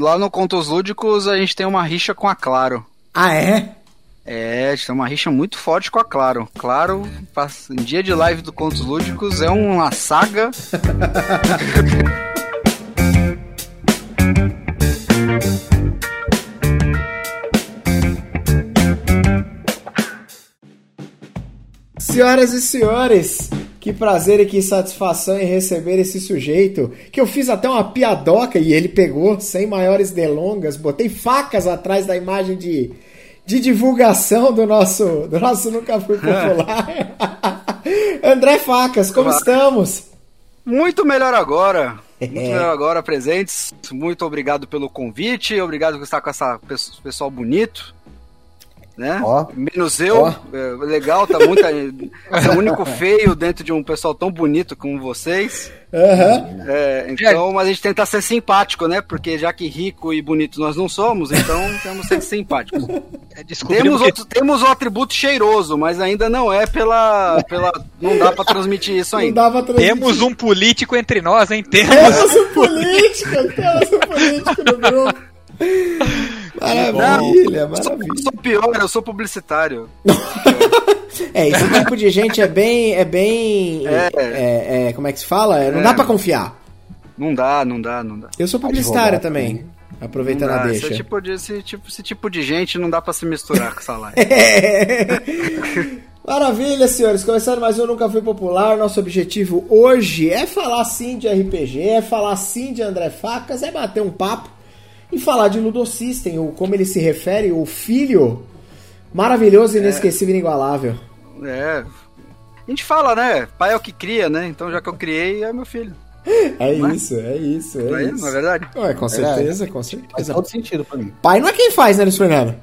lá no Contos Lúdicos a gente tem uma rixa com a Claro. Ah, é? É, a gente tem uma rixa muito forte com a Claro. Claro, em dia de live do Contos Lúdicos é uma saga. Senhoras e senhores, que prazer e que satisfação em receber esse sujeito, que eu fiz até uma piadoca e ele pegou, sem maiores delongas, botei facas atrás da imagem de, de divulgação do nosso, do nosso Nunca Fui Popular. André Facas, como Olá. estamos? Muito melhor agora. Muito é. melhor agora, presentes. Muito obrigado pelo convite, obrigado por estar com essa pessoal bonito né? Ó. Menos eu, é, legal, tá muito. é o único feio dentro de um pessoal tão bonito como vocês. Uhum. É, então, mas a gente tenta ser simpático, né? Porque já que rico e bonito nós não somos, então temos que ser simpáticos. É, temos, outro, temos o atributo cheiroso, mas ainda não é pela. pela não dá pra transmitir isso ainda. Transmitir. Temos um político entre nós, hein? Temos, temos um político, temos um político no grupo. Maravilha, não, maravilha. Eu sou pior, eu sou publicitário. é, esse tipo de gente é bem. É bem. É, é, é como é que se fala? Não dá é. pra confiar. Não dá, não dá, não dá. Eu sou publicitário também. Aproveitando a deixa. Esse tipo, de, esse, tipo, esse tipo de gente não dá pra se misturar com essa live. Maravilha, senhores. Começando mais um Nunca Fui Popular. Nosso objetivo hoje é falar sim de RPG, é falar sim de André Facas, é bater um papo e falar de Ludo System, ou como ele se refere, o filho maravilhoso, é. inesquecível e inigualável. É. A gente fala, né? Pai é o que cria, né? Então já que eu criei, é meu filho. É não isso, é, é isso, é não isso. É, não é verdade? Ué, com certeza, com certeza. Faz todo sentido pra mim. Pai não é quem faz, né, Luiz Fernando?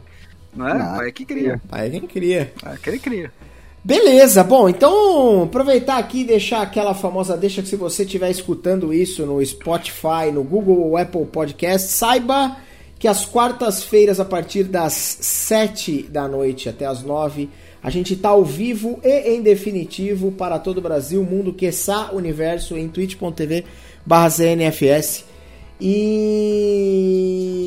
Não é? Não, pai é que cria. Pai é quem cria. Pai é quem cria. Beleza, bom, então aproveitar aqui e deixar aquela famosa deixa que se você estiver escutando isso no Spotify, no Google ou Apple Podcast, saiba que às quartas-feiras, a partir das 7 da noite até as 9, a gente está ao vivo e em definitivo para todo o Brasil, mundo, quiçá, universo, em twitch.tv barra ZNFS. E,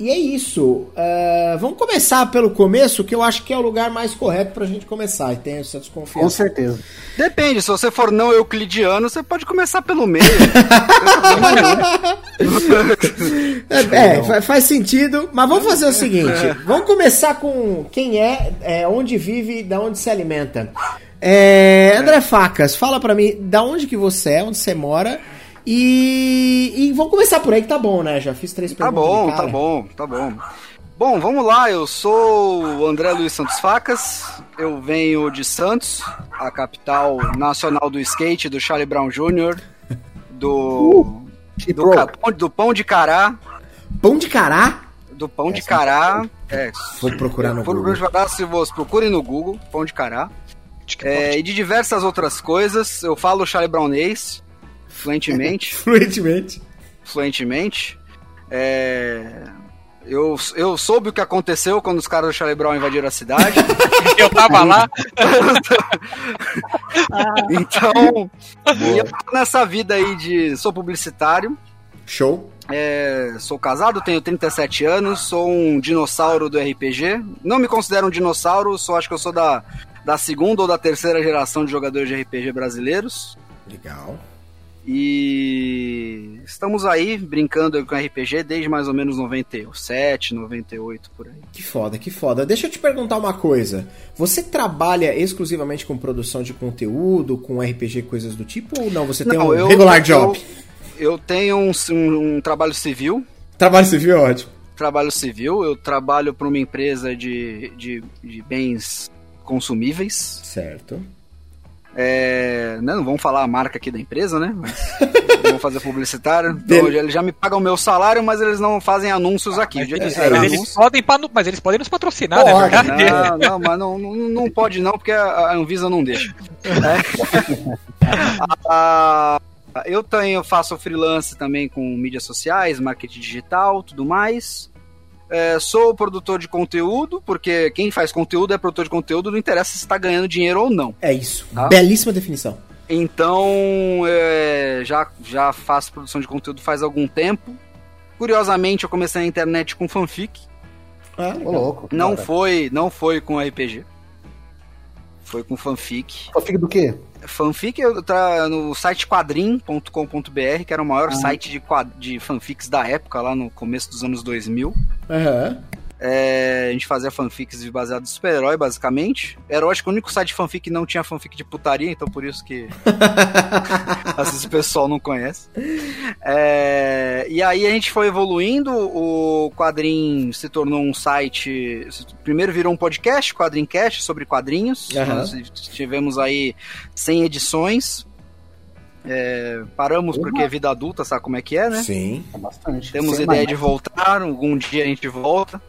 e é isso. Uh, vamos começar pelo começo, que eu acho que é o lugar mais correto pra gente começar. E tem essa desconfiança. Com certeza. Depende, se você for não euclidiano, você pode começar pelo meio. é, é faz sentido. Mas vamos fazer o seguinte: vamos começar com quem é, é onde vive, da onde se alimenta. É, André Facas, fala para mim, da onde que você é, onde você mora e, e vamos começar por aí que tá bom, né? Já fiz três tá perguntas. Tá bom, tá bom, tá bom. Bom, vamos lá. Eu sou o André Luiz Santos Facas. Eu venho de Santos, a capital nacional do skate, do Charlie Brown Jr., do, uh, do, do pão de cará. Pão de cará? Do pão de cará. É, Vou procurar no Google. Se você procurem no Google, pão de cará. É, e de diversas outras coisas. Eu falo Charlie Brownês fluentemente. fluentemente. Fluentemente. É... Eu, eu soube o que aconteceu quando os caras do Charlie Brown invadiram a cidade. eu tava lá. então, eu tô nessa vida aí de. Sou publicitário. Show. É, sou casado, tenho 37 anos, sou um dinossauro do RPG. Não me considero um dinossauro, só acho que eu sou da, da segunda ou da terceira geração de jogadores de RPG brasileiros. Legal. E estamos aí brincando com RPG desde mais ou menos 97, 98 por aí. Que foda, que foda. Deixa eu te perguntar uma coisa. Você trabalha exclusivamente com produção de conteúdo, com RPG, coisas do tipo, ou não? Você tem não, um eu, regular eu, job? Eu, eu tenho um, um, um, trabalho civil. Trabalho civil é ótimo. Trabalho civil, eu trabalho para uma empresa de, de, de bens consumíveis. Certo. É, né, não vamos falar a marca aqui da empresa, né? Mas vamos fazer publicitário. Então, eles já me pagam o meu salário, mas eles não fazem anúncios aqui. Mas, eles, eles podem, mas eles podem nos patrocinar, né? né? Não, não, mas não, não, não pode não, porque a Anvisa não deixa. É. a, eu tenho, faço freelance também com mídias sociais, marketing digital, tudo mais. É, sou produtor de conteúdo, porque quem faz conteúdo é produtor de conteúdo, não interessa se está ganhando dinheiro ou não. É isso. Tá? Belíssima definição. Então, é, já, já faço produção de conteúdo faz algum tempo. Curiosamente, eu comecei na internet com fanfic. Ah, louco. Não cara. foi, não foi com RPG. Foi com fanfic. Fanfic do quê? Fanfic tá no site quadrim.com.br, que era o maior ah. site de, de fanfics da época, lá no começo dos anos 2000. Aham. Uhum. É, a gente fazia fanfics baseados em super-herói, basicamente. Era, eu acho que o único site de fanfic que não tinha fanfic de putaria, então por isso que às vezes o pessoal não conhece. É, e aí a gente foi evoluindo, o Quadrim se tornou um site. Primeiro virou um podcast, Quadrimcast, sobre quadrinhos. Uhum. Nós tivemos aí 100 edições. É, paramos porque é vida adulta, sabe como é que é, né? Sim, bastante. Temos Sem ideia mais. de voltar, algum dia a gente volta.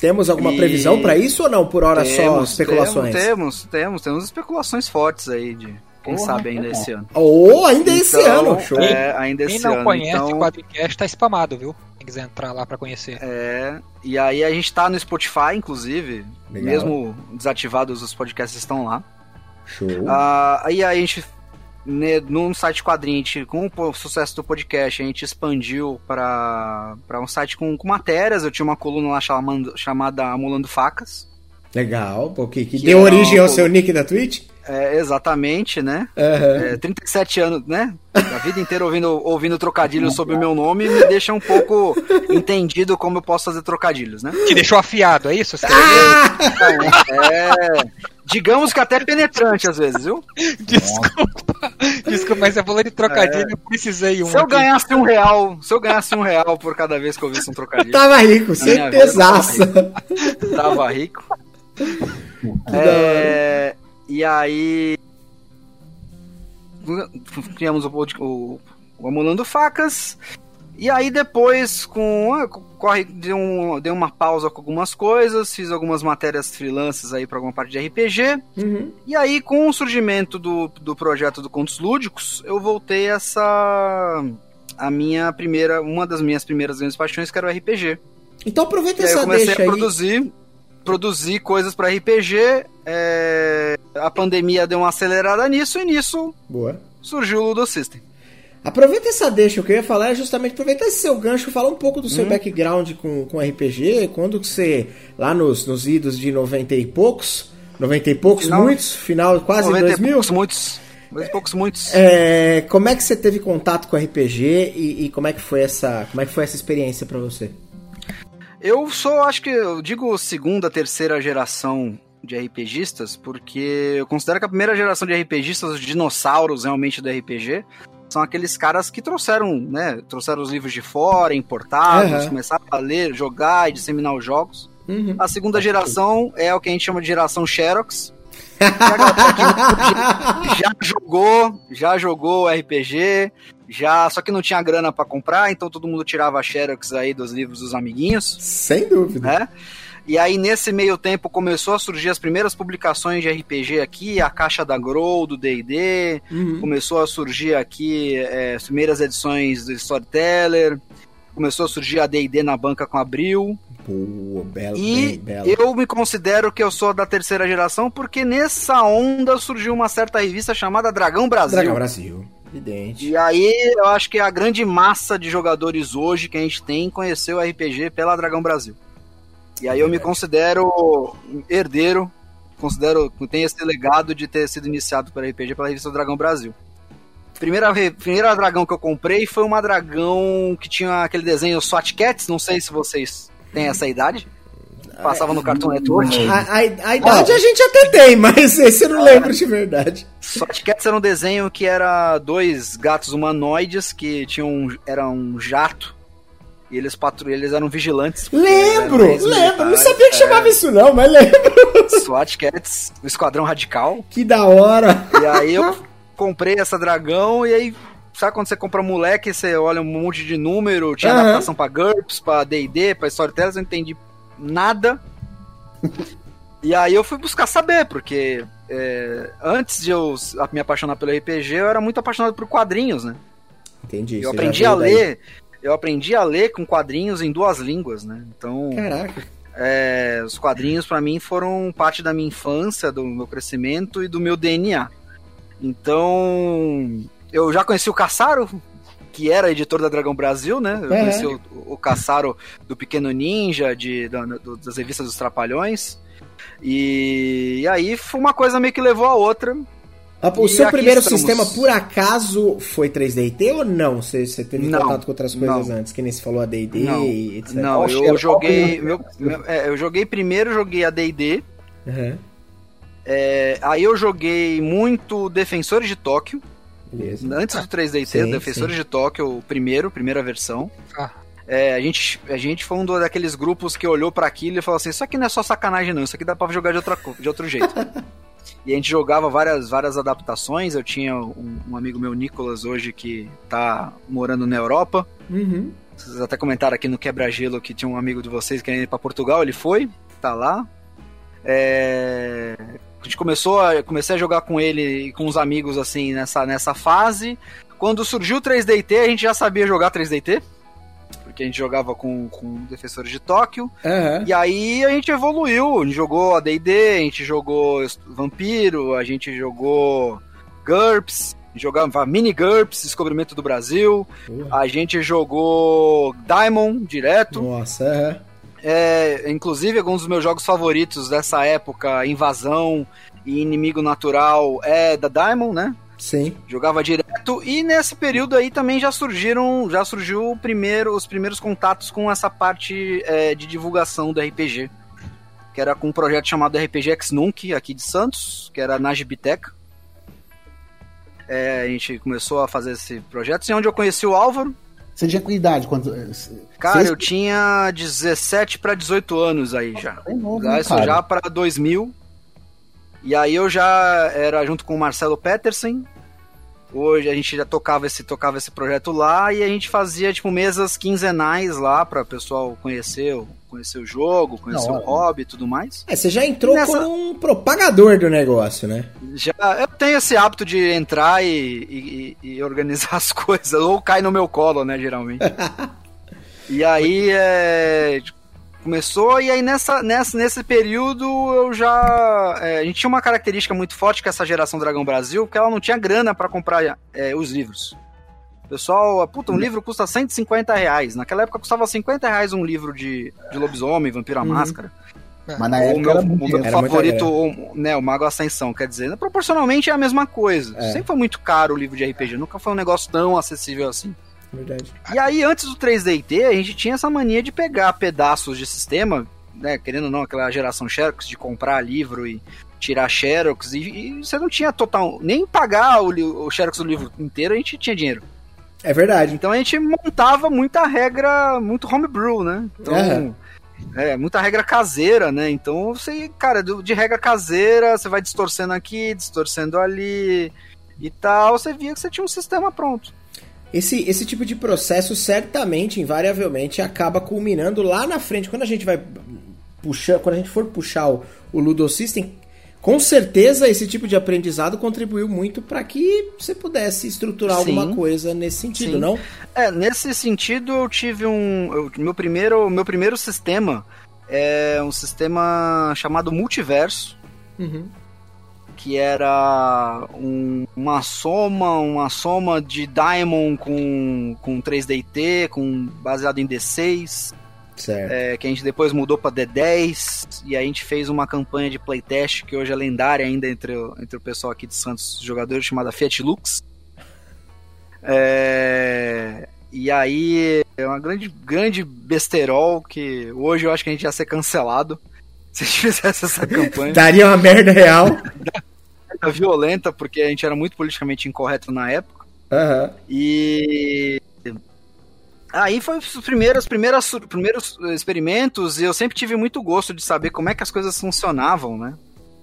Temos alguma e... previsão para isso ou não? Por hora temos, só especulações? Temos, temos, temos especulações fortes aí de quem Porra, sabe ainda é esse ano. Oh, ainda então, esse ano, show. É, ainda quem esse não ano. conhece então... o Quadricast tá spamado, viu? Quem quiser entrar lá para conhecer. É, e aí a gente tá no Spotify, inclusive, Legal. mesmo desativados os podcasts estão lá. Show. Uh, aí a gente né, num site quadrinho, com o sucesso do podcast, a gente expandiu para um site com, com matérias. Eu tinha uma coluna lá chamada, chamada Amulando Facas. Legal, porque que, que deu origem ao seu nick da Twitch? É, exatamente, né? Uhum. É, 37 anos, né? A vida inteira ouvindo, ouvindo trocadilhos sobre o meu nome me deixa um pouco entendido como eu posso fazer trocadilhos, né? Te deixou afiado, é isso? Ah! É, digamos que até penetrante às vezes, viu? Desculpa, desculpa, mas você falou de trocadilho, é. eu precisei um. Se eu aqui. ganhasse um real, se eu ganhasse um real por cada vez que eu visse um trocadilho. Tava rico, certezaça. Tava rico. É, e aí. Criamos o, o, o Amolando Facas. E aí depois, com. Corre, deu, um, deu uma pausa com algumas coisas, fiz algumas matérias freelances aí para alguma parte de RPG. Uhum. E aí, com o surgimento do, do projeto do Contos Lúdicos, eu voltei essa. A minha primeira. Uma das minhas primeiras grandes paixões, que era o RPG. Então aproveita e essa aí eu comecei a produzir, produzir coisas para RPG. É, a pandemia deu uma acelerada nisso e nisso Boa. surgiu o Ludo System. Aproveita essa deixa, o que eu ia falar é justamente aproveitar esse seu gancho, falar um pouco do seu hum. background com, com RPG, quando que você, lá nos, nos idos de 90 e poucos, 90 e poucos, final, muitos, final quase 90 2000? E poucos, muitos. 90 e poucos, muitos. É, como é que você teve contato com RPG e, e, como é que foi essa, como é que foi essa experiência para você? Eu sou, acho que, eu digo segunda, terceira geração de RPGistas, porque eu considero que a primeira geração de RPGistas, os dinossauros realmente do RPG, são aqueles caras que trouxeram, né? Trouxeram os livros de fora, importados, uhum. começaram a ler, jogar e disseminar os jogos. Uhum. A segunda geração é o que a gente chama de geração Xerox. já jogou, já jogou RPG, já, só que não tinha grana para comprar, então todo mundo tirava Xerox aí dos livros dos amiguinhos. Sem dúvida. Né? E aí, nesse meio tempo, começou a surgir as primeiras publicações de RPG aqui, a caixa da Grow, do D&D, uhum. começou a surgir aqui é, as primeiras edições do Storyteller, começou a surgir a D&D na banca com Abril. Boa, bela, e bem, bela. eu me considero que eu sou da terceira geração porque nessa onda surgiu uma certa revista chamada Dragão Brasil. Dragão Brasil. Evidente. E aí, eu acho que a grande massa de jogadores hoje que a gente tem conheceu o RPG pela Dragão Brasil. E aí eu me considero herdeiro, considero que tem esse legado de ter sido iniciado pela RPG pela revista Dragão Brasil. Primeira, primeira dragão que eu comprei foi uma dragão que tinha aquele desenho SWAT Cats, não sei se vocês têm essa idade. Passava no Cartoon Network. A, a, a idade a gente até tem, mas esse eu não lembro de verdade. SWAT Cats era um desenho que era dois gatos humanoides que tinham era um jato e eles patru... eles eram vigilantes. Lembro, eram lembro. Não sabia que é... chamava isso não, mas lembro. SWAT Cats, o Esquadrão Radical. Que da hora. E aí eu comprei essa dragão e aí sabe quando você compra moleque, você olha um monte de número, tinha uhum. adaptação pra GURPS, pra D&D, pra Storytellers, eu não entendi nada. e aí eu fui buscar saber, porque é, antes de eu me apaixonar pelo RPG, eu era muito apaixonado por quadrinhos, né? Entendi. Eu aprendi a ler, eu aprendi a ler com quadrinhos em duas línguas, né? Então. Caraca. É, os quadrinhos para mim foram parte da minha infância, do meu crescimento e do meu DNA. Então, eu já conheci o Caçaro, que era editor da Dragão Brasil, né? Eu é. conheci o, o Caçaro do Pequeno Ninja, de, da, do, das revistas dos Trapalhões. E, e, aí foi uma coisa meio que levou a outra. O seu primeiro estamos... sistema, por acaso, foi 3DT ou não? Você, você teve não, contato com outras coisas não. antes, que nem se falou a D&D e etc? Não, eu joguei... Meu, meu, é, eu joguei primeiro, joguei a D&D. Uhum. É, aí eu joguei muito Defensores de Tóquio. Beleza. Antes do 3DT, sim, Defensores sim. de Tóquio, o primeiro, primeira versão. Ah. É, a, gente, a gente foi um daqueles grupos que olhou para aquilo e falou assim: Isso aqui não é só sacanagem, não, isso aqui dá pra jogar de, outra, de outro jeito. e a gente jogava várias, várias adaptações. Eu tinha um, um amigo meu, Nicolas, hoje, que tá morando na Europa. Uhum. Vocês até comentaram aqui no Quebra-Gelo que tinha um amigo de vocês querendo ir pra Portugal, ele foi, tá lá. É... A gente começou a, comecei a jogar com ele e com os amigos assim nessa, nessa fase. Quando surgiu o 3DT, a gente já sabia jogar 3DT. Porque a gente jogava com, com Defensores de Tóquio. Uhum. E aí a gente evoluiu. A gente jogou ADD, a gente jogou Vampiro, a gente jogou GURPS, jogava Mini GURPS, Descobrimento do Brasil. Uhum. A gente jogou Diamond direto. Nossa, é. É, inclusive, alguns dos meus jogos favoritos dessa época, Invasão e Inimigo Natural, é da Diamond, né? Sim. Jogava direto e nesse período aí também já surgiram, já surgiu primeiro, os primeiros contatos com essa parte é, de divulgação do RPG, que era com um projeto chamado RPG X Nunc aqui de Santos, que era na Gibiteca. É, a gente começou a fazer esse projeto, assim, onde eu conheci o Álvaro, você tinha com idade? Quanto, cara, eu tinha 17 para 18 anos aí já. Novo, já, isso já para 2000. E aí eu já era junto com o Marcelo Peterson. Hoje a gente já tocava esse, tocava esse projeto lá e a gente fazia tipo mesas quinzenais lá para o pessoal conhecer o conhecer o jogo, conhecer Não, o hobby e tudo mais. É, você já entrou nessa... como um propagador do negócio, né? Já, eu tenho esse hábito de entrar e, e, e organizar as coisas, ou cai no meu colo, né, geralmente. e aí, é, começou, e aí nessa, nessa, nesse período eu já. É, a gente tinha uma característica muito forte com essa geração Dragão Brasil, que ela não tinha grana para comprar é, os livros. Pessoal, puta, um uhum. livro custa 150 reais. Naquela época custava 50 reais um livro de, de lobisomem, vampiro à uhum. máscara. É. Mas na época o meu, era muito, o meu favorito, o, né, o Mago Ascensão, quer dizer, proporcionalmente é a mesma coisa. É. Sempre foi muito caro o livro de RPG, nunca foi um negócio tão acessível assim. Verdade. E aí, antes do 3DT, a gente tinha essa mania de pegar pedaços de sistema, né, querendo ou não, aquela geração Xerox, de comprar livro e tirar Xerox, e, e você não tinha total, nem pagar o, o Xerox do livro inteiro, a gente tinha dinheiro. É verdade. Então a gente montava muita regra, muito homebrew, né? Então, é. é. muita regra caseira, né? Então você, cara, de regra caseira, você vai distorcendo aqui, distorcendo ali e tal, você via que você tinha um sistema pronto. Esse, esse tipo de processo certamente, invariavelmente, acaba culminando lá na frente. Quando a gente vai puxar, quando a gente for puxar o, o Ludo System, com certeza esse tipo de aprendizado contribuiu muito para que você pudesse estruturar Sim. alguma coisa nesse sentido, Sim. não? É, nesse sentido eu tive um. Eu, meu, primeiro, meu primeiro sistema é um sistema chamado Multiverso. Uhum. Que era um, uma soma, uma soma de Diamond com, com 3DT, com, baseado em D6 é, que a gente depois mudou para D10 e a gente fez uma campanha de playtest que hoje é lendária ainda entre o, entre o pessoal aqui de Santos, jogadores, chamada Fiat Lux. É, e aí é uma grande, grande besterol que hoje eu acho que a gente ia ser cancelado se a gente fizesse essa campanha. Daria uma merda real. violenta, porque a gente era muito politicamente incorreto na época. Uhum. E Aí foi os primeiros, primeiras, primeiros experimentos e eu sempre tive muito gosto de saber como é que as coisas funcionavam, né?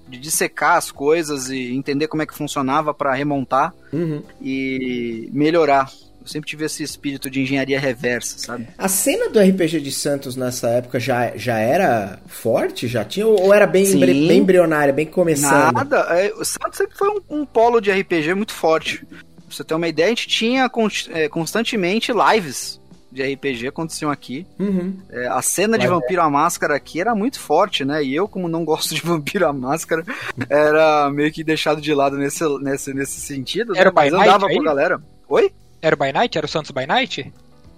De dissecar as coisas e entender como é que funcionava para remontar uhum. e melhorar. Eu sempre tive esse espírito de engenharia reversa, sabe? A cena do RPG de Santos nessa época já, já era forte? Já tinha? Ou era bem, embri, bem embrionária, bem começando? Nada. É, o Santos sempre foi um, um polo de RPG muito forte. Pra você ter uma ideia, a gente tinha é, constantemente lives de RPG aconteciam aqui. Uhum. É, a cena de Vampiro à Máscara aqui era muito forte, né? E eu, como não gosto de Vampiro à Máscara, era meio que deixado de lado nesse, nesse, nesse sentido. Era né? Mas andava com a galera. Oi? Era o By Night? Era o Santos By Night?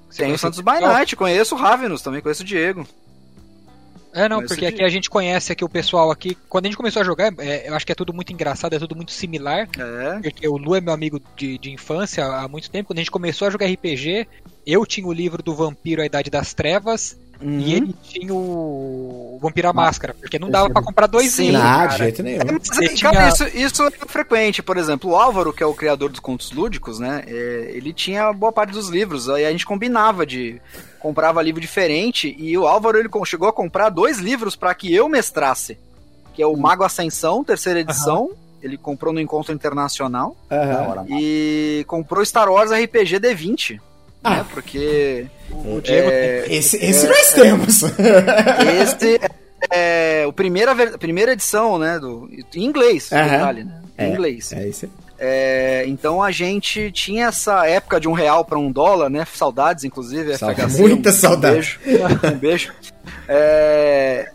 Você Tem o Santos By Night, conheço o Ravenous, também conheço o Diego. É, não, porque aqui a gente conhece aqui o pessoal aqui. Quando a gente começou a jogar, é, eu acho que é tudo muito engraçado, é tudo muito similar. É. Porque o Lu é meu amigo de, de infância há muito tempo. Quando a gente começou a jogar RPG, eu tinha o livro do Vampiro A Idade das Trevas. Uhum. E ele tinha o Vampiro à Máscara, porque não dava para comprar dois Sim, livros. de jeito nenhum. É, tinha... isso, isso é frequente. Por exemplo, o Álvaro, que é o criador dos contos lúdicos, né? É, ele tinha boa parte dos livros. Aí a gente combinava de. Comprava livro diferente. E o Álvaro ele chegou a comprar dois livros para que eu mestrasse. Que é o hum. Mago Ascensão, terceira edição. Uhum. Ele comprou no Encontro Internacional. Uhum. E comprou Star Wars RPG D20. Ah. Né? Porque. O Diego. É, esse esse é, nós temos. Esse é, é o primeira, primeira edição, né? Do, em inglês, uhum. detalhe, né? Em é, inglês. É isso é, então a gente tinha essa época de um real para um dólar, né? Saudades, inclusive. Saudade, FHC, muita um, saudade. Um beijo. um beijo. É,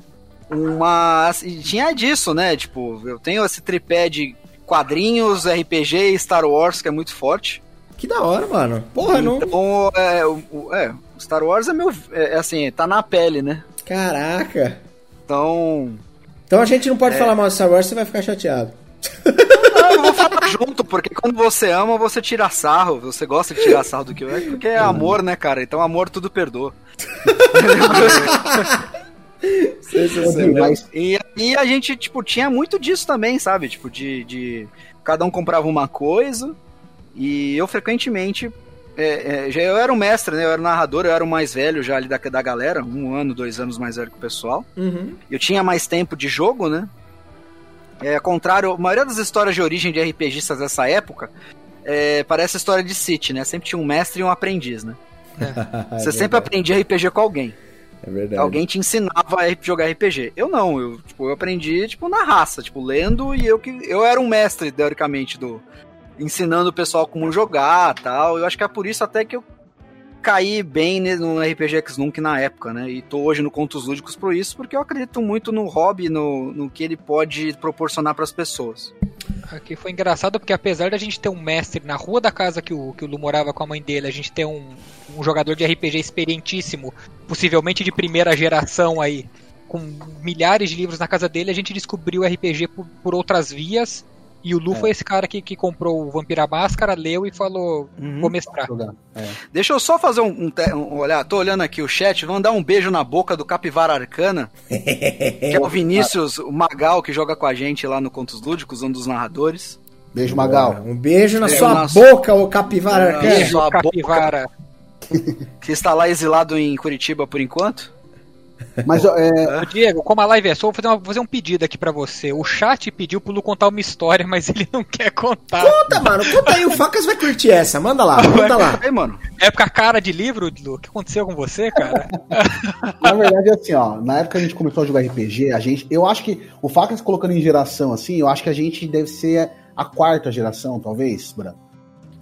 uma, tinha disso, né? Tipo, eu tenho esse tripé de quadrinhos, RPG e Star Wars que é muito forte. Que da hora, mano. Porra, então, não. É, o, é, Star Wars é meu. É, é, assim, tá na pele, né? Caraca. Então. Então a gente não pode é... falar mal de Star Wars, você vai ficar chateado. Não, eu vou falar junto, porque quando você ama, você tira sarro. Você gosta de tirar sarro do que é, porque é amor, né, cara? Então amor tudo perdoa. Mas, e, e a gente, tipo, tinha muito disso também, sabe? Tipo, de, de. Cada um comprava uma coisa. E eu frequentemente. É, é, já eu era um mestre, né? Eu era um narrador, eu era o mais velho já ali da, da galera, um ano, dois anos mais velho que o pessoal. Uhum. Eu tinha mais tempo de jogo, né? É, contrário, a maioria das histórias de origem de RPGistas dessa época é, parece a história de City, né? Sempre tinha um mestre e um aprendiz, né? É. Você sempre aprendia RPG com alguém. É verdade. Alguém te ensinava a jogar RPG. Eu não, eu, tipo, eu aprendi tipo na raça, tipo lendo e eu que eu era um mestre teoricamente do, ensinando o pessoal como jogar tal. Eu acho que é por isso até que eu caí bem no RPG X-Nunk na época, né? E tô hoje no Contos Lúdicos por isso, porque eu acredito muito no hobby, no, no que ele pode proporcionar para as pessoas. Aqui foi engraçado porque apesar da gente ter um mestre na rua da casa que o, que o Lu morava com a mãe dele, a gente ter um, um jogador de RPG experientíssimo, possivelmente de primeira geração aí, com milhares de livros na casa dele, a gente descobriu o RPG por, por outras vias e o Lu é. foi esse cara que, que comprou o Vampira Máscara, leu e falou: uhum. vou mestrar. É. Deixa eu só fazer um, um, um, Olhar, tô olhando aqui o chat, vamos dar um beijo na boca do Capivara Arcana, que é o Vinícius o Magal, que joga com a gente lá no Contos Lúdicos, um dos narradores. Beijo, Magal. Um beijo na beijo sua na boca, o Capivara Arcana. Beijo, Capivara. que está lá exilado em Curitiba por enquanto. Mas, é... Diego, como a live é só, vou fazer, uma, vou fazer um pedido aqui para você. O chat pediu pro Lu contar uma história, mas ele não quer contar. Conta, mano, conta aí, o Facas vai curtir essa. Manda lá, manda lá. Aí, mano. Época cara de livro, Lu, o que aconteceu com você, cara? na verdade, assim, ó, na época que a gente começou a jogar RPG, a gente, eu acho que o Facas colocando em geração, assim, eu acho que a gente deve ser a quarta geração, talvez, Branco.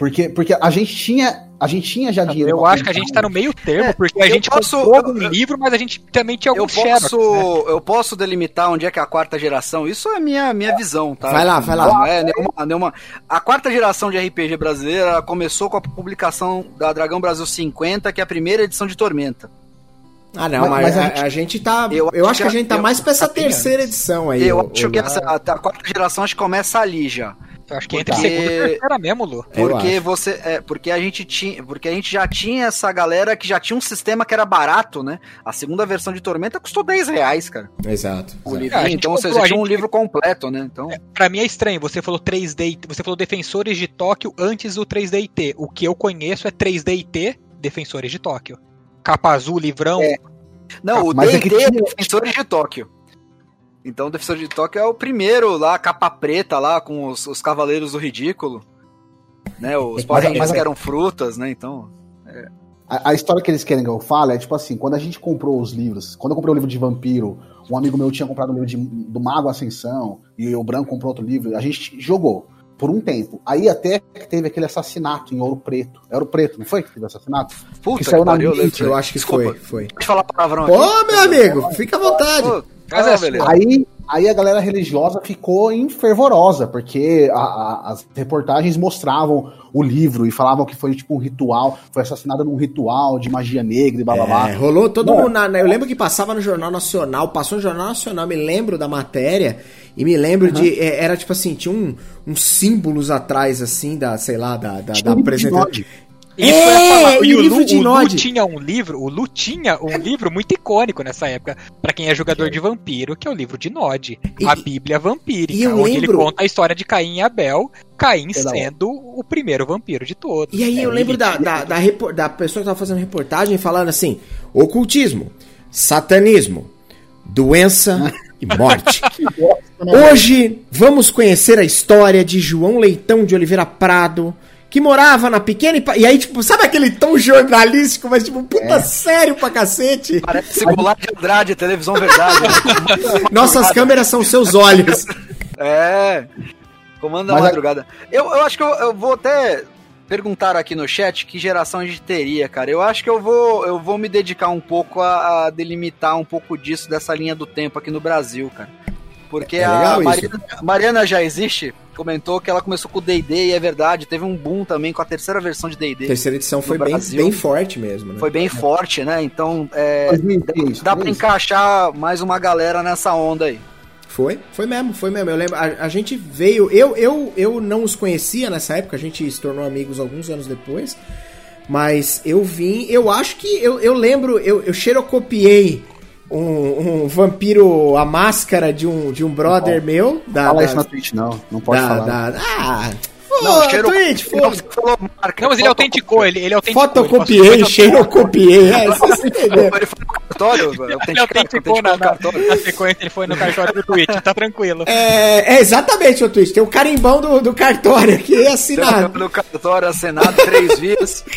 Porque, porque a gente tinha. A gente tinha já dinheiro. Eu acho que a gente tá no meio termo, é, porque a gente posso, comprou algum livro, mas a gente também tinha algum eu posso, xerox, né? Eu posso delimitar onde é que é a quarta geração. Isso é minha, minha visão, tá? Vai lá, vai lá. Não é nenhuma, nenhuma... A quarta geração de RPG brasileira começou com a publicação da Dragão Brasil 50, que é a primeira edição de Tormenta. Ah, não, mas, mas a, a, gente, a, gente, tá. Eu, eu acho que a gente tá mais pra essa terceira edição aí. Eu acho que essa, a, a quarta geração acho que começa ali já. Eu acho que porque... entre segunda e terceira mesmo, Lu. Porque você. É, porque a gente tinha. Porque a gente já tinha essa galera que já tinha um sistema que era barato, né? A segunda versão de Tormenta custou 10 reais, cara. Exato. O livro, é, então comprou, você tinha um livro completo, né? Então... É, pra mim é estranho, você falou 3D. Você falou Defensores de Tóquio antes do 3D IT. O que eu conheço é 3D IT, Defensores de Tóquio. Capa azul, livrão. É. Não, o D&D é, é Defensores de Tóquio. Então o Defensor de Tóquio é o primeiro lá, capa preta lá, com os, os Cavaleiros do Ridículo. Né? Os Power que eram frutas, né? Então. É. A, a, história que eles querem que eu fale é tipo assim: quando a gente comprou os livros, quando eu comprei o livro de Vampiro, um amigo meu tinha comprado o livro de, do Mago Ascensão, e o Branco comprou outro livro, a gente jogou por um tempo. Aí até que teve aquele assassinato em Ouro Preto. É Ouro Preto, não foi que teve assassinato? Puta que, que saiu na eu, eu acho que Desculpa. foi, foi. Pode falar palavrão Ô, meu amigo, fica à vontade. Mas é, beleza. Aí, Aí a galera religiosa ficou enfervorosa, porque a, a, as reportagens mostravam o livro e falavam que foi tipo um ritual, foi assassinado num ritual de magia negra e blá blá blá. É, rolou todo mundo. Na, eu lembro que passava no Jornal Nacional, passou no Jornal Nacional, me lembro da matéria e me lembro uhum. de. É, era tipo assim, tinha um, uns símbolos atrás, assim, da, sei lá, da, da, da apresentação. Isso é, e o, Lu, de o Lu tinha um livro, o Lu tinha um livro muito icônico nessa época, para quem é jogador de vampiro, que é o livro de Nod, e, a Bíblia Vampírica, onde lembro... ele conta a história de Caim e Abel, Caim sendo o primeiro vampiro de todos. E aí é, eu lembro da, da, da, da, pessoa que tava fazendo reportagem falando assim: ocultismo, satanismo, doença e morte. Hoje vamos conhecer a história de João Leitão de Oliveira Prado que morava na pequena e, e aí, tipo, sabe aquele tom jornalístico, mas tipo, puta é. sério pra cacete? Parece Goulart de Andrade, televisão verdade. Nossas câmeras são seus olhos. É. Comando da madrugada. A... Eu, eu acho que eu, eu vou até perguntar aqui no chat que geração a gente teria, cara. Eu acho que eu vou, eu vou me dedicar um pouco a, a delimitar um pouco disso, dessa linha do tempo aqui no Brasil, cara. Porque é a Mariana, Mariana, já existe, comentou que ela começou com o D&D e é verdade, teve um boom também com a terceira versão de D&D. Terceira edição foi bem, bem forte mesmo, né? Foi bem é. forte, né? Então, é, 2010, dá pra encaixar mais uma galera nessa onda aí. Foi, foi mesmo, foi mesmo. Eu lembro, a, a, gente veio, eu, eu, eu não os conhecia nessa época, a gente se tornou amigos alguns anos depois, mas eu vim, eu acho que, eu, eu lembro, eu, eu xerocopiei um, um, vampiro, a máscara de um, de um brother não, meu. Da, fala da, isso na Twitch, não. Não pode da, falar. Da, ah, não, cheiro... Não, mas ele autenticou, ele, ele autenticou. Fotocopiei, cheirocopiei. É, você entendeu. Ele foi no cartório, ele autenticou na, na, na sequência, ele foi no cartório do Twitch, tá tranquilo. É, é exatamente o Twitch, tem o carimbão do, do cartório aqui assinado. No cartório assinado, três vias.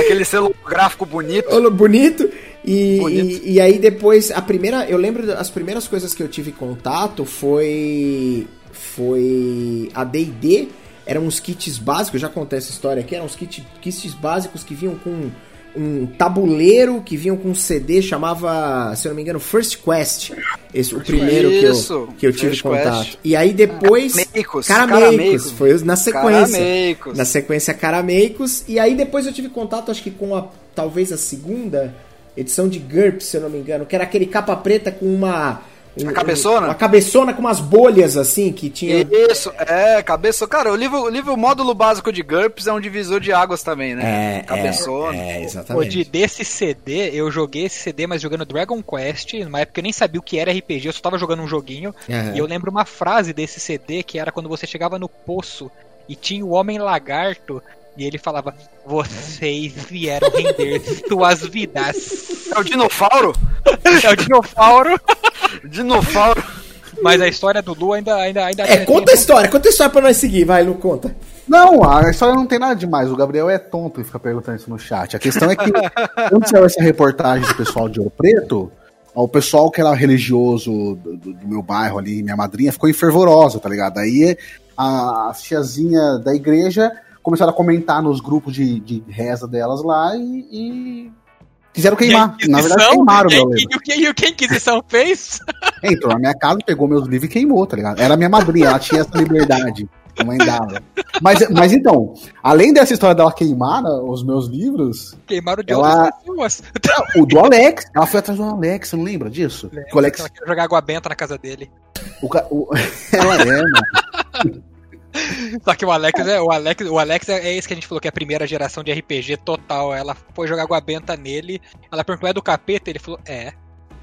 Aquele selo gráfico bonito. Bonito. E, e, e, aí depois, a primeira. Eu lembro as primeiras coisas que eu tive contato foi. Foi a DD. Eram uns kits básicos, já contei essa história aqui, eram uns kits, kits básicos que vinham com um tabuleiro que vinham com um CD, chamava, se eu não me engano, First Quest. Esse, o primeiro que eu, que eu tive First contato. Quest. E aí depois. Carameicos. Carameicos. Foi na sequência. Carameicos. Na sequência Carameicos. E aí depois eu tive contato, acho que com a. Talvez a segunda edição de GURPS, se eu não me engano, que era aquele capa preta com uma. Um, cabeçona? Uma cabeçona com umas bolhas assim que tinha. Isso, é, cabeçona. Cara, o livro, o livro módulo básico de GURPS é um divisor de águas também, né? É, cabeçona. É, é exatamente. Pô, desse CD, eu joguei esse CD, mas jogando Dragon Quest, numa época eu nem sabia o que era RPG, eu só tava jogando um joguinho. Uhum. E eu lembro uma frase desse CD que era quando você chegava no poço e tinha o Homem Lagarto e ele falava: Vocês vieram render suas vidas. É o Dinofauro? é o Dinofauro. Dinofauro. Mas a história do Lu ainda. ainda, ainda é, conta a história, conta a história pra nós seguir, vai, Lu, conta. Não, a história não tem nada demais. O Gabriel é tonto e fica perguntando isso no chat. A questão é que, quando saiu essa reportagem do pessoal de Ouro Preto, o pessoal que era religioso do, do, do, meu bairro ali, minha madrinha, ficou enfervorosa, tá ligado? Aí a, a tiazinha da igreja começaram a comentar nos grupos de, de reza delas lá e, e quiseram queimar. Na verdade, queimaram meu livro. E o que a Inquisição fez? Entrou na minha casa, pegou meus livros e queimou, tá ligado? Era minha madrinha, ela tinha essa liberdade. A mãe dava. Mas, mas então, além dessa história dela queimar né, os meus livros. Queimaram de ela... outras pessoas. O do Alex. Ela foi atrás do Alex, não lembra disso? Lembra, o Alex... Ela queria jogar água benta na casa dele. O, o... ela é, mano. Só que o Alex é o Alex, o Alex é, é esse que a gente falou que é a primeira geração de RPG total. Ela foi jogar água benta nele. Ela perguntou: "É do capeta?" Ele falou: "É".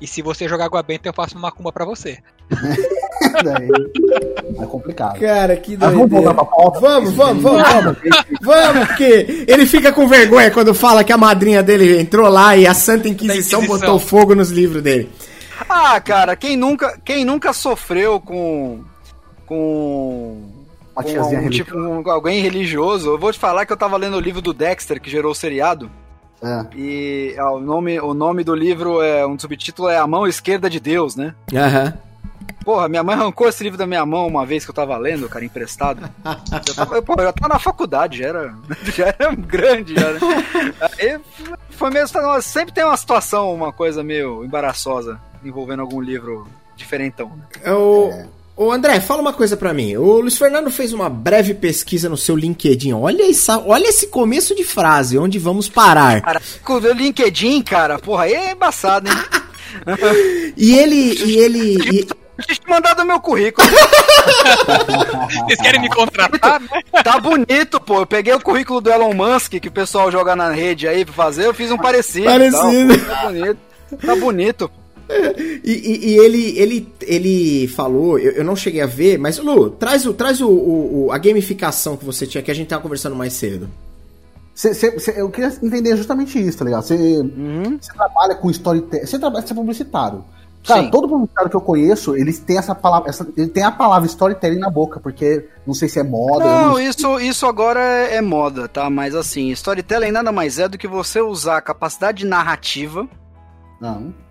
E se você jogar água benta, eu faço uma macumba pra você. é complicado. Cara, que doideira. Vamos, vamos, vamos, vamos, vamos. vamos, porque ele fica com vergonha quando fala que a madrinha dele entrou lá e a Santa Inquisição, Inquisição. botou fogo nos livros dele. Ah, cara, quem nunca, quem nunca sofreu com com uma tiazinha um, tipo, um, alguém religioso. Eu vou te falar que eu tava lendo o livro do Dexter, que gerou o seriado. É. E ó, o, nome, o nome do livro é. Um subtítulo é A Mão Esquerda de Deus, né? Aham. Uhum. Porra, minha mãe arrancou esse livro da minha mão uma vez que eu tava lendo, cara, emprestado. eu tava, pô, eu tava na faculdade, já era, já era grande, já. Né? Aí foi mesmo. Sempre tem uma situação, uma coisa meio embaraçosa envolvendo algum livro diferentão. Né? O, é. Ô André, fala uma coisa para mim. O Luiz Fernando fez uma breve pesquisa no seu LinkedIn. Olha, essa, olha esse começo de frase, onde vamos parar. Cara, com o LinkedIn, cara, porra, aí é embaçado, hein? e ele. E ele. E... Deixa eu mandar do meu currículo. Vocês querem me contratar, né? Tá bonito, pô. Eu peguei o currículo do Elon Musk que o pessoal joga na rede aí pra fazer, eu fiz um parecido. Parecido. Tá bonito. Tá bonito. E, e, e, ele, ele, ele falou, eu, eu, não cheguei a ver, mas Lu, traz, o, traz o, o, a gamificação que você tinha, que a gente tava conversando mais cedo. Cê, cê, cê, eu queria entender justamente isso, tá ligado? Você uhum. trabalha com storytelling, você trabalha, você é publicitário. Cara, Sim. todo publicitário que eu conheço, eles têm essa palavra, essa, ele tem a palavra storytelling na boca, porque não sei se é moda. Não, não isso, isso agora é, é, moda, tá? Mas assim, storytelling nada mais é do que você usar a capacidade narrativa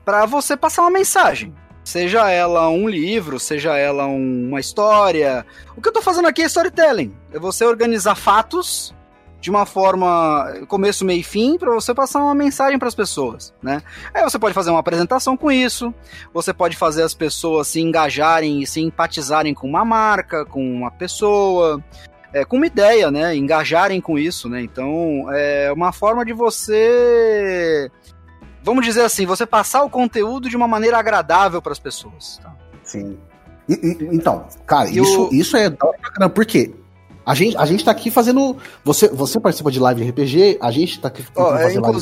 para você passar uma mensagem. Seja ela um livro, seja ela um, uma história. O que eu tô fazendo aqui é storytelling. É você organizar fatos de uma forma começo, meio e fim para você passar uma mensagem para as pessoas, né? Aí você pode fazer uma apresentação com isso, você pode fazer as pessoas se engajarem e se empatizarem com uma marca, com uma pessoa, é, com uma ideia, né? Engajarem com isso, né? Então é uma forma de você vamos dizer assim, você passar o conteúdo de uma maneira agradável para as pessoas. Tá? Sim. E, e, então, cara, e isso, o... isso é bacana, porque a gente, a gente tá aqui fazendo. Você, você participa de live de RPG, a gente tá aqui oh, é, inclu...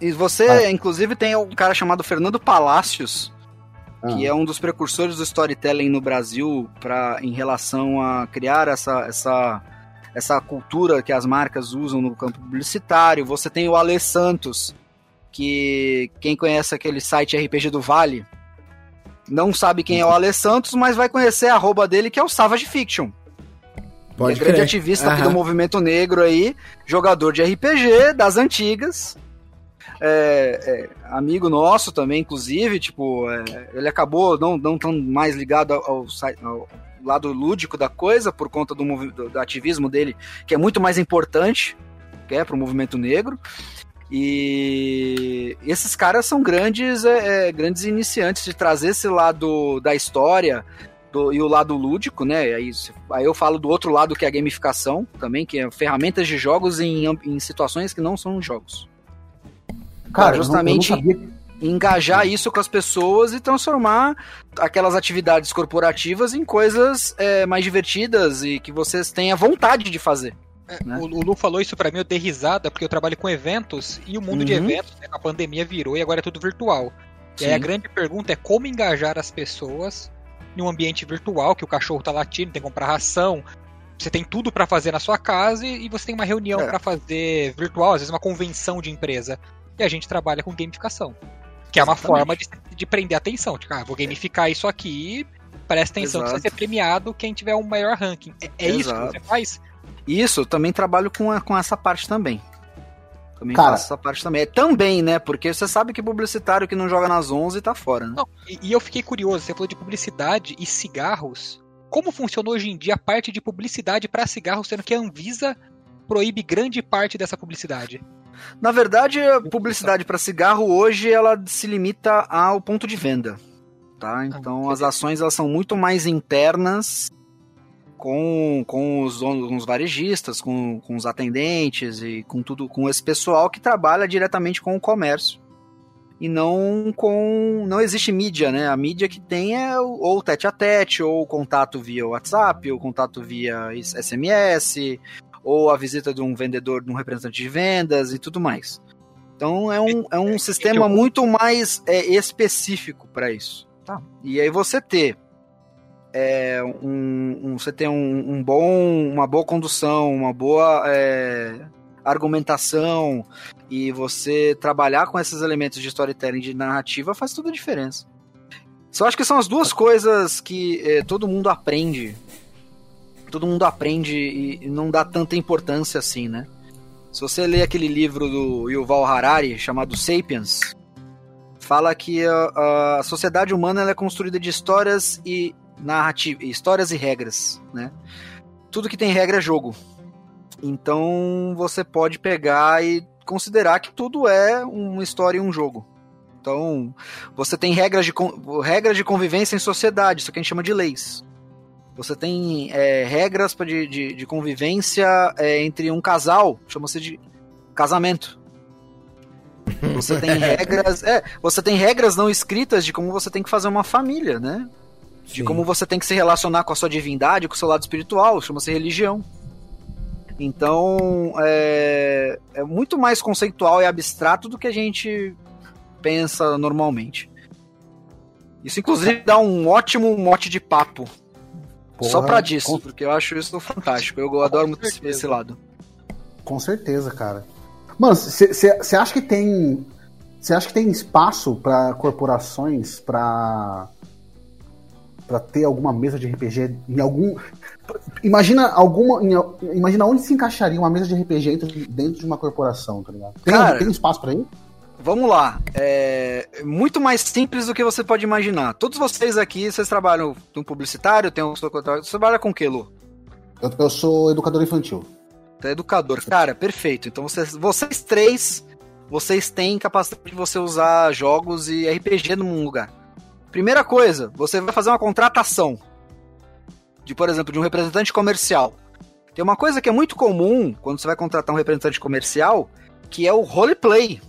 E você, ah. inclusive, tem um cara chamado Fernando Palácios, ah. que é um dos precursores do storytelling no Brasil pra, em relação a criar essa, essa, essa cultura que as marcas usam no campo publicitário. Você tem o Ale Santos, que quem conhece aquele site RPG do Vale não sabe quem é o Ale Santos, mas vai conhecer a arroba dele, que é o Savage Fiction. Pode é grande ativista do movimento negro aí, jogador de RPG das antigas. É, é, amigo nosso também, inclusive, tipo, é, ele acabou não, não tão mais ligado ao, ao, lado lúdico da coisa, por conta do, do, do ativismo dele, que é muito mais importante, que é para o movimento negro. E esses caras são grandes, é, é, grandes iniciantes de trazer esse lado da história do, e o lado lúdico, né? Aí, aí eu falo do outro lado que é a gamificação também, que é ferramentas de jogos em, em situações que não são jogos. Cara, justamente engajar isso com as pessoas e transformar aquelas atividades corporativas em coisas é, mais divertidas e que vocês tenham vontade de fazer. É, né? O Lu falou isso para mim, eu dei risada, porque eu trabalho com eventos e o mundo uhum. de eventos, né, a pandemia virou e agora é tudo virtual. Sim. E aí a grande pergunta é como engajar as pessoas em um ambiente virtual, que o cachorro tá latindo, tem que comprar ração, você tem tudo para fazer na sua casa e você tem uma reunião é. para fazer virtual, às vezes uma convenção de empresa. E a gente trabalha com gamificação. Que é uma forma de, de prender atenção. Tipo, ah, vou gamificar isso aqui, presta atenção Exato. que você ser premiado quem tiver o um maior ranking. É, é isso que você faz? Isso, eu também trabalho com, a, com essa parte também. Também Cara, faço essa parte também. É também, né? Porque você sabe que publicitário que não joga nas 11 tá fora, né? Não, e, e eu fiquei curioso, você falou de publicidade e cigarros. Como funciona hoje em dia a parte de publicidade para cigarros, sendo que a Anvisa proíbe grande parte dessa publicidade? Na verdade, a publicidade para cigarro hoje ela se limita ao ponto de venda, tá? Ah, então ah, as ações elas são muito mais internas com, com os com os varejistas, com, com os atendentes e com tudo, com esse pessoal que trabalha diretamente com o comércio. E não com. Não existe mídia, né? A mídia que tem é ou tete a tete, ou contato via WhatsApp, ou contato via SMS, ou a visita de um vendedor, de um representante de vendas e tudo mais. Então é um, é um sistema muito mais é, específico para isso. Tá. E aí você ter é, um, um, você ter um, um, bom, uma boa condução, uma boa é, argumentação e você trabalhar com esses elementos de storytelling de narrativa faz toda a diferença. Só acho que são as duas coisas que é, todo mundo aprende. Todo mundo aprende e não dá tanta importância assim, né? Se você ler aquele livro do Yuval Harari chamado Sapiens, fala que a, a sociedade humana é construída de histórias e narrativa, histórias e regras, né? Tudo que tem regra é jogo. Então você pode pegar e considerar que tudo é uma história e um jogo. Então, você tem regras de, regras de convivência em sociedade, isso que a gente chama de leis. Você tem é, regras de, de, de convivência é, entre um casal, chama-se de casamento. Você tem regras, é, você tem regras não escritas de como você tem que fazer uma família, né? De Sim. como você tem que se relacionar com a sua divindade, com o seu lado espiritual, chama-se religião. Então, é, é muito mais conceitual e abstrato do que a gente pensa normalmente. Isso, inclusive, dá um ótimo mote de papo. Porra, Só pra disso, com... porque eu acho isso fantástico. Eu adoro muito esse lado. Com certeza, cara. Mano, você acha que tem. Você acha que tem espaço para corporações para para ter alguma mesa de RPG em algum imagina alguma imagina onde se encaixaria uma mesa de RPG dentro de uma corporação, tá ligado? Tem, Cara, tem espaço para ir? Vamos lá. É muito mais simples do que você pode imaginar. Todos vocês aqui, vocês trabalham um publicitário, tem um você trabalha com o que, Lu? Eu, eu sou educador infantil. Você é educador. Cara, perfeito. Então vocês, vocês três, vocês têm capacidade de você usar jogos e RPG num lugar. Primeira coisa, você vai fazer uma contratação de, por exemplo, de um representante comercial. Tem uma coisa que é muito comum quando você vai contratar um representante comercial, que é o roleplay.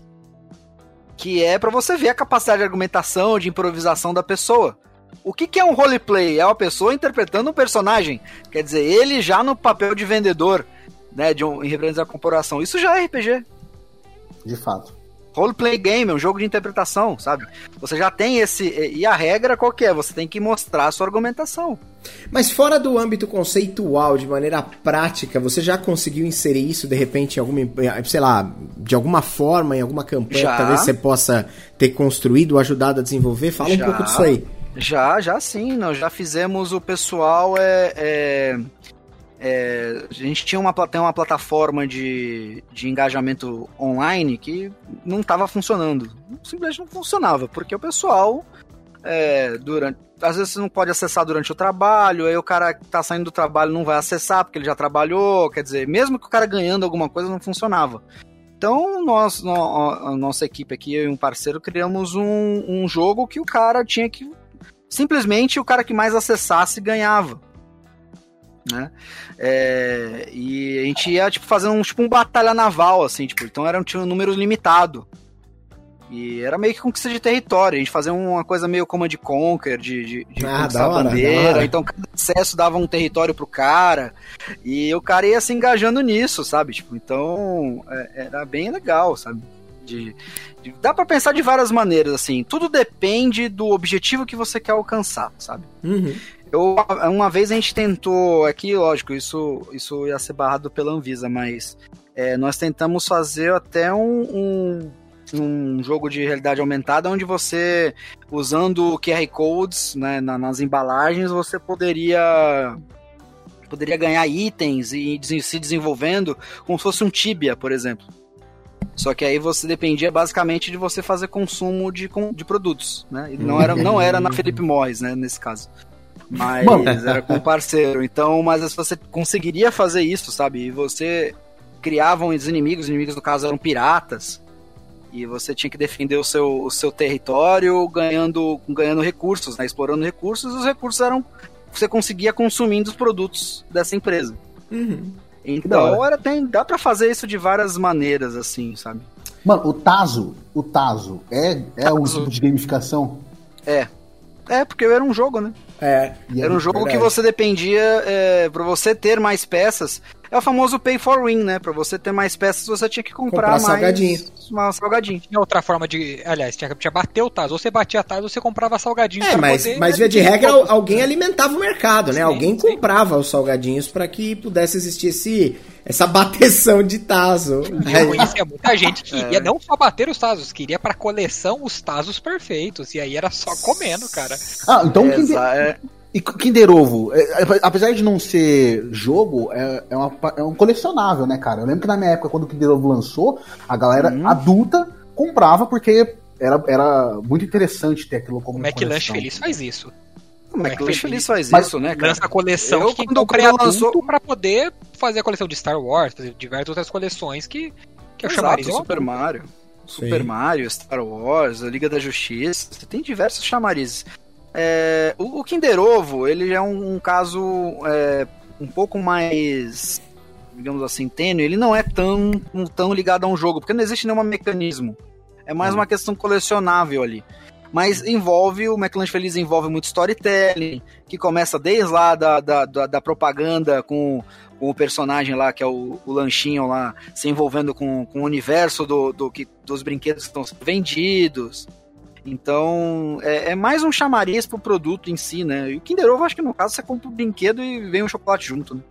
Que é para você ver a capacidade de argumentação, de improvisação da pessoa. O que, que é um roleplay? É uma pessoa interpretando um personagem. Quer dizer, ele já no papel de vendedor, né, de um, em representação da corporação. Isso já é RPG. De fato roleplay game, é um jogo de interpretação, sabe? Você já tem esse. E a regra qual que é? Você tem que mostrar a sua argumentação. Mas fora do âmbito conceitual, de maneira prática, você já conseguiu inserir isso de repente em alguma, sei lá, de alguma forma, em alguma campanha já. que talvez você possa ter construído, ajudado a desenvolver? Fala já. um pouco disso aí. Já, já sim, nós já fizemos o pessoal é, é é, a gente tinha uma, tem uma plataforma de, de engajamento online que não estava funcionando. Simplesmente não funcionava, porque o pessoal, é, durante, às vezes você não pode acessar durante o trabalho, aí o cara que está saindo do trabalho não vai acessar porque ele já trabalhou, quer dizer, mesmo que o cara ganhando alguma coisa, não funcionava. Então, nós, a nossa equipe aqui, eu e um parceiro, criamos um, um jogo que o cara tinha que. Simplesmente o cara que mais acessasse ganhava né? É, e a gente ia, tipo, fazendo um, tipo, um batalha naval, assim, tipo, então era um, tinha um número limitado. E era meio que conquista de território. A gente fazia uma coisa meio como de Conquer, de, de, de ah, conquistar a bandeira. Então cada acesso dava um território pro cara. E o cara ia se engajando nisso, sabe? Tipo, então é, era bem legal, sabe? De, de, dá para pensar de várias maneiras, assim. Tudo depende do objetivo que você quer alcançar, sabe? Uhum. Eu, uma vez a gente tentou, aqui, lógico, isso, isso ia ser barrado pela Anvisa, mas é, nós tentamos fazer até um, um, um, jogo de realidade aumentada onde você, usando QR Codes né, nas embalagens, você poderia poderia ganhar itens e se desenvolvendo como se fosse um Tibia, por exemplo. Só que aí você dependia basicamente de você fazer consumo de, de produtos, né? E não era, não era na Felipe Morris, né, nesse caso. Mas Mano. era com parceiro. Então, mas você conseguiria fazer isso, sabe? E você criavam os inimigos, os inimigos no caso eram piratas. E você tinha que defender o seu, o seu território ganhando, ganhando recursos, né? explorando recursos, e os recursos eram. Você conseguia consumindo os produtos dessa empresa. Uhum. Então, era, tem, dá para fazer isso de várias maneiras, assim, sabe? Mano, o Tazo, o Tazo é, é um tipo de gamificação? É. É, porque era um jogo, né? É. Era um jogo verdade. que você dependia, é, para você ter mais peças. É o famoso pay for win, né? Pra você ter mais peças, você tinha que comprar, comprar mais salgadinho. Uma salgadinho. Tinha outra forma de. Aliás, tinha que bater o Taz. Ou você batia Taz ou você comprava salgadinho. É, mas, poder, mas via de regra, alguém alimentava o mercado, né? Sim, alguém sim. comprava os salgadinhos para que pudesse existir esse, essa bateção de Tazo. Eu conhecia muita gente que queria é. não só bater os Tazos, queria pra coleção os Tazos perfeitos. E aí era só comendo, cara. Ah, então é, quem, é... E Kinder Ovo, é, é, apesar de não ser jogo, é, é, uma, é, um colecionável, né, cara? Eu lembro que na minha época, quando o Kinder Ovo lançou, a galera hum. adulta comprava porque era, era muito interessante ter aquilo como. O McLanche Feliz faz isso. O McLanche Feliz faz Mas, isso, né, cara? Lança a coleção eu, que quando comprei lançou... pra poder fazer a coleção de Star Wars, fazer diversas outras coleções que, que é o chamariz. Super Mario. Super Sim. Mario, Star Wars, a Liga da Justiça, você tem diversos chamarizes. É, o, o, Kinder Ovo, ele é um, um caso é, um pouco mais, digamos assim, tênue, ele não é tão, tão ligado a um jogo, porque não existe nenhum mecanismo. É mais hum. uma questão colecionável ali. Mas envolve, o McLanche Feliz envolve muito storytelling, que começa desde lá da, da, da, da propaganda com com o personagem lá, que é o, o lanchinho lá, se envolvendo com, com o universo do, do, que, dos brinquedos que estão sendo vendidos. Então, é, é, mais um chamariz pro produto em si, né? E o Kinder Ovo, acho que no caso, você compra o brinquedo e vem o chocolate junto, né?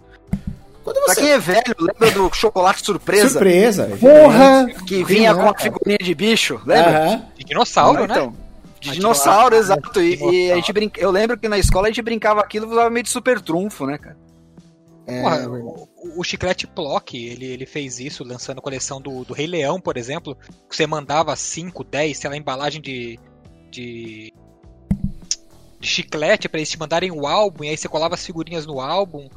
Quando você... Pra quem é velho, lembra do chocolate surpresa? Surpresa! Porra! Que vinha com a figurinha de bicho, lembra? De dinossauro, ah, né? Então, de dinossauro, exato. E, e, a gente brinca... eu lembro que na escola a gente brincava aquilo e usava meio de super trunfo, né, cara? É, Porra, é o, o, Chiclete Plock, ele, ele fez isso lançando a coleção do, do Rei Leão, por exemplo. Que você mandava 5, 10, sei lá, embalagem de, de, de chiclete para eles te mandarem o álbum, e aí você colava as figurinhas no álbum.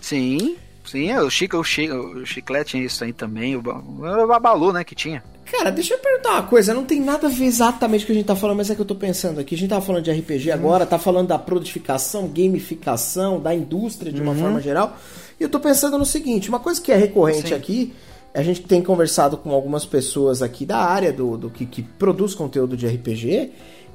Sim, sim, é, o, chic, o, chic, o chiclete tinha isso aí também, o, o Babalu, né, que tinha. Cara, deixa eu perguntar uma coisa, não tem nada a ver exatamente com o que a gente tá falando, mas é que eu tô pensando aqui. A gente tá falando de RPG uhum. agora, tá falando da produtificação, gamificação, da indústria de uma uhum. forma geral. E eu tô pensando no seguinte, uma coisa que é recorrente Sim. aqui, a gente tem conversado com algumas pessoas aqui da área do, do que, que produz conteúdo de RPG.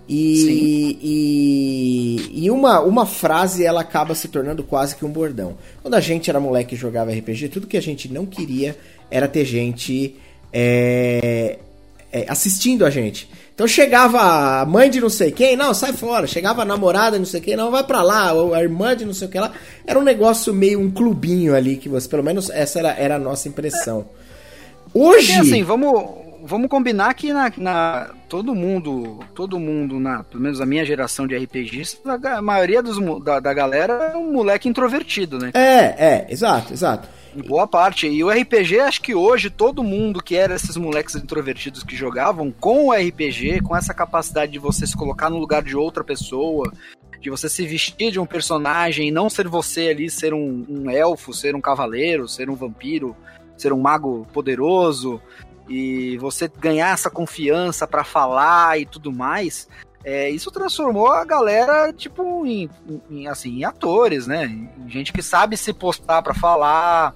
E, e, e, uma, uma frase ela acaba se tornando quase que um bordão. Quando a gente era moleque e jogava RPG, tudo que a gente não queria era ter gente é, é, assistindo a gente. Então chegava a mãe de não sei quem, não, sai fora. Chegava a namorada de não sei quem, não, vai pra lá. Ou a irmã de não sei o que lá. Era um negócio meio um clubinho ali, que você, pelo menos essa era, era a nossa impressão. Hoje. Porque, assim, vamos, vamos combinar que na, na, todo mundo, todo mundo, na, pelo menos a minha geração de RPGs, a, maioria dos, da, da galera é um moleque introvertido, né? É, é, exato, exato. Boa parte. E o RPG, acho que hoje todo mundo que era esses moleques introvertidos que jogavam com o RPG, com essa capacidade de você se colocar no lugar de outra pessoa, de você se vestir de um personagem e não ser você ali, ser um, um elfo, ser um cavaleiro, ser um vampiro, ser um mago poderoso, e você ganhar essa confiança para falar e tudo mais, é, isso transformou a galera, tipo, em, em, assim, em atores, né? Em gente que sabe se postar para falar.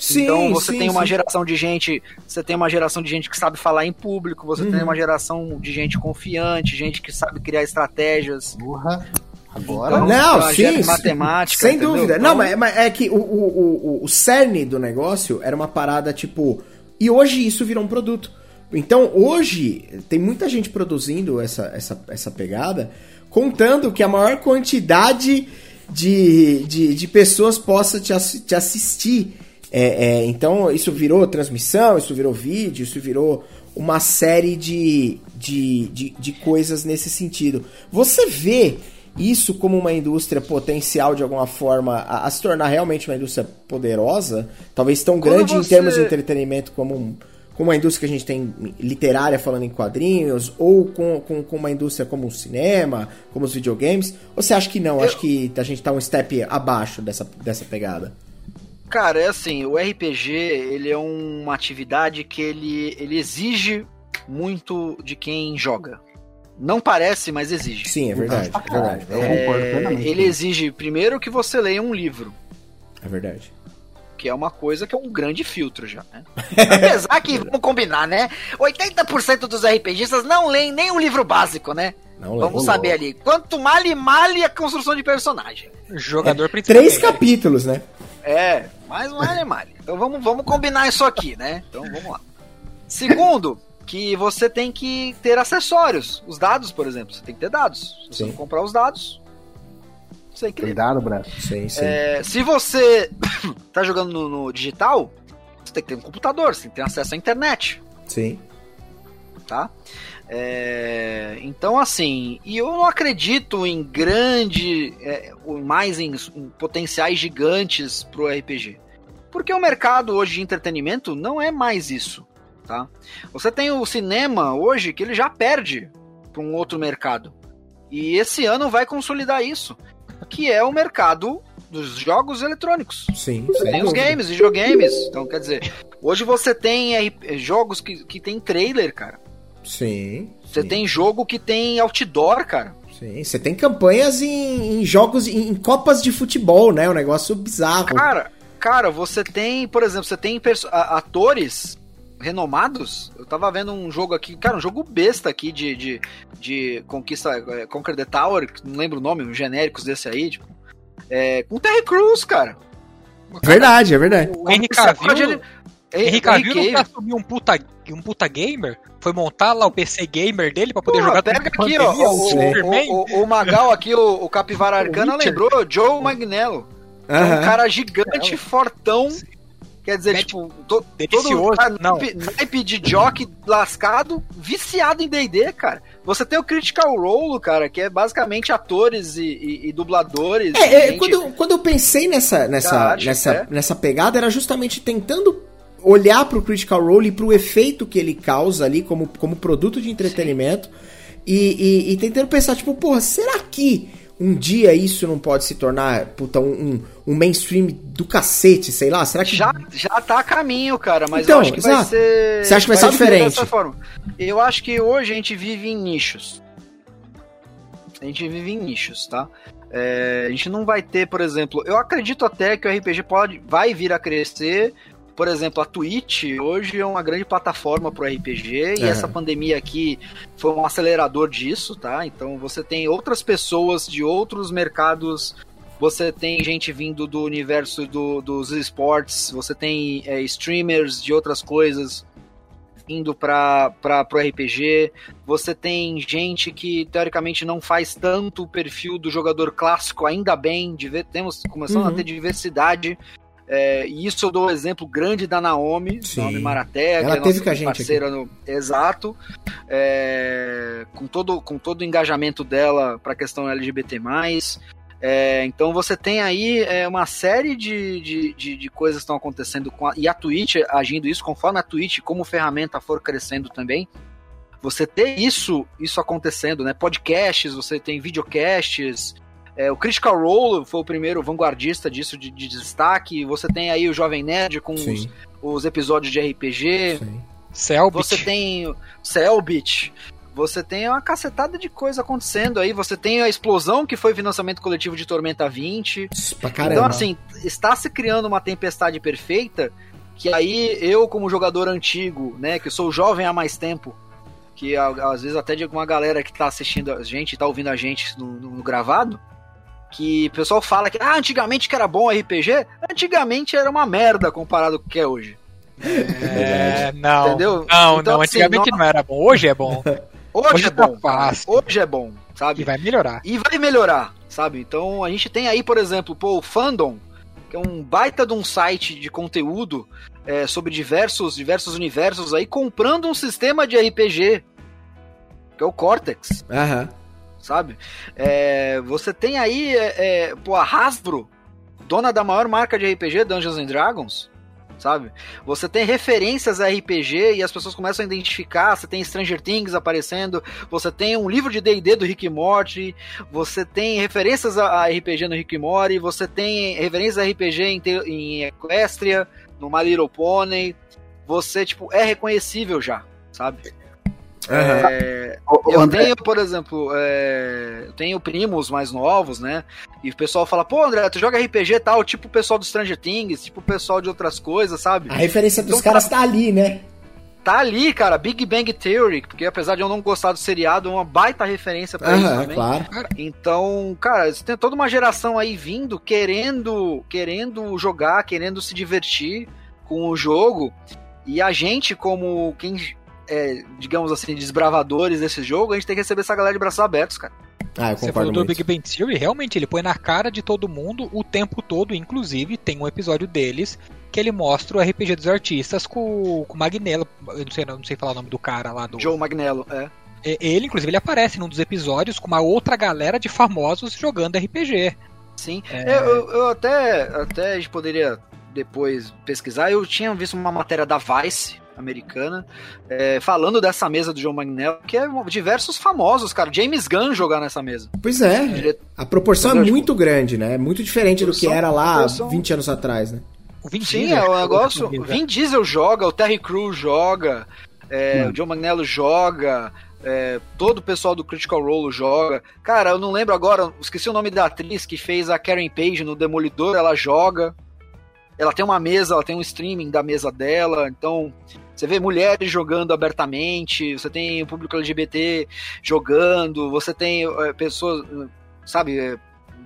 Sim, então você sim, tem uma sim. geração de gente, você tem uma geração de gente que sabe falar em público, você uhum. tem uma geração de gente confiante, gente que sabe criar estratégias. Porra. Agora então, não, sim, matemática, sem entendeu? dúvida. Então, não, mas, mas, é que o, o, o, o cerne do negócio era uma parada tipo, e hoje isso virou um produto. Então, hoje, tem muita gente produzindo essa, essa, essa pegada, contando que a maior quantidade de, de, de pessoas possa te, te assistir. É, é, então, isso virou transmissão, isso virou vídeo, isso virou uma série de, de, de, de coisas nesse sentido. Você vê isso como uma indústria potencial de alguma forma a, a se tornar realmente uma indústria poderosa, talvez tão Quando grande você... em termos de entretenimento como um com uma indústria que a gente tem literária falando em quadrinhos, ou com, com, com uma indústria como o cinema, como os videogames? Ou você acha que não? Eu... Acho que a gente tá um step abaixo dessa, dessa pegada. Cara, é assim, o RPG, ele é uma atividade que ele, ele exige muito de quem joga. Não parece, mas exige. Sim, é verdade. É verdade. Eu concordo plenamente. Ele exige primeiro que você leia um livro. É verdade que é uma coisa que é um grande filtro já, né? Apesar que, vamos combinar, né? 80% dos RPGistas não leem nem um livro básico, né? Não vamos saber ali. Quanto male male a construção de personagem. Jogador é, principal. Três capítulos, né? É, mais male male. Então vamos, vamos combinar isso aqui, né? Então vamos lá. Segundo, que você tem que ter acessórios. Os dados, por exemplo. Você tem que ter dados. Se você não comprar os dados, sem querer. Cuidado, braço. Sim, sim. É, se você tá jogando no, no, digital, você tem que ter um computador, você tem que ter acesso à internet. Sim. Tá? É, então, assim, e eu não acredito em grande, é, mais em, em potenciais gigantes pro RPG. Porque o mercado hoje de entretenimento não é mais isso, tá? Você tem o cinema hoje que ele já perde para um outro mercado. E esse ano vai consolidar isso que é o mercado dos jogos eletrônicos. Sim. Você tem os games, videogames. Então, quer dizer, hoje você tem jogos que, que tem trailer, cara. Sim. Você tem jogo que tem outdoor, cara. Sim, você tem campanhas em, em jogos, em, em, copas de futebol, né? Um negócio bizarro. Cara, cara, você tem, por exemplo, você tem atores renomados. Eu tava vendo um jogo aqui, cara, um jogo besta aqui de, de, de Conquista, é, Conquer the Tower, não lembro o nome, genéricos desse aí, tipo, é, com Terry Crews, cara. Verdade, é verdade. O Henry Cavill, Henry Cavill não quer assumir um puta, um puta gamer? Foi montar lá o PC gamer dele pra poder Porra, jogar pega aqui, ó, o, o, o, o, Magal aqui, o, o Capivara Arcana lembrou Joe Magnello. Uh -huh. É um cara gigante, fortão. Quer dizer, tipo, to, todo não. naipe de jock lascado, viciado em D&D, cara. Você tem o Critical Role, cara, que é basicamente atores e, e, e dubladores. É, é quando, eu, quando eu pensei nessa, nessa, arte, nessa, é. nessa pegada, era justamente tentando olhar para o Critical Role e para o efeito que ele causa ali como, como produto de entretenimento e, e, e, tentando pensar, tipo, porra, será que um dia isso não pode se tornar, puta, um, um, mainstream do cacete, sei lá? Será que. Já, já tá a caminho, cara, mas então, eu acho que exato. vai ser. Você acha que vai, vai ser diferente? Eu acho que hoje a gente vive em nichos. A gente vive em nichos, tá? É, a gente não vai ter, por exemplo, eu acredito até que o RPG pode, vai vir a crescer por exemplo, a Twitch hoje é uma grande plataforma para o RPG e essa pandemia aqui foi um acelerador disso, tá? Então você tem outras pessoas de outros mercados você tem gente vindo do universo do, dos esportes, você tem é, streamers de outras coisas indo para o RPG, você tem gente que teoricamente não faz tanto o perfil do jogador clássico, ainda bem, temos começando uhum. a ter diversidade é, e isso eu dou um exemplo grande da Naomi, Sim. Naomi Maraté, Ela que é teve com a gente parceira aqui. no exato, é, com todo com todo o engajamento dela para a questão LGBT+. É, então você tem aí é, uma série de, de, de, de coisas que estão acontecendo a, e a Twitch agindo isso, conforme a Twitch como ferramenta for crescendo também, você ter isso isso acontecendo, né? Podcasts, você tem videocasts, é, o Critical Role foi o primeiro vanguardista disso de, de destaque. Você tem aí o Jovem Nerd com os, os, episódios de RPG. Sim. Selbit. Você tem Selbit. Você tem uma cacetada de coisa acontecendo aí. Você tem a explosão que foi financiamento coletivo de Tormenta 20. Então, assim, está se criando uma tempestade perfeita que aí eu, como jogador antigo, né, que sou jovem há mais tempo, que às vezes até de alguma galera que está assistindo a gente, está ouvindo a gente no, no gravado, que o pessoal fala que ah, antigamente que era bom RPG, antigamente era uma merda comparado com o que é hoje. É, não. Entendeu? Não, então, não, assim, antigamente não... não... era bom, hoje é bom. Hoje, hoje é tá bom. Fácil. Hoje é bom, sabe? E vai melhorar. E vai melhorar, sabe? Então a gente tem aí, por exemplo, pô, o Fandom, que é um baita de um site de conteúdo é, sobre diversos, diversos universos aí, comprando um sistema de RPG, que é o Cortex. Aham sabe? É, você tem aí, é, é, pô, a Hasbro, dona da maior marca de RPG, Dungeons and Dragons, sabe? Você tem referências a RPG e as pessoas começam a identificar, você tem Stranger Things aparecendo, você tem um livro de D&D do Rick Morty, você tem referências a, RPG no Rick Morty, você tem referências a RPG em, em Equestria, no My Little Pony, você, tipo, é reconhecível já, sabe? Uhum. É, eu tenho, por exemplo, é, eu tenho primos mais novos, né? E o pessoal fala, pô, André, tu joga RPG e tal, tipo o pessoal do Stranger Things, tipo o pessoal de outras coisas, sabe? A referência dos então, caras tá ali, né? Tá ali, cara, Big Bang Theory, porque apesar de eu não gostar do seriado, é uma baita referência pra uhum, isso também. Claro. Então, cara, você tem toda uma geração aí vindo, querendo, querendo jogar, querendo se divertir com o jogo. E a gente, como quem é, digamos assim, desbravadores desse jogo, a gente tem que receber essa galera de braços abertos, cara. Ah, eu Você falou do Big Bang Theory, realmente ele põe na cara de todo mundo o tempo todo, inclusive tem um episódio deles que ele mostra o RPG dos artistas com, com o Magnello, eu não sei, não sei falar o nome do cara lá do... Joe Magnello, é. Ele, inclusive, ele aparece num dos episódios com uma outra galera de famosos jogando RPG. Sim, é... eu, eu até, até a gente poderia depois pesquisar, eu tinha visto uma matéria da Vice, americana, é, falando dessa mesa do João Magnello, que é diversos famosos, cara. James Gunn jogar nessa mesa. Pois é. A proporção é muito grande, né? É muito diferente do que era lá proporção... 20 anos atrás, né? O Vin Sim, Diesel, é o negócio. Vin Diesel joga, o Terry Crews joga. é, o John Magnello joga, é, todo o pessoal do Critical Role joga. Cara, eu não lembro agora, esqueci o nome da atriz que fez a Karen Page no Demolidor, ela joga. Ela tem uma mesa, ela tem um streaming da mesa dela, então você vê mulheres jogando abertamente, você tem o público LGBT jogando, você tem é, pessoas, sabe, é,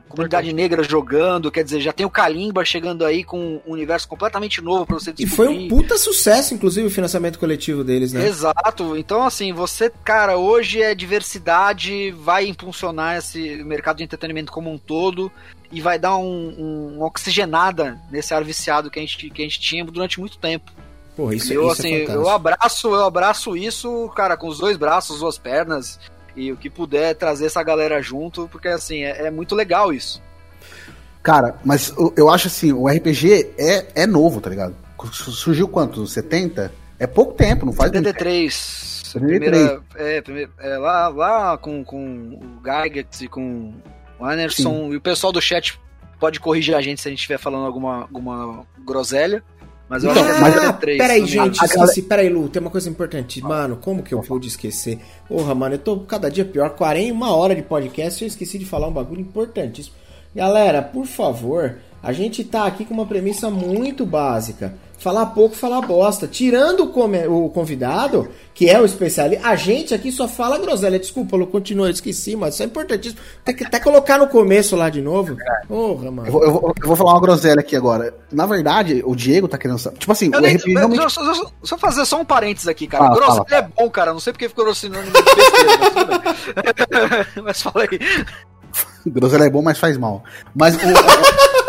comunidade negra jogando, quer dizer, já tem o Kalimba chegando aí com um universo completamente novo para você descobrir. E foi um puta sucesso, inclusive, o financiamento coletivo deles, né? Exato. Então, assim, você, cara, hoje é diversidade, vai impulsionar esse mercado de entretenimento como um todo e vai dar um, um, uma oxigenada nesse ar viciado que a gente, que a gente tinha durante muito tempo. Porra, isso, eu, isso é assim, é eu abraço, eu abraço isso, cara, com os dois braços, duas pernas e o que puder trazer essa galera junto, porque assim, é, é muito legal isso. Cara, mas eu, eu, acho assim, o RPG é, é novo, tá ligado? Surgiu quanto? 70? É pouco tempo, não faz 73. 73. Primeira, é, primeira, é, lá, lá com, com o Gygax e com o Anderson Sim. e o pessoal do chat pode corrigir a gente se a gente estiver falando alguma, alguma groselha. Mas eu então, acho que é mas, ah, Peraí, gente, a, esqueci. Peraí, Lu, tem uma coisa importante. Mano, como que eu pude esquecer? Porra, mano, eu tô cada dia pior. 41 hora de podcast eu esqueci de falar um bagulho importantíssimo. Galera, por favor, a gente tá aqui com uma premissa muito básica falar pouco, falar bosta. Tirando o, o convidado, que é o especialista, a gente aqui só fala groselha. Desculpa, eu continuo, eu esqueci, mas isso é importantíssimo. Até, até colocar no começo lá de novo. Porra, mano. Eu vou, eu, vou, eu vou, falar uma groselha aqui agora. Na verdade, o Diego tá querendo. Tipo assim, eu o nem, RPG realmente... só, só, só, fazer só um parênteses aqui, cara. Fala, groselha fala. é bom, cara. Não sei porque ficou grossinando besteira, mas, mas fala aí. Groselha é bom, mas faz mal. Mas o,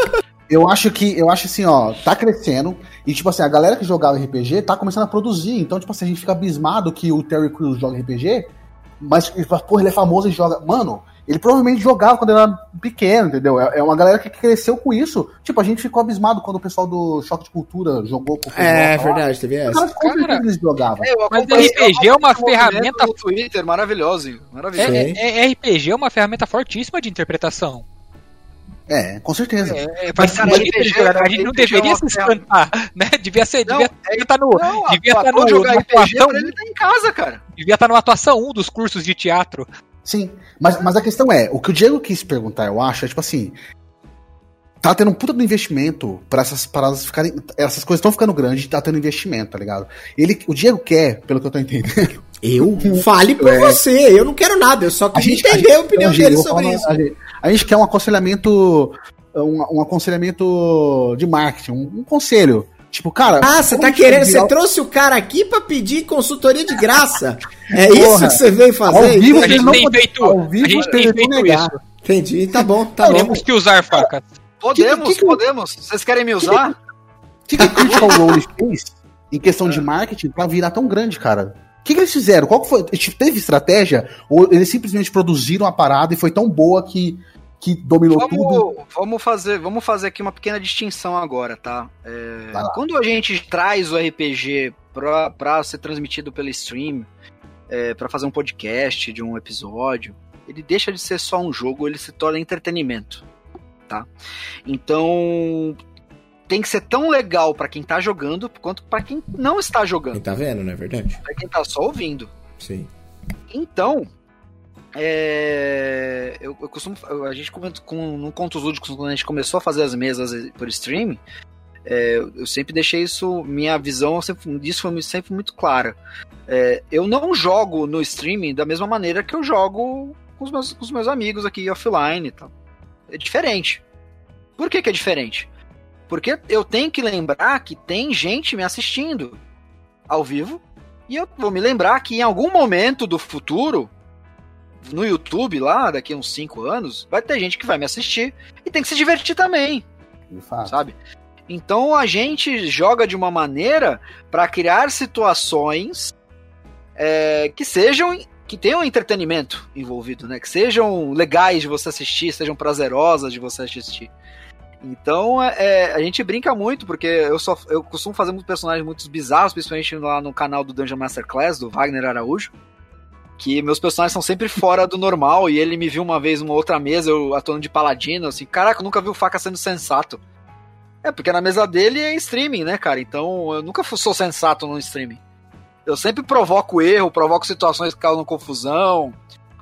eu acho que, eu acho assim, ó, tá crescendo. E, tipo assim, a galera que jogava RPG tá começando a produzir. Então, tipo assim, a gente fica abismado que o Terry Crews joga RPG, mas, porra, ele é famoso e joga. Mano, ele provavelmente jogava quando ele era pequeno, entendeu? É, é uma galera que cresceu com isso. Tipo, a gente ficou abismado quando o pessoal do Choque de Cultura jogou com o É, verdade, teve essa. Cara, eles jogavam. É, mas RPG é uma ferramenta. Twitter maravilhoso. maravilhoso. É, é, é, RPG é uma ferramenta fortíssima de interpretação. É, com certeza. É, faz sentido, a gente não deveria se espantar, né? Devia ser, não, devia, é, estar tá no, não, devia estar tá no, jogar atuação, ele tá em casa, cara. Devia estar tá no atuação 1 dos cursos de teatro. Sim, mas, mas a questão é, o que o Diego quis perguntar, eu acho, é tipo assim, tá tendo um puta do investimento para essas paradas ficarem. Essas coisas estão ficando grandes, tá tendo investimento, tá ligado? Ele, o Diego quer, pelo que eu tô entendendo. Eu? Fale por é, você, eu não quero nada, eu só queria entender a, a opinião dele sobre isso. A gente, a gente, quer um aconselhamento. Um, um aconselhamento de marketing, um, um conselho. Tipo, cara. Ah, você tá querendo. Você trouxe o cara aqui pra pedir consultoria de graça. É Porra, isso que você veio fazer? Ao vivo, a gente tem feito, ao vivo, a gente tem feito isso. Entendi, tá bom, tá Temos que usar facas. Podemos, que que, podemos. Vocês querem me usar? O que, que, que o Critical Role fez em questão de marketing pra virar tão grande, cara? O que, que eles fizeram? Qual foi? Teve estratégia? Ou eles simplesmente produziram a parada e foi tão boa que, que dominou vamos, tudo? Vamos fazer, vamos fazer aqui uma pequena distinção agora, tá? É, quando a gente traz o RPG pra, pra ser transmitido pelo stream, é, para fazer um podcast de um episódio, ele deixa de ser só um jogo, ele se torna entretenimento tá? Então tem que ser tão legal para quem tá jogando quanto para quem não está jogando. Quem tá vendo, não é verdade? Pra quem tá só ouvindo. Sim. Então, é, eu, eu, costumo. A gente comenta com no Contos Lúdicos, quando a gente começou a fazer as mesas por streaming, é, eu sempre deixei isso. Minha visão sempre, disso foi sempre muito clara. É, eu não jogo no streaming da mesma maneira que eu jogo com os meus, com os meus amigos aqui offline e tal é diferente. Por que, que é diferente? Porque eu tenho que lembrar que tem gente me assistindo ao vivo e eu vou me lembrar que em algum momento do futuro, no YouTube lá, daqui a uns 5 anos, vai ter gente que vai me assistir e tem que se divertir também. Sabe? Então a gente joga de uma maneira para criar situações é, que sejam que tenham entretenimento envolvido, né? Que sejam legais de você assistir, sejam prazerosas de você assistir. Então é, é, a gente brinca muito, porque eu só eu costumo fazer muitos personagens muito bizarros, principalmente lá no canal do Dungeon Masterclass, do Wagner Araújo. Que meus personagens são sempre fora do normal, e ele me viu uma vez numa outra mesa, eu atuando de paladino, assim, caraca, eu nunca vi o Faca sendo sensato. É, porque na mesa dele é streaming, né, cara? Então eu nunca sou sensato no streaming. Eu sempre provoco erro, provoco situações que causam confusão.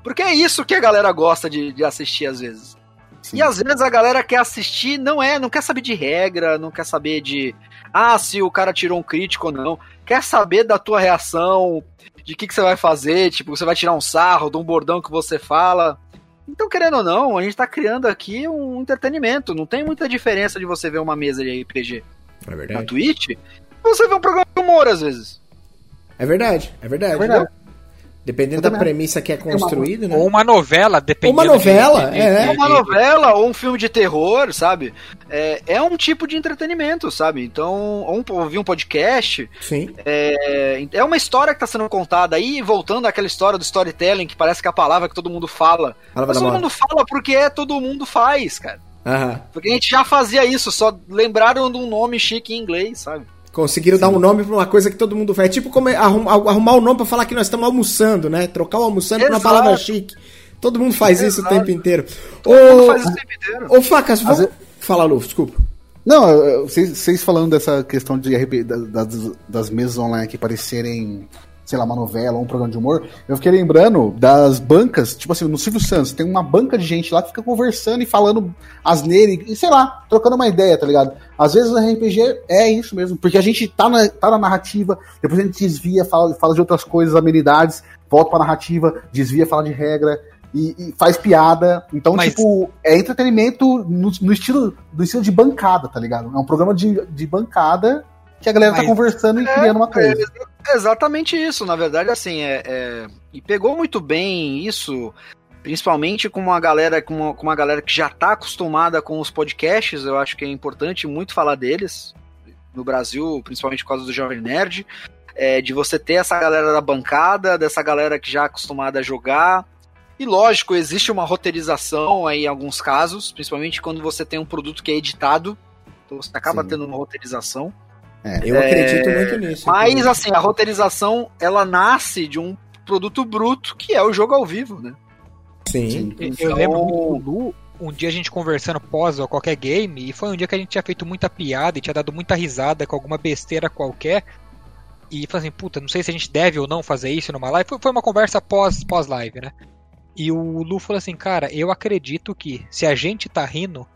Porque é isso que a galera gosta de, de assistir às vezes. Sim. E às vezes a galera quer assistir, não é, não quer saber de regra, não quer saber de ah, se o cara tirou um crítico ou não. Quer saber da tua reação, de o que, que você vai fazer, tipo, você vai tirar um sarro de um bordão que você fala. Então, querendo ou não, a gente tá criando aqui um entretenimento. Não tem muita diferença de você ver uma mesa de RPG é verdade. na Twitch, você vê um programa de humor às vezes. É verdade, é verdade. É verdade. Dependendo da premissa que é construída, né? Ou uma novela, dependendo. Ou uma novela, de, é. Uma novela ou um filme de terror, sabe? É, é um tipo de entretenimento, sabe? Então, ou um, ouvir um podcast. Sim. É, é uma história que está sendo contada aí, voltando àquela história do storytelling, que parece que é a palavra que todo mundo fala. Mas todo mundo fala porque é todo mundo faz, cara. Aham. Porque a gente já fazia isso, só lembraram de um nome chique em inglês, sabe? Conseguiram Sim. dar um nome pra uma coisa que todo mundo faz. É tipo como arrumar, o um nome pra falar que nós estamos almoçando, né? Trocar o almoçando por uma palavra chique. Todo mundo faz Exato. isso o tempo inteiro. Todo ô, mundo faz isso o tempo inteiro. Ô, Facas, vamos... Vezes... Fala, Luf, desculpa. Não, vocês falando dessa questão de RP, das, das mesas online que parecerem sei lá, uma novela ou um programa de humor, eu fiquei lembrando das bancas, tipo assim, no Silvio Santos, tem uma banca de gente lá que fica conversando e falando asneira e, sei lá, trocando uma ideia, tá ligado? Às vezes o RPG é isso mesmo, porque a gente tá na, tá na narrativa, depois a gente desvia, fala, fala de outras coisas, amenidades, volta pra narrativa, desvia, fala de regra, e, e, faz piada. Então, Mas... tipo, é entretenimento no, no, estilo do estilo de bancada, tá ligado? É um programa de, de bancada que a galera tá Mas... tá conversando e é, criando uma coisa. É exatamente isso, na verdade, assim, é, é, e pegou muito bem isso, principalmente com uma galera com uma, com uma galera que já tá acostumada com os podcasts, eu acho que é importante muito falar deles no Brasil, principalmente por causa do Jovem Nerd, é, de você ter essa galera da bancada, dessa galera que já é acostumada a jogar. E lógico, existe uma roteirização aí em alguns casos, principalmente quando você tem um produto que é editado, então você acaba Sim. tendo uma roteirização. É, eu acredito é, muito nisso. Mas, assim, a roteirização, ela nasce de um produto bruto, que é o jogo ao vivo, né? Sim. Então... Eu lembro muito do Lu, um dia a gente conversando pós ou qualquer game, e foi um dia que a gente tinha feito muita piada e tinha dado muita risada com alguma besteira qualquer. E falou assim, puta, não sei se a gente deve ou não fazer isso numa live. Foi, foi uma conversa pós, pós-live, né? E o Lu falou assim, cara, eu acredito que se a gente tá rindo,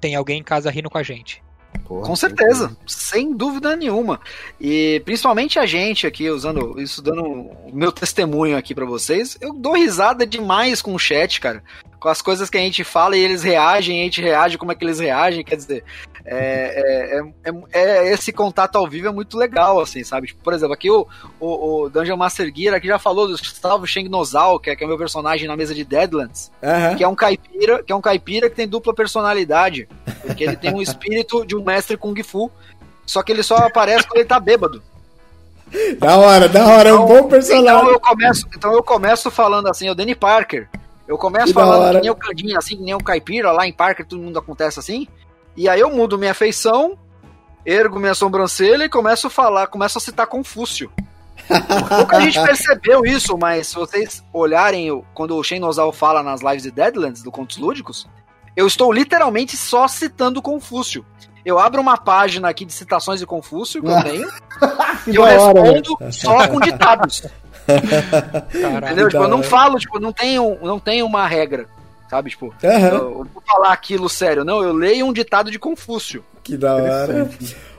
tem alguém em casa rindo com a gente. Porra, Com certeza, sem dúvida nenhuma. E principalmente a gente aqui, usando isso, dando o meu testemunho aqui para vocês, eu dou risada demais com o chat, cara. Com as coisas que a gente fala e eles reagem, a gente reage como é que eles reagem, quer dizer, é, é, é, é, esse contato ao vivo é muito legal, assim, sabe? Tipo, por exemplo, aqui o, o, o, Dungeon Master Gear aqui já falou do Gustavo Sheng Nozal, que é, que é meu personagem na mesa de Deadlands, uhum. que é um caipira, que é um caipira que tem dupla personalidade, porque ele tem um espírito de um mestre kung fu, só que ele só aparece quando ele tá bêbado. Da hora, da hora, então, é um então, bom personagem. Então eu começo, então eu começo falando assim, o Danny Parker. Eu começo que falando que nem o Candinho, assim, que nem o Caipira, lá em Parker, todo mundo acontece assim. E aí eu mudo minha feição, ergo minha sobrancelha e começo a falar, começo a citar Confúcio. Pouca gente percebeu isso, mas se vocês olharem quando o Shane Ozal fala nas lives de Deadlands, do Contos Lúdicos, eu estou literalmente só citando Confúcio. Eu abro uma página aqui de citações de Confúcio que eu tenho e eu respondo só com ditados. Entendeu? Tipo, eu não falo, tipo, não tenho, não tenho uma regra. Sabe, tipo, uhum. eu, vou falar aquilo sério. Não, eu leio um ditado de Confúcio. Que da hora.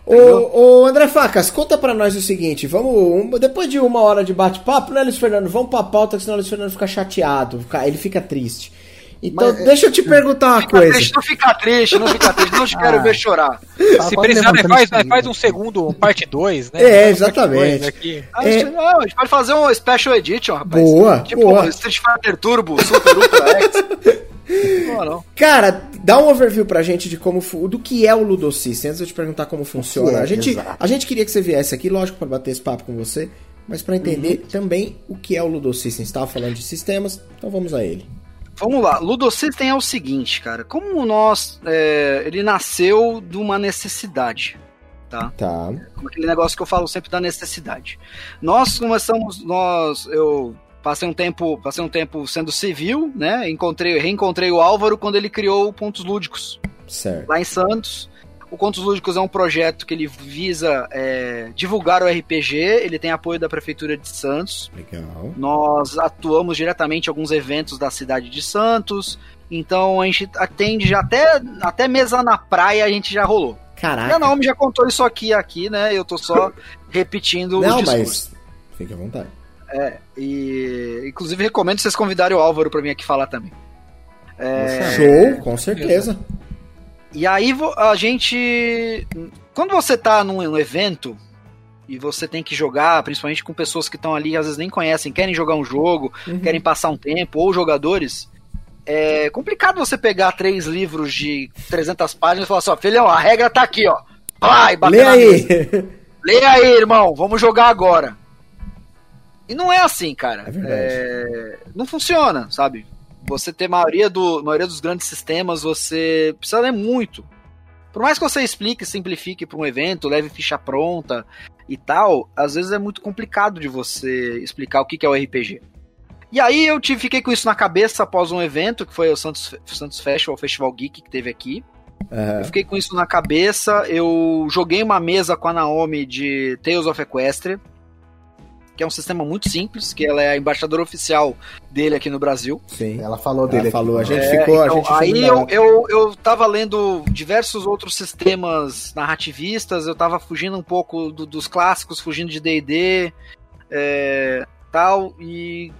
Ô, ô, André Facas, conta pra nós o seguinte, vamos, um, depois de uma hora de bate-papo, né, Luiz Fernando, vamos pra pauta, senão o Luiz Fernando fica chateado, ele fica triste. Então, Mas, deixa eu te perguntar uma coisa. Triste, não fica triste, não fica triste, não te quero ah. ver chorar. Se precisar, faz, faz um segundo, parte 2, né? É, exatamente. Aqui. Ah, é... Não, a gente pode fazer um Special Edition, rapaz. Boa, tipo boa. Street Fighter Turbo, Super Ultra X. Não, Cara, dá um overview pra gente de como do que é o Ludosystem, antes de eu te perguntar como funciona. É, a, gente, a gente queria que você viesse aqui, lógico, para bater esse papo com você, mas para entender uhum. também o que é o Ludosystem. Você estava falando de sistemas, então vamos a ele. Vamos lá, Ludosystem é o seguinte, cara. Como nós. É, ele nasceu de uma necessidade. Tá? Tá. Como aquele negócio que eu falo sempre da necessidade. Nós começamos. Nós. Eu passei um tempo. Passei um tempo sendo civil, né? Encontrei, reencontrei o Álvaro quando ele criou Pontos Lúdicos. Certo. Lá em Santos. O Contos Lúdicos é um projeto que ele visa é, divulgar o RPG, ele tem apoio da Prefeitura de Santos. Legal. Nós atuamos diretamente em alguns eventos da cidade de Santos, então a gente atende já até, até mesa na praia a gente já rolou. Caraca. A Naomi já contou isso aqui, aqui, né? Eu tô só repetindo Não, o discurso. mas fique à vontade. É, e inclusive recomendo vocês convidarem o Álvaro para vir aqui falar também. É... Show, com certeza. E aí a gente. Quando você tá num, evento e você tem que jogar, principalmente com pessoas que estão ali às vezes nem conhecem, querem jogar um jogo, uhum. querem passar um tempo, ou jogadores, é complicado você pegar três livros de 300 páginas e falar assim: ó, filhão, a regra tá aqui, ó. Vai, bater Lê aí. Lê aí, irmão, vamos jogar agora. E não é assim, cara. É. É... Não funciona, sabe? Você ter maioria, do, maioria dos grandes sistemas, você precisa ler muito. Por mais que você explique, simplifique para um evento, leve ficha pronta e tal, às vezes é muito complicado de você explicar o que, que é o RPG. E aí eu tive, fiquei com isso na cabeça após um evento, que foi o Santos, Santos Festival, o Festival Geek que teve aqui. Uhum. Eu fiquei com isso na cabeça, eu joguei uma mesa com a Naomi de Tales of Equestria que é um sistema muito simples, que ela é a embaixadora oficial dele aqui no Brasil. Sim. Ela falou dele. Ela falou, a gente é, ficou. Então, a gente aí eu, eu, eu tava lendo diversos outros sistemas narrativistas, eu tava fugindo um pouco do, dos clássicos, fugindo de DD é, tal, e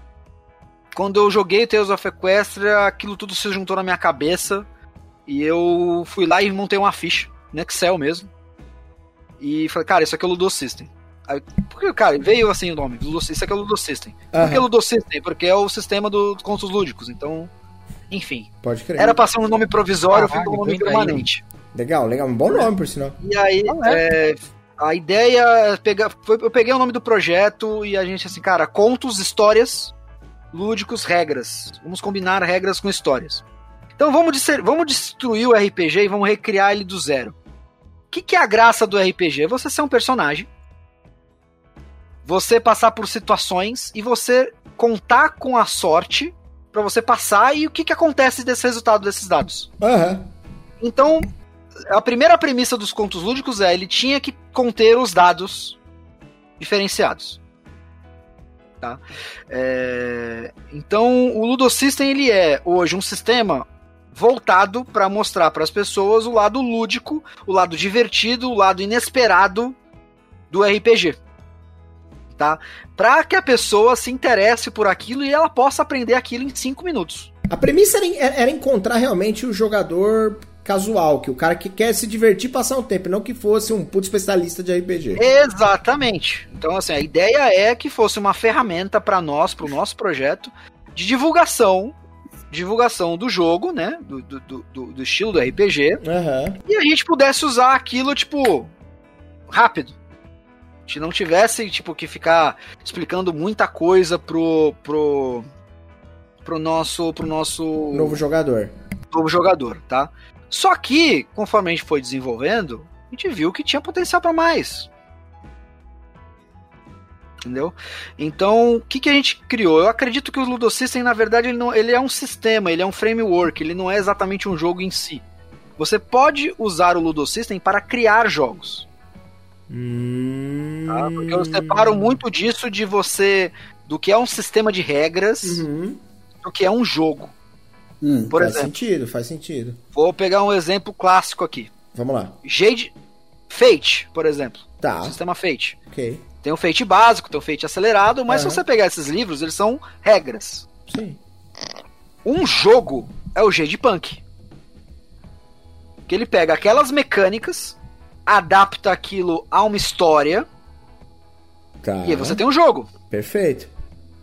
quando eu joguei Tales of Equestria, aquilo tudo se juntou na minha cabeça, e eu fui lá e montei uma ficha, no Excel mesmo. E falei, cara, isso aqui é o Ludo System. Aí, porque, cara, veio assim o nome, isso aqui é o Ludo System. Uhum. Por que Ludo System? Porque é o sistema dos do contos lúdicos, então. Enfim. Pode crer. Era pra ser um nome provisório, foi um nome permanente. Legal, legal. Um bom nome, por sinal. E aí, é. É, a ideia é pegar. Foi, eu peguei o nome do projeto e a gente, assim, cara, contos, histórias, lúdicos, regras. Vamos combinar regras com histórias. Então vamos, vamos destruir o RPG e vamos recriar ele do zero. O que, que é a graça do RPG? É você ser um personagem você passar por situações e você contar com a sorte para você passar e o que, que acontece desse resultado desses dados. Uhum. Então, a primeira premissa dos contos lúdicos é ele tinha que conter os dados diferenciados. Tá? É... Então, o Ludosystem ele é hoje um sistema voltado para mostrar para as pessoas o lado lúdico, o lado divertido, o lado inesperado do RPG tá? Para que a pessoa se interesse por aquilo e ela possa aprender aquilo em 5 minutos. A premissa era, era, encontrar realmente o jogador casual, que o cara que quer se divertir passar um tempo, não que fosse um puto especialista de RPG. Exatamente. Então, assim, a ideia é que fosse uma ferramenta para nós, para o nosso projeto, de divulgação divulgação do jogo, né? Do, do, do, do estilo do RPG. Uhum. E a gente pudesse usar aquilo, tipo, rápido gente não tivesse, tipo, que ficar explicando muita coisa pro. pro. pro nosso. pro nosso. Novo jogador. Novo jogador, tá? Só que, conforme a gente foi desenvolvendo, a gente viu que tinha potencial para mais. Entendeu? Então, o que, que a gente criou? Eu acredito que o Ludo System, na verdade, ele, não, ele é um sistema, ele é um framework, ele não é exatamente um jogo em si. Você pode usar o Ludo System para criar jogos. Hum... Tá? Porque eu separo muito disso de você. do que é um sistema de regras uhum. do que é um jogo. Hum, Por faz exemplo, sentido, faz sentido. Vou pegar um exemplo clássico aqui. Vamos lá. Jade. Fate, por exemplo. Tá. Sistema Fate. Ok. Tem o Fate básico, tem o Fate acelerado, mas uhum. se você pegar esses livros, eles são regras. Sim. Um jogo é o Jade Punk. Que ele pega aquelas mecânicas adapta aquilo a uma história. Tá. E aí você tem um jogo. Perfeito.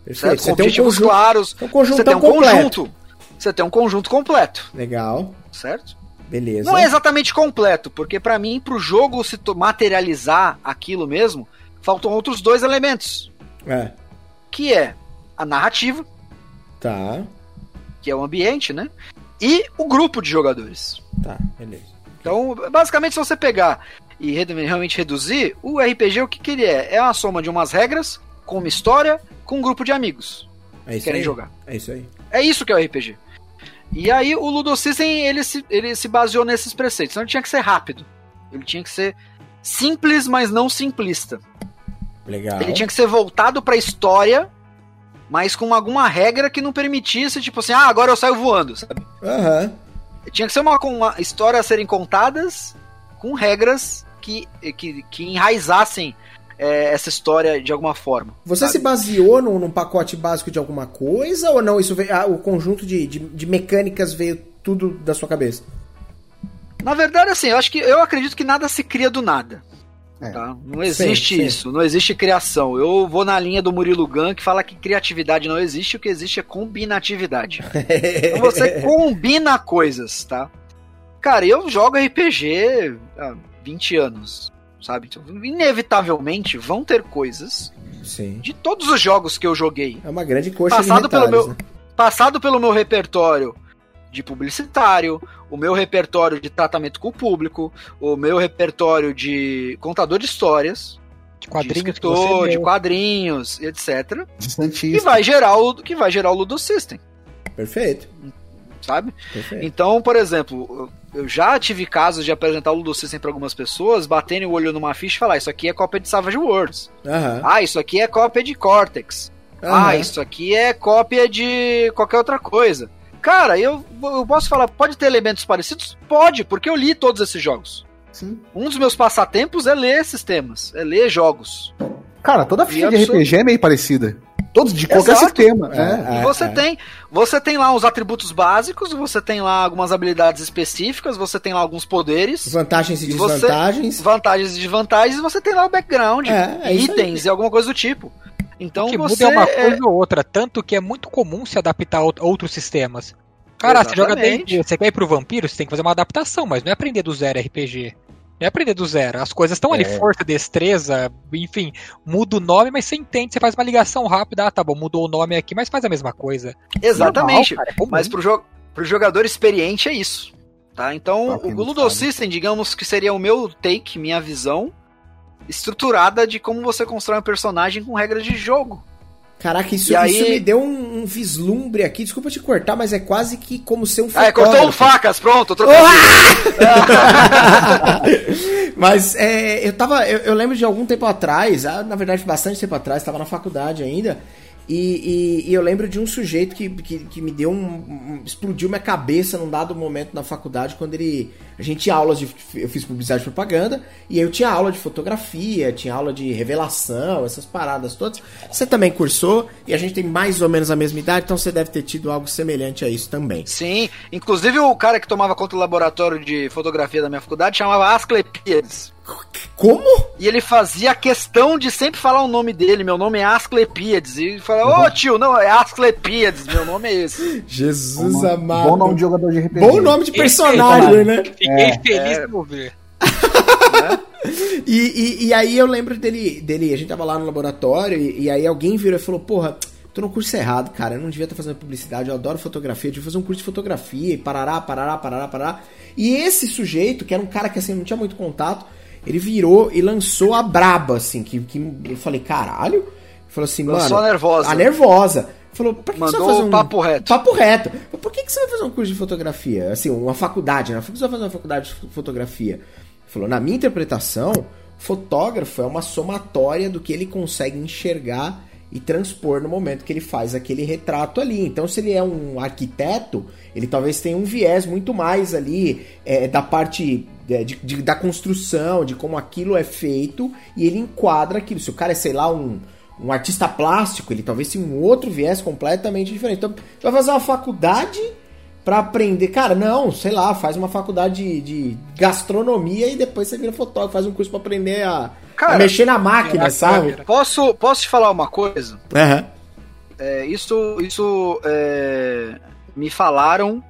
Perfeito. Você tem um conjunto, claros. Um conjunto você tem um completo. conjunto. Você tem um conjunto completo. Legal. Certo? Beleza. Não é exatamente completo, porque para mim, pro jogo se materializar aquilo mesmo, faltam outros dois elementos. É. Que é a narrativa. Tá. Que é o ambiente, né? E o grupo de jogadores. Tá, beleza. Então, basicamente, se você pegar e realmente reduzir, o RPG o que, que ele é? É uma soma de umas regras, com uma história, com um grupo de amigos é que querem aí. jogar. É isso aí. É isso que é o RPG. E aí o Ludo System ele se, ele se baseou nesses preceitos. Então ele tinha que ser rápido. Ele tinha que ser simples, mas não simplista. Legal. Ele tinha que ser voltado pra história, mas com alguma regra que não permitisse, tipo assim, ah, agora eu saio voando, sabe? Aham. Uhum. Tinha que ser uma, uma história a serem contadas com regras que, que, que enraizassem é, essa história de alguma forma. Você sabe? se baseou num, num, pacote básico de alguma coisa ou não? Isso veio, ah, o conjunto de, de, de, mecânicas veio tudo da sua cabeça? Na verdade, assim, eu acho que eu acredito que nada se cria do nada. É. Tá? Não existe sim, sim. isso, não existe criação. Eu vou na linha do Murilo Gun que fala que criatividade não existe, o que existe é combinatividade. então você combina coisas, tá? Cara, eu jogo RPG há 20 anos, sabe? Então, inevitavelmente vão ter coisas sim. de todos os jogos que eu joguei. É uma grande coxa passado pelo meu né? Passado pelo meu repertório de publicitário, o meu repertório de tratamento com o público, o meu repertório de contador de histórias, de quadrinhos, de, escritor, de quadrinhos, etc. Que vai gerar o que vai gerar o Ludo System. Perfeito. Sabe? Perfeito. Então, por exemplo, eu já tive casos de apresentar o Ludo System para algumas pessoas, batendo o olho numa ficha e falar: Isso aqui é cópia de Savage Worlds. Uhum. Ah, isso aqui é cópia de Cortex. Uhum. Ah, isso aqui é cópia de qualquer outra coisa. Cara, eu, eu posso falar, pode ter elementos parecidos? Pode, porque eu li todos esses jogos. Sim. Um dos meus passatempos é ler sistemas, é ler jogos. Cara, toda ficha de RPG é meio parecida. Todos de qualquer Exato. sistema. É, é, e você é. tem, você tem lá os atributos básicos, você tem lá algumas habilidades específicas, você tem lá alguns poderes, vantagens e desvantagens, você, vantagens e desvantagens, você tem lá o background, é, é itens e alguma coisa do tipo. Então o que você muda é uma coisa ou outra, tanto que é muito comum se adaptar a outros sistemas. Cara, Exatamente. você joga D&D, você quer ir pro vampiro, você tem que fazer uma adaptação, mas não é aprender do zero RPG. Não é aprender do zero. As coisas estão é. ali, força, destreza, enfim, muda o nome, mas você entende, você faz uma ligação rápida, ah, tá bom, mudou o nome aqui, mas faz a mesma coisa. Exatamente. Normal, cara, é mas pro, jo pro jogador experiente é isso. Tá? Então, ah, o Ludo System, digamos que seria o meu take, minha visão, estruturada de como você constrói um personagem com regras de jogo. Caraca, isso, aí... isso me deu um, um, vislumbre aqui. Desculpa te cortar, mas é quase que como ser um fotógrafo. É, cortou um facas, pronto. Tô... mas é, eu tava. Eu, eu, lembro de algum tempo atrás, ah, na verdade, bastante tempo atrás, estava na faculdade ainda. E, e, e, eu lembro de um sujeito que, que, que me deu um, um, explodiu minha cabeça num dado momento na faculdade, quando ele. A gente tinha aulas de. Eu fiz publicidade e propaganda, e eu tinha aula de fotografia, tinha aula de revelação, essas paradas todas. Você também cursou, e a gente tem mais ou menos a mesma idade, então você deve ter tido algo semelhante a isso também. Sim, inclusive o cara que tomava conta do laboratório de fotografia da minha faculdade chamava Asclepiades. Como? E ele fazia questão de sempre falar o nome dele. Meu nome é Asclepiades. E fala, ô oh, tio, não, é Asclepiades. Meu nome é esse. Jesus Bom, amado. Bom nome de jogador de RPG. Bom nome de personagem, né? Fiquei é, feliz é. por ver. e, e, e, aí eu lembro dele, dele, a gente tava lá no laboratório e, e aí alguém virou e falou, porra, tô no curso errado, cara, eu não devia estar tá fazendo publicidade, eu adoro fotografia, eu devia fazer um curso de fotografia e parará, parará, parará, parará. E esse sujeito, que era um cara que assim, não tinha muito contato, ele virou e lançou a braba, assim, que, que eu falei, caralho. Falou assim, mano. Só nervosa. A nervosa. Falou, por que, Mandou você vai fazer um papo reto? Papo reto. Por que, que você vai fazer um curso de fotografia? Assim, uma faculdade, né? Por que você vai fazer uma faculdade de fotografia? Falou, na minha interpretação, fotógrafo é uma somatória do que ele consegue enxergar e transpor no momento que ele faz aquele retrato ali. Então, se ele é um arquiteto, ele talvez tenha um viés muito mais ali é, da parte é, de, de, da construção, de como aquilo é feito, e ele enquadra aquilo. Se o cara é, sei lá, um, um artista plástico, ele talvez tenha um outro viés completamente diferente. Então, vai fazer uma faculdade para aprender. Cara, não, sei lá, faz uma faculdade de, de, gastronomia e depois você vira fotógrafo, faz um curso para aprender a, cara, a, mexer na máquina, sabe? Posso, posso te falar uma coisa? Uhum. É, isso isso é, me falaram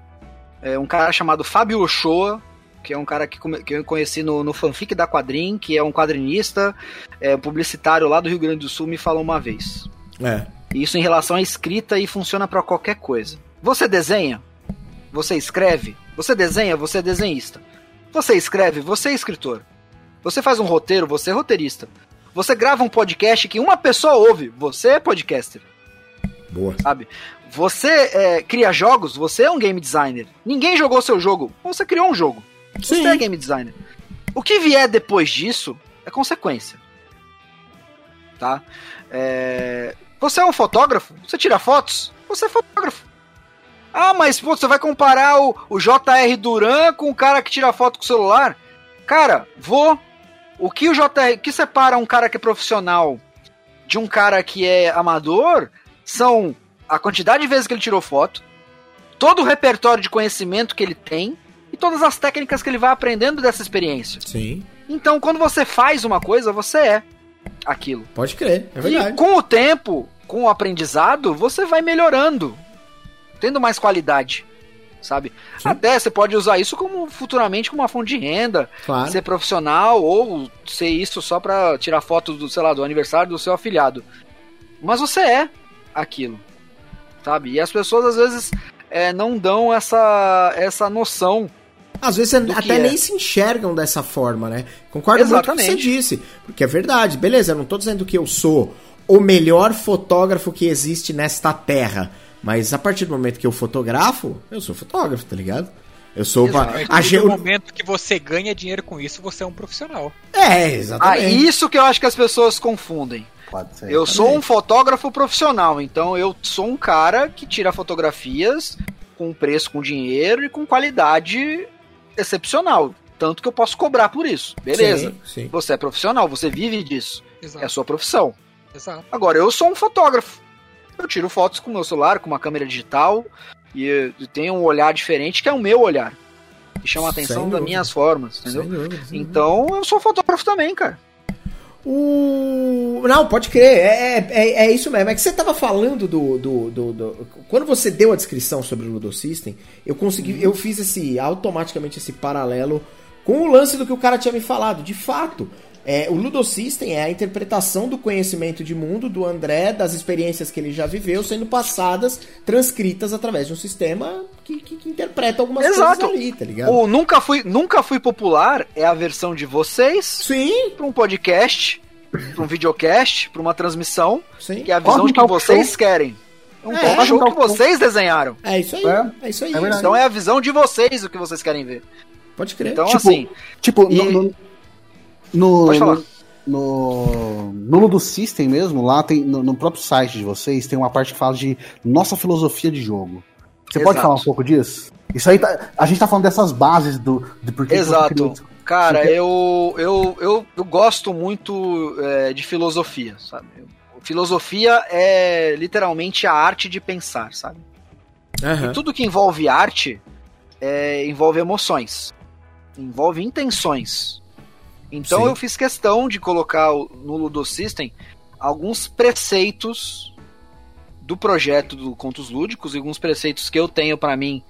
é, um cara chamado Fábio Ochoa, que é um cara que, que eu conheci no, no fanfic da Quadrim, que é um quadrinista, é, publicitário lá do Rio Grande do Sul, me falou uma vez. É. Isso em relação à escrita e funciona para qualquer coisa. Você desenha? Você escreve? Você desenha? Você é desenhista. Você escreve? Você é escritor. Você faz um roteiro? Você é roteirista. Você grava um podcast que uma pessoa ouve? Você é podcaster. Boa. Sabe? Você é, cria jogos? Você é um game designer. Ninguém jogou seu jogo. Você criou um jogo. Sim. Você é game designer. O que vier depois disso é consequência. Tá? É... Você é um fotógrafo? Você tira fotos? Você é fotógrafo. Ah, mas pô, você vai comparar o, o JR Duran com o cara que tira foto com o celular? Cara, vou. O que o JR. Que separa um cara que é profissional de um cara que é amador são a quantidade de vezes que ele tirou foto, todo o repertório de conhecimento que ele tem e todas as técnicas que ele vai aprendendo dessa experiência. Sim. Então, quando você faz uma coisa, você é aquilo. Pode crer, é verdade. E com o tempo, com o aprendizado, você vai melhorando tendo mais qualidade, sabe? Sim. Até você pode usar isso como futuramente como uma fonte de renda, claro. ser profissional ou ser isso só para tirar foto do, sei lá, do aniversário do seu afilhado. Mas você é aquilo, sabe? E as pessoas às vezes é, não dão essa essa noção às vezes até nem é. se enxergam dessa forma, né? Concordo Exatamente. muito com o que você disse. Porque é verdade, beleza, eu não tô dizendo que eu sou o melhor fotógrafo que existe nesta terra. Mas a partir do momento que eu fotografo, eu sou fotógrafo, tá ligado? Eu sou uma. A partir do momento que você ganha dinheiro com isso, você é um profissional. É, exatamente. Ah, isso que eu acho que as pessoas confundem. Pode ser. Eu sou um fotógrafo profissional, então eu sou um cara que tira fotografias com preço, com dinheiro e com qualidade excepcional. Tanto que eu posso cobrar por isso. Beleza. Sim, sim. Você é profissional, você vive disso. Exato. É a sua profissão. Exato. Agora, eu sou um fotógrafo. Eu tiro fotos com o meu celular, com uma câmera digital, e tenho um olhar diferente que é o meu olhar. Que chama a atenção das minhas formas, entendeu? Sem dúvida, sem então eu sou fotógrafo também, cara. O... Não, pode crer, é, é, é, é isso mesmo. É que você tava falando do, do, do, do, Quando você deu a descrição sobre o Ludo System, eu consegui. Uhum. Eu fiz esse automaticamente esse paralelo com o lance do que o cara tinha me falado. De fato, é, o Ludosystem é a interpretação do conhecimento de mundo do André, das experiências que ele já viveu, sendo passadas, transcritas através de um sistema que, que, que interpreta algumas Exato. coisas ali, tá ligado? O nunca fui, nunca fui popular é a versão de vocês Sim. para um podcast, para um videocast, para uma transmissão, Sim. que é a visão de que vocês show. querem. Um é, show que vocês desenharam. É isso aí. É, é isso aí. É então é a visão de vocês o que vocês querem ver. Pode crer. Então, tipo, assim. Tipo, e... no, no no, Pode falar. No, no Ludo System mesmo, lá tem no, no, próprio site de vocês, tem uma parte que fala de nossa filosofia de jogo. Você Exato. pode falar um pouco disso? Isso aí tá, a gente tá falando dessas bases do de por que Exato. Cara, eu, eu, eu, eu gosto muito é, de filosofia, sabe? Filosofia é literalmente a arte de pensar, sabe? Uhum. E tudo que envolve arte é, envolve emoções, envolve intenções. Então Sim. eu fiz questão de colocar no Ludo System alguns preceitos do projeto do Contos Lúdicos e alguns preceitos que eu tenho para mim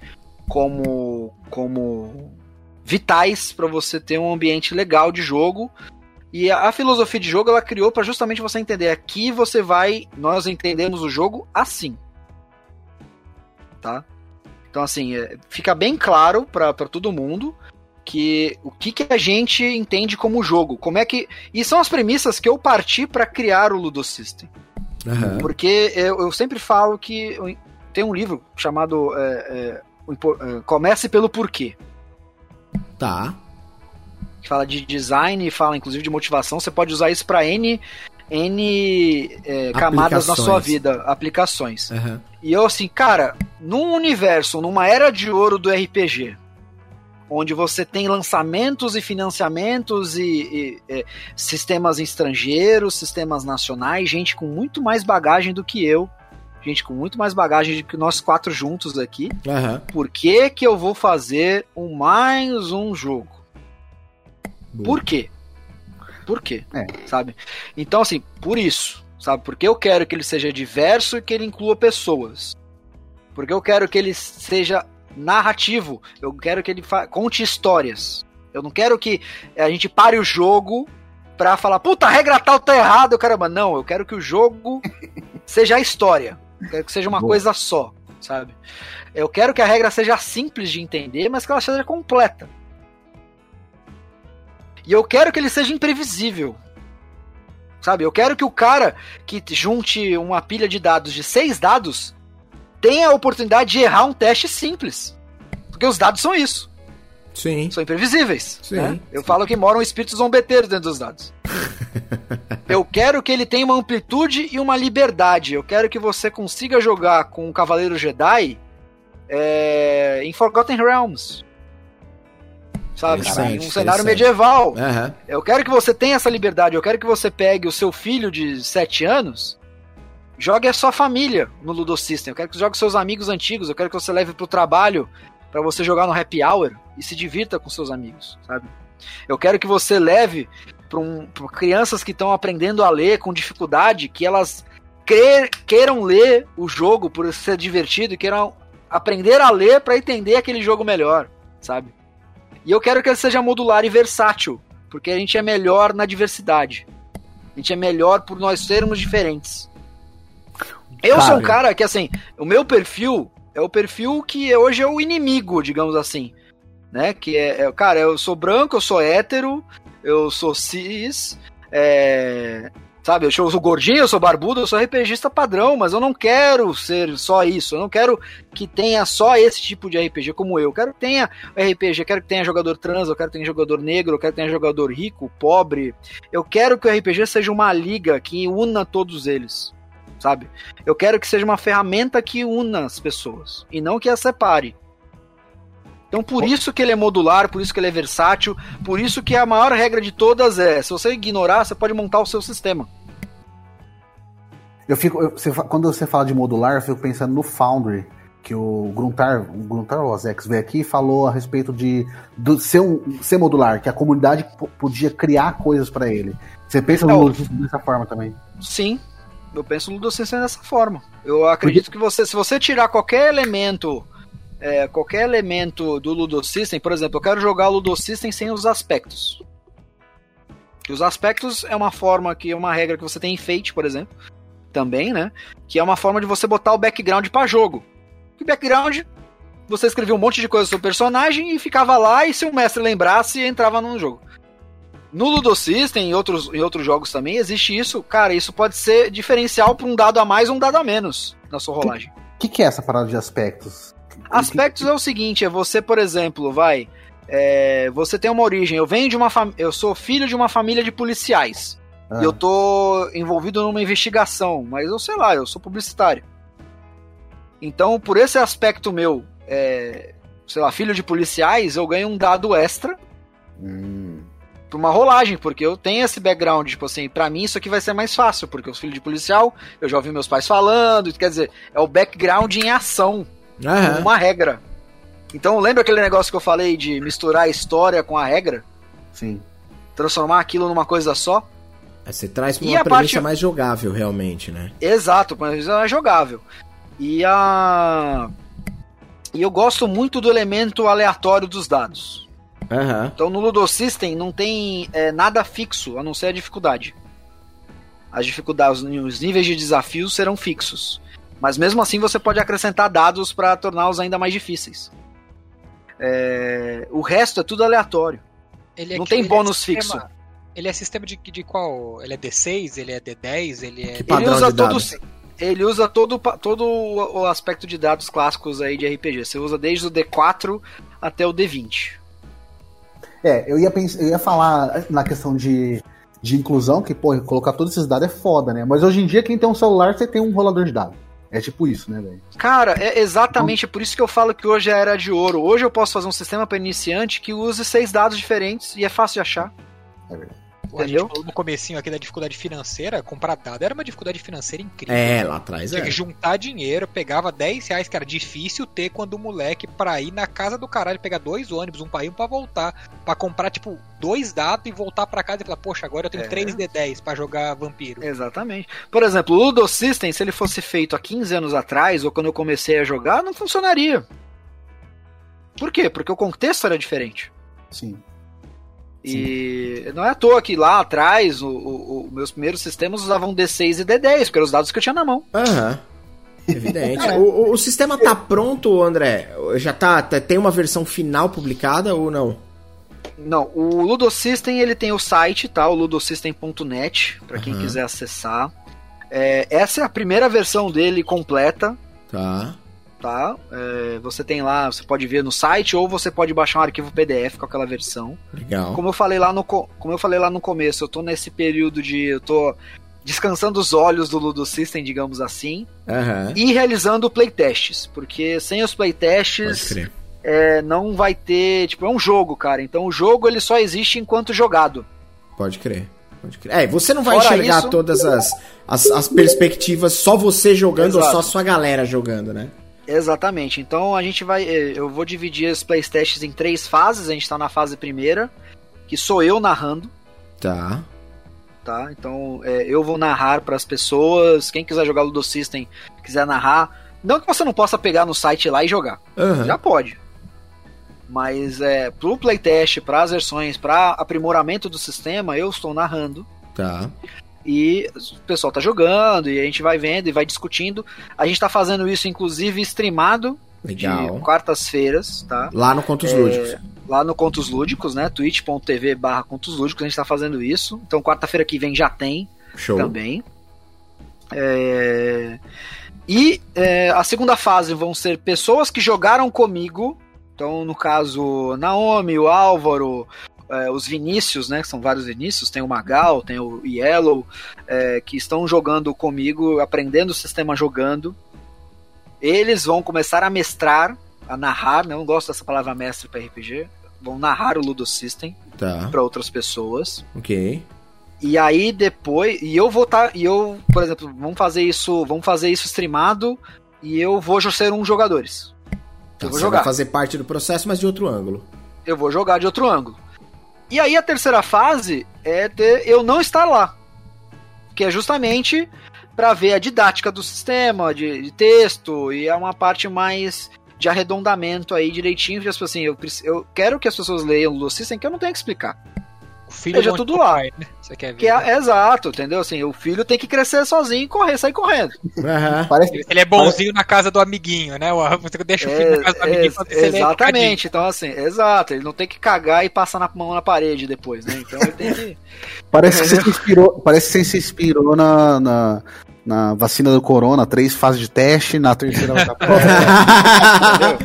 como como vitais para você ter um ambiente legal de jogo. E a, a filosofia de jogo ela criou para justamente você entender aqui você vai, nós entendemos o jogo assim. Tá? Então assim, é, fica bem claro para todo mundo que o que, que a gente entende como jogo, como é que e são as premissas que eu parti para criar o Ludo System, uhum. porque eu, eu, sempre falo que tem um livro chamado é, é, é, Comece pelo Porquê, tá? Que fala de design, fala inclusive de motivação. Você pode usar isso para n N é, camadas na sua vida, aplicações. Uhum. E eu, assim, cara, num universo, numa era de ouro do RPG, onde você tem lançamentos e financiamentos e, e, e, sistemas estrangeiros, sistemas nacionais, gente com muito mais bagagem do que eu, gente com muito mais bagagem do que nós quatro juntos aqui. Uhum. Por que que eu vou fazer um mais um jogo? Boa. Por quê? Por quê? É. Sabe? Então assim, por isso, sabe? Porque eu quero que ele seja diverso e que ele inclua pessoas. Porque eu quero que ele seja narrativo. Eu quero que ele conte histórias. Eu não quero que a gente pare o jogo pra falar, puta, a regra tal tá errada, caramba. Não, eu quero que o jogo seja a história. Eu quero que seja uma Boa. coisa só, sabe? Eu quero que a regra seja simples de entender, mas que ela seja completa. E eu quero que ele seja imprevisível. Sabe? Eu quero que o cara que junte uma pilha de dados de seis dados tem a oportunidade de errar um teste simples. Porque os dados são isso. Sim. São imprevisíveis. Sim. Né? Eu falo que moram espíritos zombeteiros dentro dos dados. eu quero que ele tenha uma amplitude e uma liberdade. Eu quero que você consiga jogar com o Cavaleiro Jedi é, em Forgotten Realms. Sabe? um cenário medieval. Uhum. Eu quero que você tenha essa liberdade. Eu quero que você pegue o seu filho de 7 anos jogue a sua família no Ludo System. Eu quero que você jogue seus amigos antigos. Eu quero que você leve pro trabalho para você jogar no happy hour e se divirta com seus amigos, sabe? Eu quero que você leve para um, crianças que estão aprendendo a ler com dificuldade, que elas queiram ler o jogo por ser divertido e queiram aprender a ler para entender aquele jogo melhor, sabe? E eu quero que ele seja modular e versátil, porque a gente é melhor na diversidade. A gente é melhor por nós sermos diferentes. Eu sou um cara que, assim, o meu perfil é o perfil que hoje é o inimigo, digamos assim. Né? Que é, é cara, eu sou branco, eu sou hétero, eu sou cis, é, sabe, eu sou gordinho, eu sou barbudo, eu sou RPGista padrão, mas eu não quero ser só isso, eu não quero que tenha só esse tipo de RPG como eu, eu quero que tenha RPG, eu quero que tenha jogador trans, eu quero que tenha jogador negro, eu quero que tenha jogador rico, pobre, eu quero que o RPG seja uma liga que una todos eles sabe? Eu quero que seja uma ferramenta que una as pessoas e não que as separe. Então por isso que ele é modular, por isso que ele é versátil, por isso que a maior regra de todas é, se você ignorar, você pode montar o seu sistema. Eu fico, eu, você, quando você fala de modular, eu fico pensando no Foundry, que o Gruntar, o Gruntar Ozex veio aqui e falou a respeito de do, ser, um, ser modular, que a comunidade podia criar coisas para ele. Você pensa é, no dessa forma também? Sim, eu penso no Ludocensor dessa forma. Eu acredito que você, se você tirar qualquer elemento, é, qualquer elemento do Ludosystem, por exemplo, eu quero jogar o Ludosystem sem os aspectos. E os aspectos é uma forma que é uma regra que você tem em Fate, por exemplo, também, né? Que é uma forma de você botar o background para jogo. E background, você escrevia um monte de coisa sobre o personagem e ficava lá e se o mestre lembrasse, entrava no jogo. No Ludo System e outros, em outros jogos também existe isso. Cara, isso pode ser diferencial para um dado a mais ou um dado a menos na sua rolagem. O que, que, é essa parada de aspectos? Aspectos que... é o seguinte: é você, por exemplo, vai. É, você tem uma origem. Eu venho de uma fam... Eu sou filho de uma família de policiais. Ah. E eu tô envolvido numa investigação. Mas eu sei lá, eu sou publicitário. Então, por esse aspecto meu, é, sei lá, filho de policiais, eu ganho um dado extra. Hum pra uma rolagem, porque eu tenho esse background, tipo assim, pra mim isso aqui vai ser mais fácil, porque eu sou filho de policial, eu já ouvi meus pais falando, quer dizer, é o background em ação, uhum. uma regra. Então lembra aquele negócio que eu falei de misturar a história com a regra? Sim. Transformar aquilo numa coisa só? É, você traz pra uma premissa parte... mais jogável, realmente, né? Exato, uma premissa mais jogável. E a... E eu gosto muito do elemento aleatório dos dados. Uhum. Então no Ludo System não tem é, nada fixo, a não ser a dificuldade. As dificuldades, os níveis de desafios serão fixos. Mas mesmo assim você pode acrescentar dados para torná-los ainda mais difíceis. É, o resto é tudo aleatório. É não tem bônus é fixo. Ele é sistema de, de qual? Ele é D6? Ele é D10? Ele é. ele usa todos. Ele usa todo, todo o aspecto de dados clássicos aí de RPG. Você usa desde o D4 até o D20. É, eu ia, pensar, eu ia falar na questão de, de inclusão, que, pô, colocar todos esses dados é foda, né? Mas hoje em dia, quem tem um celular, você tem um rolador de dados. É tipo isso, né, velho? Cara, é exatamente por isso que eu falo que hoje é a era de ouro. Hoje eu posso fazer um sistema para iniciante que use seis dados diferentes e é fácil de achar. É verdade. A gente falou no comecinho aqui da dificuldade financeira, comprar dado era uma dificuldade financeira incrível. É, lá atrás Tinha que juntar dinheiro, pegava 10 reais, que era difícil ter quando o moleque pra ir na casa do caralho, pegar dois ônibus, um pra ir um pra voltar, pra comprar, tipo, dois dados e voltar pra casa e falar, poxa, agora eu tenho é. 3D10 pra jogar vampiro. Exatamente. Por exemplo, o Ludo System, se ele fosse feito há 15 anos atrás, ou quando eu comecei a jogar, não funcionaria. Por quê? Porque o contexto era diferente. Sim. E Sim. não é à toa que lá atrás, o, o, o, meus primeiros sistemas usavam D6 e D10, porque eram os dados que eu tinha na mão. Aham. Uhum. Evidente. é. o, o, sistema tá pronto, André? Já tá, tá, tem uma versão final publicada ou não? Não, o Ludosystem ele tem o site, tá? O ludosystem.net, para quem uhum. quiser acessar. É, essa é a primeira versão dele completa. Tá. Tá? É, você tem lá, você pode ver no site ou você pode baixar um arquivo PDF com aquela versão. Legal. Como eu falei lá no, como eu falei lá no começo, eu tô nesse período de eu tô descansando os olhos do Ludo System, digamos assim, uhum. e realizando playtests, porque sem os playtests é, não vai ter, tipo, é um jogo, cara. Então o jogo ele só existe enquanto jogado. Pode crer. Pode crer. É, você não vai Fora enxergar isso, todas as, as, as, perspectivas só você jogando Exato. ou só sua galera jogando, né? Exatamente. Então a gente vai. Eh, eu vou dividir os playtests em três fases. A gente tá na fase primeira, que sou eu narrando. Tá. Tá? Então é, eu vou narrar para as pessoas. Quem quiser jogar Ludo System, quiser narrar. Não que você não possa pegar no site lá e jogar. Uhum. Já pode. Mas é, pro playtest, para as versões, para aprimoramento do sistema, eu estou narrando. Tá. E o pessoal tá jogando, e a gente vai vendo e vai discutindo. A gente tá fazendo isso, inclusive, streamado Legal. de quartas-feiras, tá? Lá no Contos é, Lúdicos. Lá no Contos Lúdicos, né? twitch.tv barra Contos Lúdicos, a gente tá fazendo isso. Então quarta-feira que vem já tem Show. também. É... E é, a segunda fase vão ser pessoas que jogaram comigo então, no caso, Naomi, o Álvaro, é, os Vinícius, né? São vários Vinícius, tem o Magal, tem o Yellow, é, que estão jogando comigo, aprendendo o sistema jogando. Eles vão começar a mestrar, a narrar, né? não gosto dessa palavra mestre para RPG, vão narrar o Ludo System tá. para outras pessoas. Ok. E aí depois, e eu vou estar, tá, e eu, por exemplo, vamos fazer isso, vamos fazer isso streamado e eu vou ser um jogadores. Tá, eu vou jogar. fazer parte do processo, mas de outro ângulo. Eu vou jogar de outro ângulo. E aí a terceira fase é ter eu não estar lá. Que é justamente para ver a didática do sistema, de, de, texto, e é uma parte mais de arredondamento aí direitinho, tipo assim, eu, eu quero que as pessoas leiam o System que eu não tenho que explicar filho Veja tudo lá. Pai, né? Você quer ver? Que é, né? exato, entendeu? Assim, o filho tem que crescer sozinho e correr, sair correndo. Uhum. Parece, ele é bonzinho parece... na casa do amiguinho, né? Você deixa o filho é, na casa do amiguinho é, Exatamente, então assim, exato, ele não tem que cagar e passar na mão na parede depois, né? Então ele tem que. Parece que você se inspirou, parece que você se inspirou na, na, na vacina do corona, três fases de teste, na terceira. é,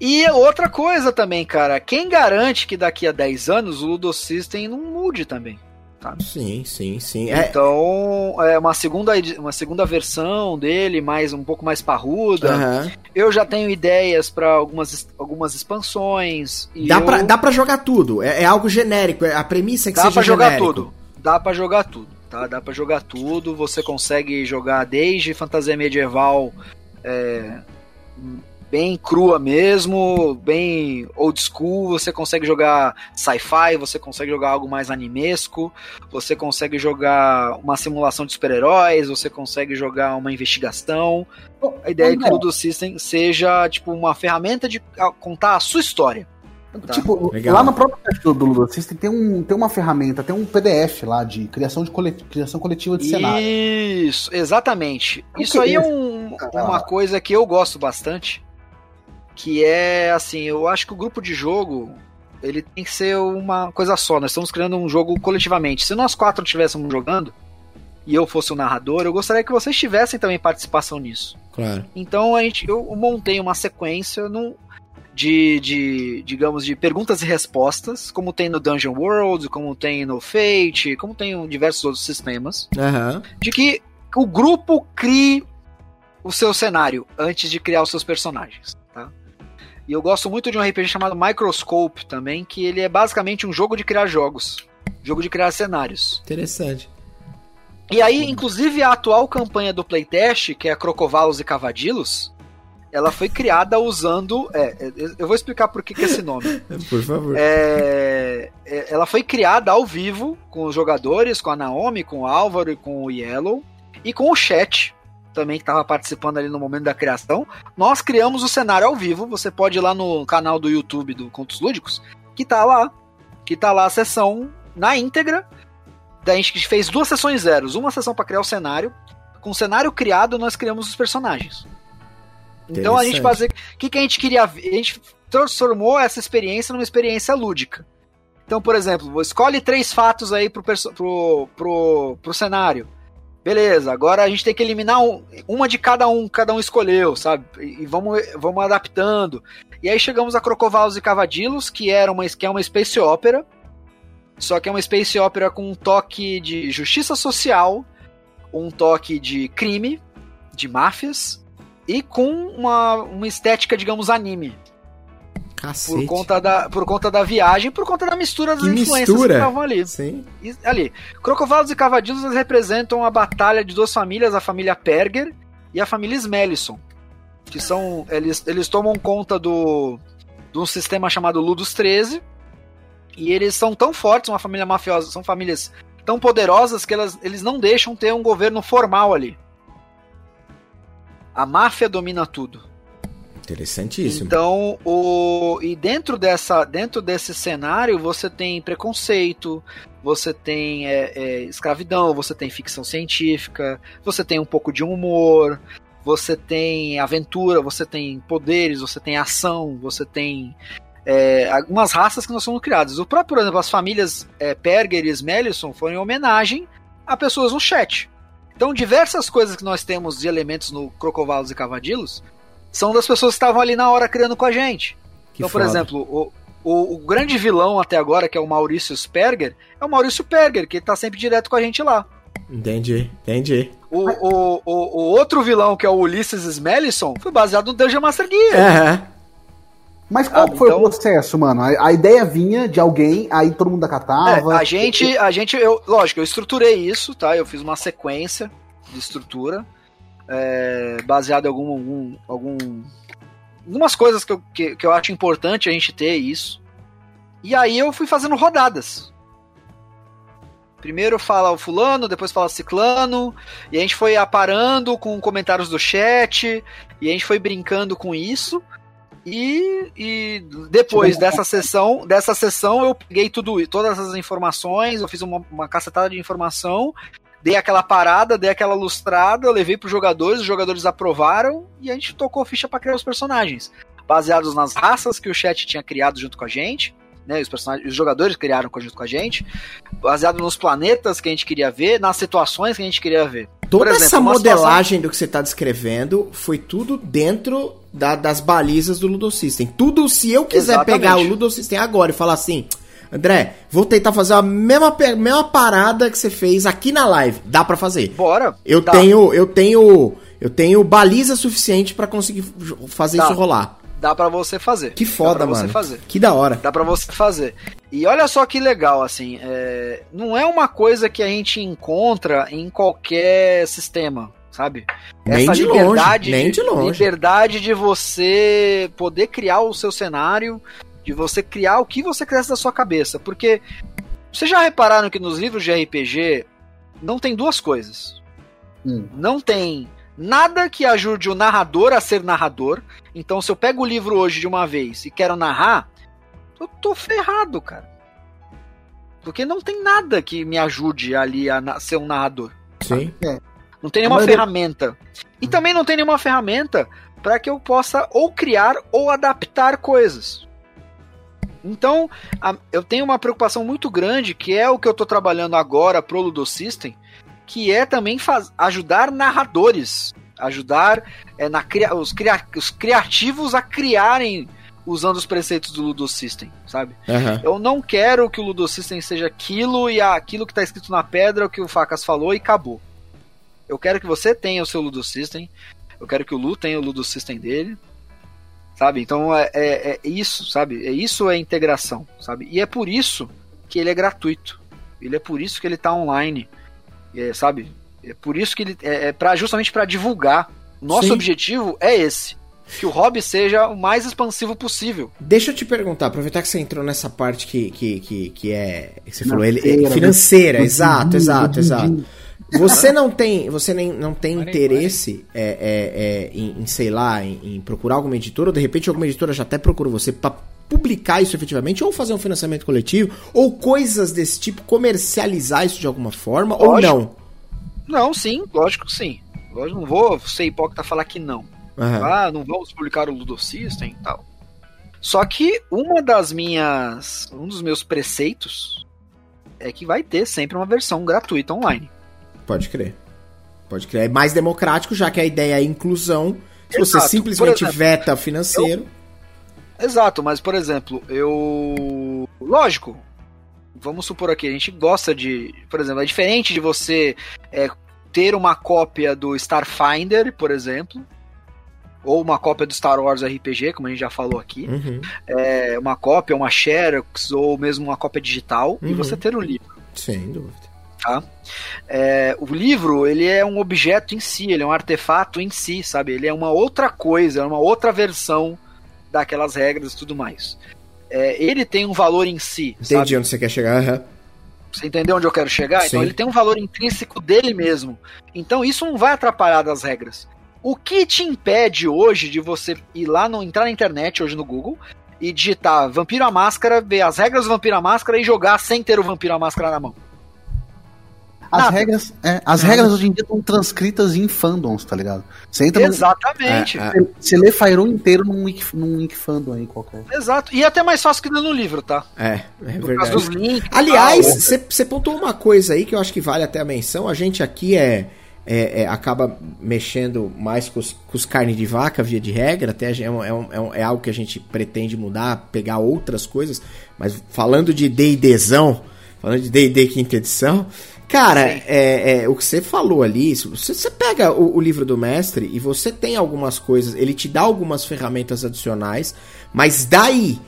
e outra coisa também, cara, quem garante que daqui a 10 anos o Ludo System não mude também? Sabe? Sim, sim, sim. É... Então, é uma segunda, uma segunda versão dele, mais um pouco mais parruda. Uhum. Eu já tenho ideias para algumas, algumas expansões. dá, eu... pra, dá pra jogar tudo. É, é algo genérico. É a premissa é que dá seja pra jogar tudo. Dá pra jogar tudo. Tá? Dá pra jogar tudo. Você consegue jogar desde fantasia medieval. É, bem crua mesmo, bem old school. Você consegue jogar sci-fi, você consegue jogar algo mais animesco, você consegue jogar uma simulação de super-heróis, você consegue jogar uma investigação. A ideia é que o Ludo System seja tipo uma ferramenta de contar a sua história. Tá. Tipo, Legal. lá no próprio perfil do Ludo System tem, um, tem uma ferramenta, tem um PDF lá de criação, de colet, criação coletiva de Isso, cenário. Isso, exatamente. Isso aí é um, uma coisa que eu gosto bastante que é assim, eu acho que o grupo de jogo ele tem que ser uma coisa só. Nós estamos criando um jogo coletivamente. Se nós quatro estivéssemos jogando e eu fosse o narrador, eu gostaria que vocês tivessem também participação nisso. Claro. Então a gente, eu montei uma sequência no, de, de, digamos, de perguntas e respostas, como tem no Dungeon World, como tem no Fate, como tem em diversos outros sistemas, uhum. de que o grupo crie o seu cenário antes de criar os seus personagens. E eu gosto muito de um RPG chamado Microscope também, que ele é basicamente um jogo de criar jogos. Jogo de criar cenários. Interessante. E aí, inclusive, a atual campanha do playtest, que é Crocovalos e Cavadilos, ela foi criada usando. É, é eu vou explicar por que, que é esse nome. por favor. É, é, ela foi criada ao vivo com os jogadores, com a Naomi, com o Álvaro e com o Yellow, e com o chat também que estava participando ali no momento da criação, nós criamos o cenário ao vivo. Você pode ir lá no canal do YouTube do Contos Lúdicos, que tá lá, que tá lá a sessão na íntegra. A gente fez duas sessões zeros, uma sessão para criar o cenário. Com o cenário criado, nós criamos os personagens. Então a gente fazer, o que, que a gente queria, a gente transformou essa experiência numa experiência lúdica. Então, por exemplo, escolhe três fatos aí pro, pro, pro, pro cenário. Beleza, agora a gente tem que eliminar um, uma de cada um, cada um escolheu, sabe? E vamos, vamos adaptando. E aí chegamos a Crocovalos e Cavadilos, que, era uma, que é uma space opera, só que é uma space opera com um toque de justiça social, um toque de crime, de máfias, e com uma, uma estética, digamos, anime. Cacete. Por conta, da, por conta da viagem, por conta da mistura das que influências mistura. que estavam ali. Sim. E, ali. Crocovalos e Cavadilos representam a batalha de duas famílias, a família Perger e a família Smellisson. Que são. Eles, eles tomam conta do, de um sistema chamado Ludus 13. E eles são tão fortes, uma família mafiosa, são famílias tão poderosas que elas, eles não deixam ter um governo formal ali. A máfia domina tudo. Interessantíssimo. Então, o e dentro dessa, dentro desse cenário, você tem preconceito, você tem é, é, escravidão, você tem ficção científica, você tem um pouco de humor, você tem aventura, você tem poderes, você tem ação, você tem é, algumas raças que nós somos criadas. O próprio, por exemplo, as famílias é, Perger e Smellisson foram em homenagem a pessoas no chat. Então, diversas coisas que nós temos de elementos no Crocovalos e Cavadilos são das pessoas que estavam ali na hora criando com a gente. Que então, foda. por exemplo, o, o, o, grande vilão até agora, que é o Maurício Sperger, é o Maurício Perger, que tá sempre direto com a gente lá. Entendi, entendi. O, o, o, o outro vilão, que é o Ulisses Smellisson, foi baseado no Dungeon Master Gear. É. Mas qual ah, foi então... o processo, mano? A, a, ideia vinha de alguém, aí todo mundo acatava. É, a gente, a gente, eu, lógico, eu estruturei isso, tá? Eu fiz uma sequência de estrutura é, baseado em algum, algum, algum algumas coisas que eu, que, que eu acho importante a gente ter isso. E aí eu fui fazendo rodadas. Primeiro fala o fulano, depois fala o ciclano, e a gente foi aparando com comentários do chat, e a gente foi brincando com isso. E, e depois dessa sessão, dessa sessão eu peguei tudo, todas as informações, eu fiz uma, uma cacetada de informação dei aquela parada, dei aquela lustrada, levei para os jogadores, os jogadores aprovaram e a gente tocou ficha para criar os personagens, baseados nas raças que o chat tinha criado junto com a gente. Né, os, personagens, os jogadores criaram junto com a gente, baseado nos planetas que a gente queria ver, nas situações que a gente queria ver. Toda exemplo, essa modelagem situação... do que você está descrevendo foi tudo dentro da, das balizas do Ludo System. Tudo, se eu quiser Exatamente. pegar o Ludo System agora e falar assim, André, vou tentar fazer a mesma, mesma parada que você fez aqui na live. Dá para fazer? Bora. Eu dá. tenho, eu tenho, eu tenho baliza suficiente para conseguir fazer dá. isso rolar. Dá para você fazer. Que foda, mano. fazer. Que da hora. Dá para você fazer. E olha só que legal, assim, é... não é uma coisa que a gente encontra em qualquer sistema, sabe? Nem Essa de liberdade, longe, nem de longe. Liberdade de você poder criar o seu cenário de você criar o que você cresce da sua cabeça. Porque vocês já repararam que nos livros de RPG não tem duas coisas. Hum. Não tem nada que ajude o narrador a ser narrador. Então, se eu pego o livro hoje de uma vez e quero narrar, eu tô ferrado, cara. Porque não tem nada que me ajude ali a ser um narrador. Sim. É. Não tem nenhuma ferramenta. E também não tem nenhuma ferramenta para que eu possa ou criar ou adaptar coisas. Então, a, eu tenho uma preocupação muito grande, que é o que eu estou trabalhando agora pro Ludo System, que é também faz, ajudar narradores, ajudar é, na, os, cria, os criativos a criarem usando os preceitos do Ludo System, sabe? Uhum. Eu não quero que o Ludo System seja aquilo e aquilo que está escrito na pedra, o que o Facas falou e acabou. Eu quero que você tenha o seu Ludo System, eu quero que o Lu tenha o Ludo System dele, sabe? Então é, é, é, isso, sabe? É isso é integração, sabe? E é por isso que ele é gratuito. Ele é por isso que ele está online, é, sabe? É por isso que ele é, é para justamente para divulgar. Nosso Sim. objetivo é esse. Que o hobby seja o mais expansivo possível. Deixa eu te perguntar, aproveitar que você entrou nessa parte que, que, que, que é. Que você falou, ele, é financeira, exato, exato, exato. Você não tem, você nem, não tem interesse é, é, é, em, em, sei lá, em, em, procurar alguma editora, ou de repente alguma editora já até procurou você para publicar isso efetivamente, ou fazer um financiamento coletivo, ou coisas desse tipo, comercializar isso de alguma forma, lógico. ou não? Não, sim, lógico que sim. Eu não vou ser hipócrita falar que não. Uhum. Ah, não vamos publicar o Ludo System e tal. Só que uma das minhas. Um dos meus preceitos é que vai ter sempre uma versão gratuita online. Pode crer. Pode crer. É mais democrático, já que a ideia é inclusão. Se Exato. você simplesmente exemplo, veta financeiro. Eu... Exato, mas por exemplo, eu. Lógico, vamos supor aqui, a gente gosta de. Por exemplo, é diferente de você é, ter uma cópia do Starfinder, por exemplo, ou uma cópia do Star Wars RPG, como a gente já falou aqui, uhum. é, uma cópia, uma Xerox, ou mesmo uma cópia digital, uhum. e você ter o livro. Sem dúvida. Tá? É, o livro, ele é um objeto em si, ele é um artefato em si, sabe? Ele é uma outra coisa, é uma outra versão daquelas regras e tudo mais. É, ele tem um valor em si. Entendi sabe? onde você quer chegar, uhum. Você entendeu onde eu quero chegar? Então, Sim. Então ele tem um valor intrínseco dele mesmo. Então isso não vai atrapalhar das regras. O que te impede hoje de você ir lá, no, entrar na internet, hoje no Google, e digitar Vampiro à Máscara, ver as regras do Vampiro à Máscara e jogar sem ter o Vampiro à Máscara na mão? As regras, é, as regras hoje em dia estão transcritas em fandoms, tá ligado? Você entra Exatamente. No, é, é, você lê Fire inteiro num wiki, num wiki fandom aí qualquer. Exato. E é até mais fácil que ler no livro, tá? É, é Por verdade. Dos links, Aliás, você pontuou uma coisa aí que eu acho que vale até a menção. A gente aqui é. É, é, acaba mexendo mais com os, com os carnes de vaca, via de regra, até é, um, é, um, é, algo que a gente pretende mudar, pegar outras coisas, mas falando de D&Dzão, falando de D&D quinta edição, Cara, é, é, o que você falou ali, você, você pega o, o, livro do mestre e você tem algumas coisas, ele te dá algumas ferramentas adicionais, mas daí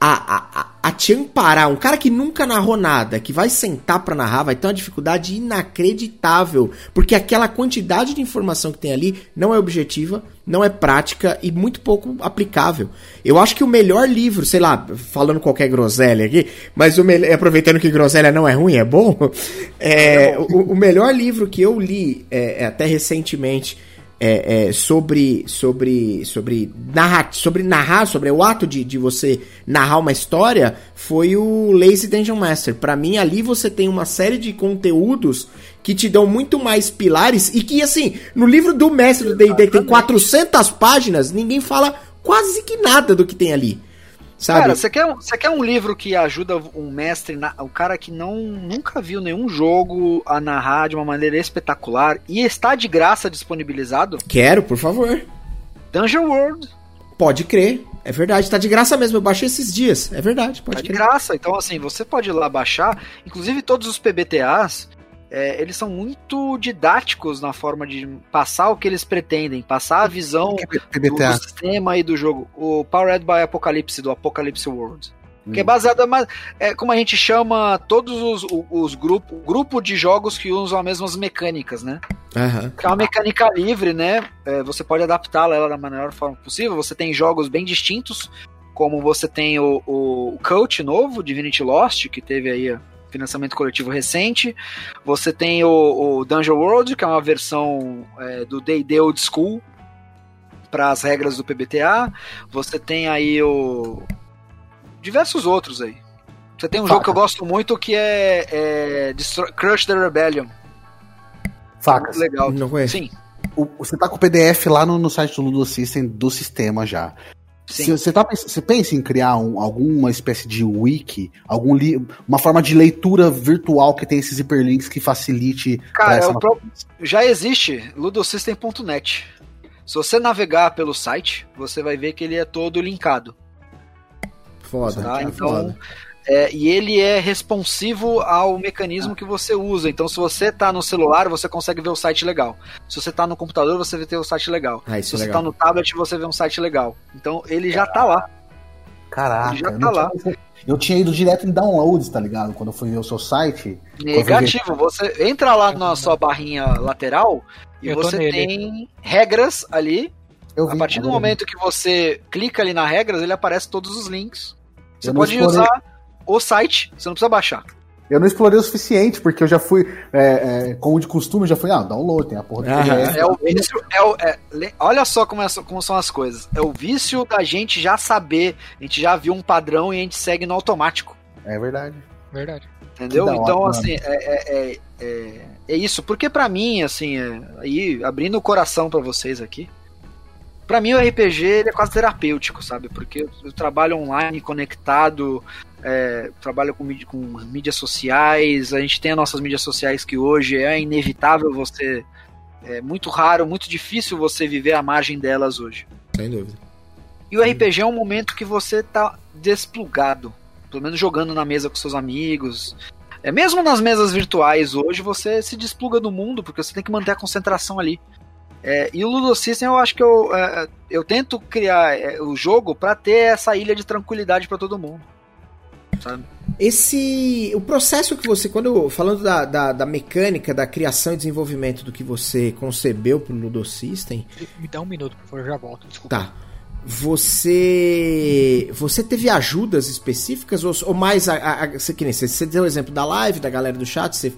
a, a, a te amparar, um cara que nunca narrou nada, que vai sentar para narrar, vai ter uma dificuldade inacreditável, porque aquela quantidade de informação que tem ali não é objetiva, não é prática e muito pouco aplicável. Eu acho que o melhor livro, sei lá, falando qualquer groselha aqui, mas o aproveitando que groselha não é ruim, é bom, é, o, o melhor livro que eu li é, é até recentemente é, é, sobre sobre sobre narrar sobre narrar sobre o ato de, de você narrar uma história foi o Lazy Dungeon Master. Para mim ali você tem uma série de conteúdos que te dão muito mais pilares e que assim no livro do mestre do D&D que tem 400 páginas ninguém fala quase que nada do que tem ali. Sabe? Cara, você quer, você quer um livro que ajuda um mestre, o cara que não nunca viu nenhum jogo a narrar de uma maneira espetacular e está de graça disponibilizado? Quero, por favor. Dungeon World. Pode crer. É verdade, tá de graça mesmo. Eu baixei esses dias. É verdade, pode tá crer. de graça. Então, assim, você pode ir lá baixar. Inclusive, todos os PBTAs, é, eles são muito didáticos na forma de passar o que eles pretendem, passar a visão do, do, sistema e do jogo. O Powered by Apocalypse, do Apocalypse World. Hum. Que é baseado, é como a gente chama todos os, os grupos, grupo de jogos que usam as mesmas mecânicas, né? Uhum. É uma mecânica livre, né? É, você pode adaptá-la ela da melhor forma possível. Você tem jogos bem distintos, como você tem o, o Coach novo, Divinity Lost, que teve aí financiamento coletivo recente. Você tem o, o Dungeon World, que é uma versão é, do D&D Old School para as regras do PBTA. Você tem aí o diversos outros aí. Você tem um Faca. jogo que eu gosto muito que é, é Crush the Rebellion. Facas. Muito legal. Não conheço. Sim. O, você tá com o PDF lá no, no site do Ludo System do sistema já. Você, tá, pensa em criar um, alguma espécie de wiki, algum li, uma forma de leitura virtual que tem esses hiperlinks que facilite. Cara, é pro... já existe ludosystem.net. Se você navegar pelo site, você vai ver que ele é todo linkado. Foda, tá? então, foda. É, e ele é responsivo ao mecanismo que você usa. Então, se você está no celular, você consegue ver o site legal. Se você está no computador, você ter o site legal. Ah, se você está no tablet, você vê um site legal. Então, ele já está lá. Caraca, ele já tá lá. Tinha, eu tinha ido direto em downloads, tá ligado? Quando eu fui ver o seu site. Negativo, você entra lá na sua barrinha lateral e eu você tem regras ali. Vi, a partir do momento que você clica ali na regras, ele aparece todos os links. Você pode explorei... usar o site, você não precisa baixar. Eu não explorei o suficiente, porque eu já fui, é, é, como de costume, já fui, ah, download, tem a porra do PDF. É o vício, é o, é, olha só como, é, como são as coisas. É o vício da gente já saber, a gente já viu um padrão e a gente segue no automático. É verdade. Verdade. Entendeu? Então, assim, é, é, é, é, isso. Porque para mim, assim, aí, abrindo o coração para vocês aqui, para mim o RPG ele é quase terapêutico, sabe? Porque eu trabalho online, conectado, é, trabalha com, com mídias sociais, a gente tem as nossas mídias sociais que hoje é inevitável você é muito raro, muito difícil você viver à margem delas hoje. Sem dúvida. E o RPG é um momento que você tá desplugado. Pelo menos jogando na mesa com seus amigos. É mesmo nas mesas virtuais hoje, você se despluga do mundo, porque você tem que manter a concentração ali. É, e o Ludo System eu acho que eu, é, eu tento criar é, o jogo para ter essa ilha de tranquilidade para todo mundo. Sabe? Esse. O processo que você. Quando. Falando da, da, da, mecânica, da criação e desenvolvimento do que você concebeu pro Ludo System. Me dá um minuto, por favor, já volto. Desculpa. Tá. Você. Você teve ajudas específicas? Ou, ou mais. A, a, a, você, que nem, você, você deu o exemplo da live, da galera do chat, você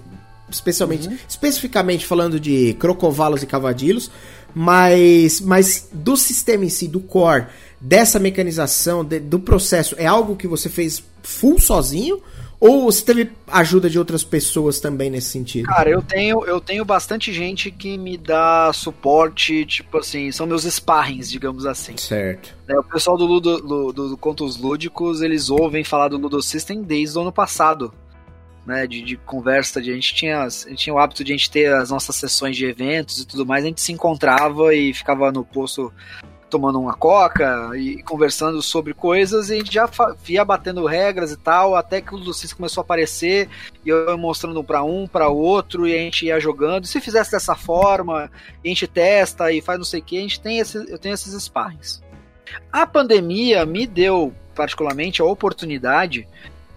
especialmente, uhum. especificamente falando de crocovalos e cavadilhos, mas, mas do sistema em si, do core, dessa mecanização, de, do processo, é algo que você fez full sozinho? Ou você teve ajuda de outras pessoas também nesse sentido? Cara, eu tenho, eu tenho bastante gente que me dá suporte, tipo assim, são meus sparrings, digamos assim. Certo. É, o pessoal do, Ludo, do, do Contos Lúdicos, eles ouvem falar do Ludo System desde o ano passado né, de, de conversa, de, a, gente tinha, a gente tinha o hábito de a gente ter as nossas sessões de eventos e tudo mais, a gente se encontrava e ficava no posto tomando uma coca e conversando sobre coisas e a gente já ia batendo regras e tal, até que o Lucis começou a aparecer e eu mostrando para um, para outro e a gente ia jogando. Se fizesse dessa forma, a gente testa e faz não sei o que, a gente tem esse, eu tenho esses sparrings. A pandemia me deu particularmente a oportunidade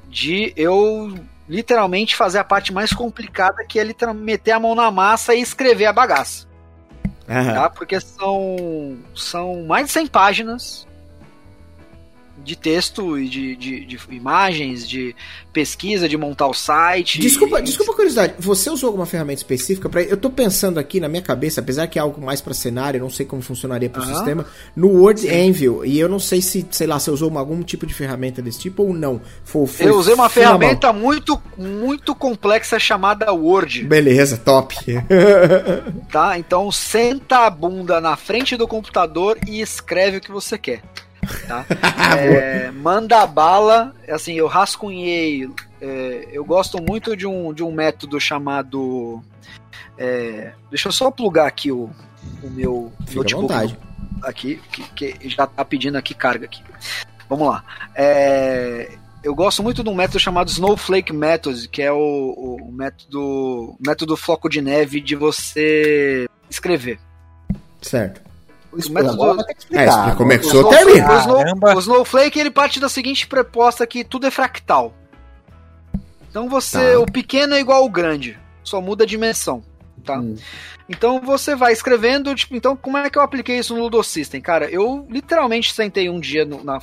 de eu literalmente fazer a parte mais complicada, que é meter a mão na massa e escrever a bagaça. Uhum. Tá? Porque são, são mais de 100 páginas de texto e de, de, de, imagens, de pesquisa, de montar o site. Desculpa, e... desculpa a curiosidade, você usou alguma ferramenta específica para? Eu tô pensando aqui na minha cabeça, apesar que é algo mais para cenário, eu não sei como funcionaria para o sistema, no Word Sim. Anvil, e eu não sei se, sei lá, você usou algum tipo de ferramenta desse tipo ou não. Foi, foi eu usei uma ferramenta muito muito complexa chamada Word. Beleza, top. tá, então senta a bunda na frente do computador e escreve o que você quer. Tá? é, manda bala, assim, eu rascunhei. É, eu gosto muito de um, de um método chamado. É, deixa eu só plugar aqui o, o meu Fica notebook vontade. aqui, que, que, já tá pedindo aqui carga aqui. Vamos lá. É, eu gosto muito de um método chamado Snowflake Method, que é o, o método, método floco de neve de você escrever. Certo. O método... É, como é que o termina. O, Snow, o Snowflake ele parte da seguinte proposta que tudo é fractal. Então você, tá. o pequeno é igual ao grande, só muda a dimensão, tá? Hum. Então você vai escrevendo, tipo, então como é que eu apliquei isso no Ludo System? Cara, eu literalmente sentei um dia no, na,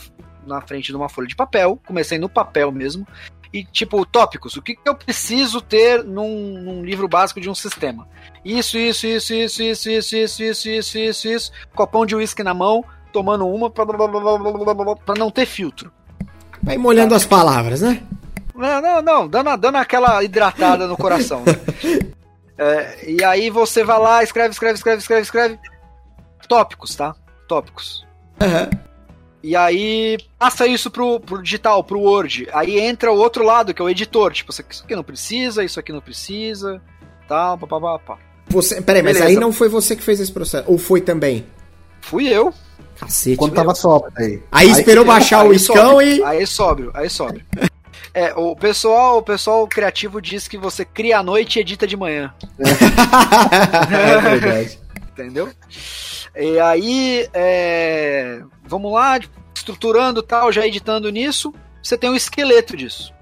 na frente de uma folha de papel, comecei no papel mesmo, e tipo, tópicos, o que, que eu preciso ter num, num livro básico de um sistema? Isso, isso, isso, isso, isso, isso, isso, isso, isso, isso, isso, copão de uísque na mão, tomando uma para não ter filtro. Vai molhando as palavras, né? Não, não, não, dando, dando aquela hidratada no coração. Né? É, e aí você vai lá, escreve, escreve, escreve, escreve, escreve. Tópicos, tá? Tópicos. Uhum. E aí passa isso pro, pro digital, pro Word. Aí entra o outro lado, que é o editor. Tipo, isso aqui não precisa, isso aqui não precisa, tal, papapá. Você, peraí, mas aí não foi você que fez esse processo? Ou foi também? Fui eu. Cacete. Quando tava sóbrio aí. Aí, aí esperou baixar aí, o iscão e. Aí sóbrio, aí sóbrio. É, o pessoal, o pessoal criativo diz que você cria à noite e edita de manhã. é verdade. Entendeu? E aí, é, vamos lá, estruturando tal, já editando nisso, você tem um esqueleto disso.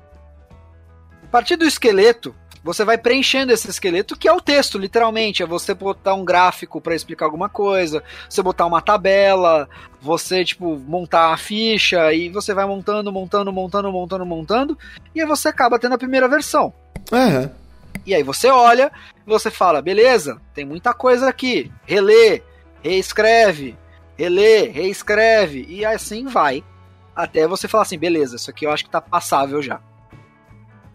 A partir do esqueleto, você vai preenchendo esse esqueleto, que é o texto, literalmente. É você botar um gráfico para explicar alguma coisa, você botar uma tabela, você, tipo, montar a ficha, e você vai montando, montando, montando, montando, montando, e aí você acaba tendo a primeira versão. Uhum. E aí você olha, você fala, beleza, tem muita coisa aqui, relê, reescreve, relê, reescreve, e assim vai. Até você falar assim, beleza, isso aqui eu acho que tá passável já.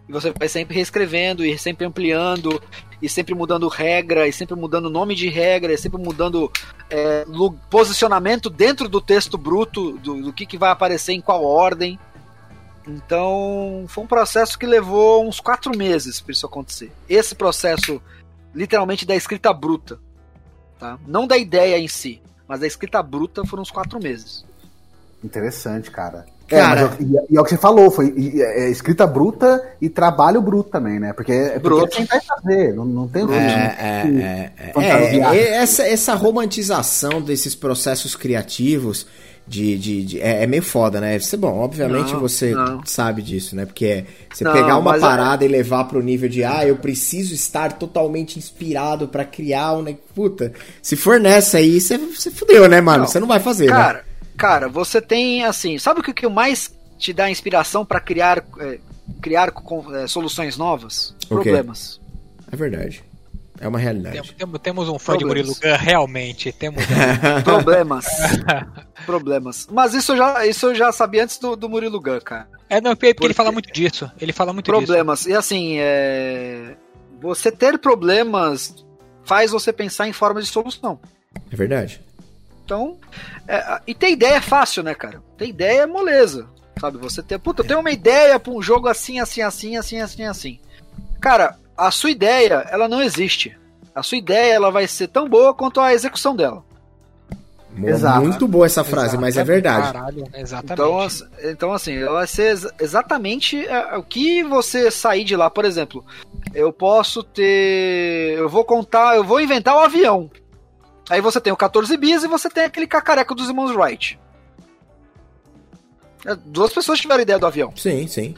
E você vai sempre reescrevendo e sempre ampliando, e sempre mudando regra, e sempre mudando nome de regra, e sempre mudando é, posicionamento dentro do texto bruto, do, do que, que vai aparecer em qual ordem. Então, foi um processo que levou uns quatro meses para isso acontecer. Esse processo, literalmente, da escrita bruta. Tá? Não da ideia em si, mas da escrita bruta foram uns quatro meses. Interessante, cara. É, cara, é, e, e, é o que você falou, foi e, é, escrita bruta e trabalho bruto também, né? Porque, é bruto. porque é fazer, não, não tem é, é, é, é, essa, essa romantização desses processos criativos de, de, de é, é, meio foda, né? Você, bom, obviamente não, você não. sabe disso, né? Porque você não, pegar uma parada e levar pro nível de ah, eu preciso estar totalmente inspirado para criar um. Puta, se for nessa aí, você, você fudeu, né, mano? Você não vai fazer, cara, né? Cara, você tem assim, sabe o que, que mais te dá inspiração para criar é, criar com, é, soluções novas? Problemas. É verdade. É uma realidade. Temos, temos um fã Problemas. de Murilo Gun, realmente. Temos Problemas. Problemas. Mas isso eu já, isso eu já sabia antes do, do Murilo Gun, cara. É, não, porque, porque ele fala muito disso. Ele fala muito problemas. disso. Problemas. E assim, é... você ter problemas faz você pensar em formas de solução. É verdade. Então, é, e ter ideia é fácil, né, cara? Ter ideia é moleza. Sabe, você ter, puta, eu tenho uma ideia para um jogo assim, assim, assim, assim, assim, assim. Cara, a sua ideia, ela não existe. A sua ideia, ela vai ser tão boa quanto a execução dela. Exato. Muito boa essa frase, Exato. mas é verdade. Caralho, exatamente. Então, então, assim, ela vai ser exatamente é, o que você sair de lá. Por exemplo, eu posso ter. Eu vou contar, eu vou inventar o um avião. Aí você tem o 14 bis e você tem aquele cacareco dos irmãos Wright. É, duas pessoas tiveram ideia do avião. Sim, sim.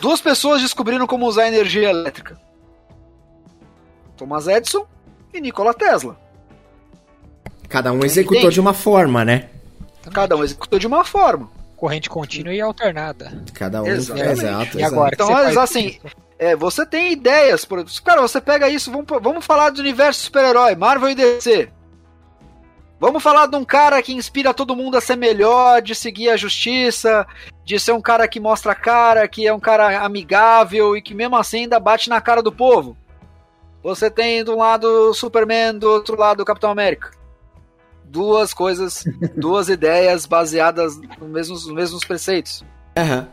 Duas pessoas descobriram como usar energia elétrica. Thomas Edison e Nikola Tesla. Cada um executou de uma forma, né? Cada um executou de uma forma. Corrente contínua e alternada. Cada um. Exatamente. Exato, e agora, então, assim, é, você tem ideias. Por... Cara, você pega isso, vamos, vamos falar do universo super-herói, Marvel e DC. Vamos falar de um cara que inspira todo mundo a ser melhor, de seguir a justiça, de ser um cara que mostra a cara, que é um cara amigável e que mesmo assim ainda bate na cara do povo. Você tem do lado o Superman, do outro lado o Capitão América. Duas coisas, duas ideias baseadas nos mesmos, nos mesmos preceitos. Uhum.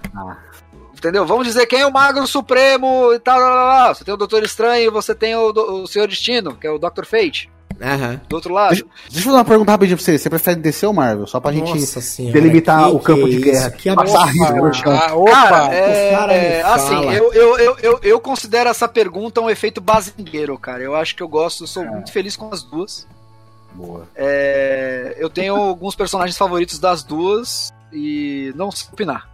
Entendeu? Vamos dizer quem é o Magro Supremo e tal. Lá, lá, lá. Você tem o Doutor Estranho e você tem o, o Senhor Destino, que é o Dr. Fate. Uhum. Do outro lado. Deixa, deixa, eu fazer uma pergunta rapidinho pra você. Você prefere descer ou Marvel? Só pra Nossa gente senhora, delimitar que o campo que de é guerra. Que no chão. Ah, opa, cara, é, cara é, assim, eu, eu, eu, eu, eu considero essa pergunta um efeito bazingueiro, cara. Eu acho que eu gosto, sou é. muito feliz com as duas. Boa. É, eu tenho alguns personagens favoritos das duas e não sei opinar.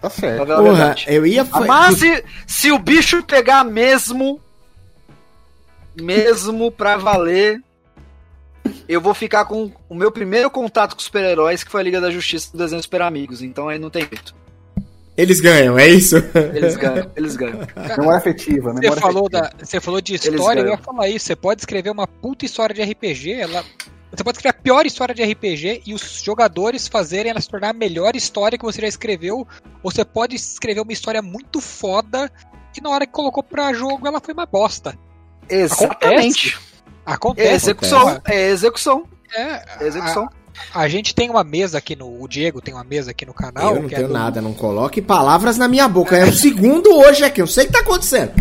Tá certo. Porra, eu ia Mas se, se o bicho pegar mesmo, mesmo pra valer, eu vou ficar com o meu primeiro contato com super-heróis, que foi a Liga da Justiça do Desenho Super Amigos. Então aí não tem jeito. Eles ganham, é isso? Eles ganham, eles ganham. Memória afetiva, memória você falou, afetiva. Da, você falou de história, eu ia falar isso. Você pode escrever uma puta história de RPG, ela. Você pode escrever a pior história de RPG e os jogadores fazerem ela se tornar a melhor história que você já escreveu. Ou você pode escrever uma história muito foda e na hora que colocou pra jogo ela foi uma bosta. Exatamente. Acontece. Acontece. É execução. É execução. É, execução. A, a, gente tem uma mesa aqui no. O Diego tem uma mesa aqui no canal. Eu não é tenho é do... nada, não coloque palavras na minha boca. É o segundo hoje aqui, eu sei o que tá acontecendo.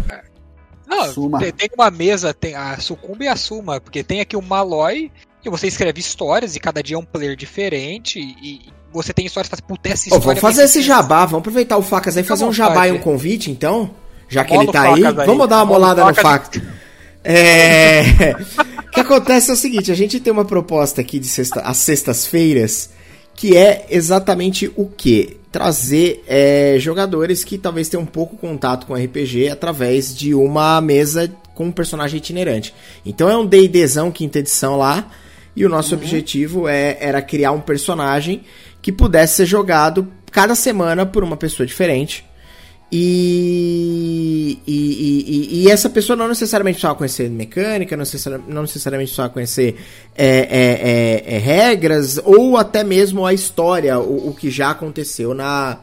Não, tem, tem, uma mesa, tem a Sucumba e a Suma, porque tem aqui o Malloy, e você escreve histórias, e cada dia é um player diferente, e, você tem histórias que faz, puta, essa história. Oh, vamos fazer esse jabá, vamos aproveitar o Facas aí, fazer um jabá e um convite, então? Já que Mola ele tá aí, aí, vamos dar uma molada no Facas. É. o que acontece é o seguinte: a gente tem uma proposta aqui de sexta, às sextas-feiras que é exatamente o que? Trazer é, jogadores que talvez tenham um pouco contato com RPG através de uma mesa com um personagem itinerante. Então é um D&Dzão quinta edição lá, e o nosso uhum. objetivo é, era criar um personagem que pudesse ser jogado cada semana por uma pessoa diferente. E, e, e, e, essa pessoa não necessariamente precisava conhecer mecânica, não, necessariamente, não necessariamente precisava conhecer é, é, é, é, regras, ou até mesmo a história, o, o que já aconteceu na,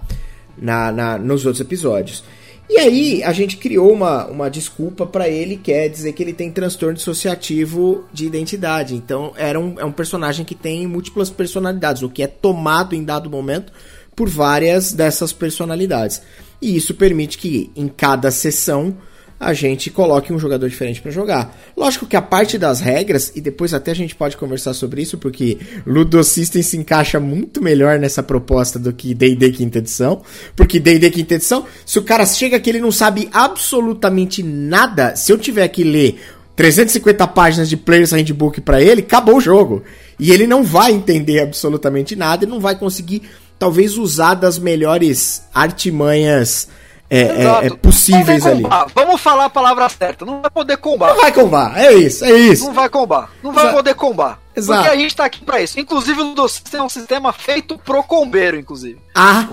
na, na, nos outros episódios. E aí a gente criou uma, uma desculpa para ele, que é dizer que ele tem transtorno dissociativo de identidade. Então era um, é um personagem que tem múltiplas personalidades, o que é tomado em dado momento por várias dessas personalidades. E isso permite que em cada sessão a gente coloque um jogador diferente para jogar. Lógico que a parte das regras, e depois até a gente pode conversar sobre isso, porque Ludo System se encaixa muito melhor nessa proposta do que D&D quinta edição, porque D&D quinta edição, se o cara chega que ele não sabe absolutamente nada, se eu tiver que ler 350 páginas de Player's Handbook para ele, acabou o jogo. E ele não vai entender absolutamente nada e não vai conseguir, talvez, usar das melhores artimanhas é, é, é possíveis ali. Vamos falar a palavra certa. Não vai poder combar. Não vai combar. É isso, é isso. Não vai combar. Não vai poder combar. Exato. Porque a gente tá aqui pra isso. Inclusive, o Ludosystem é um sistema feito pro combeiro, inclusive. Ah.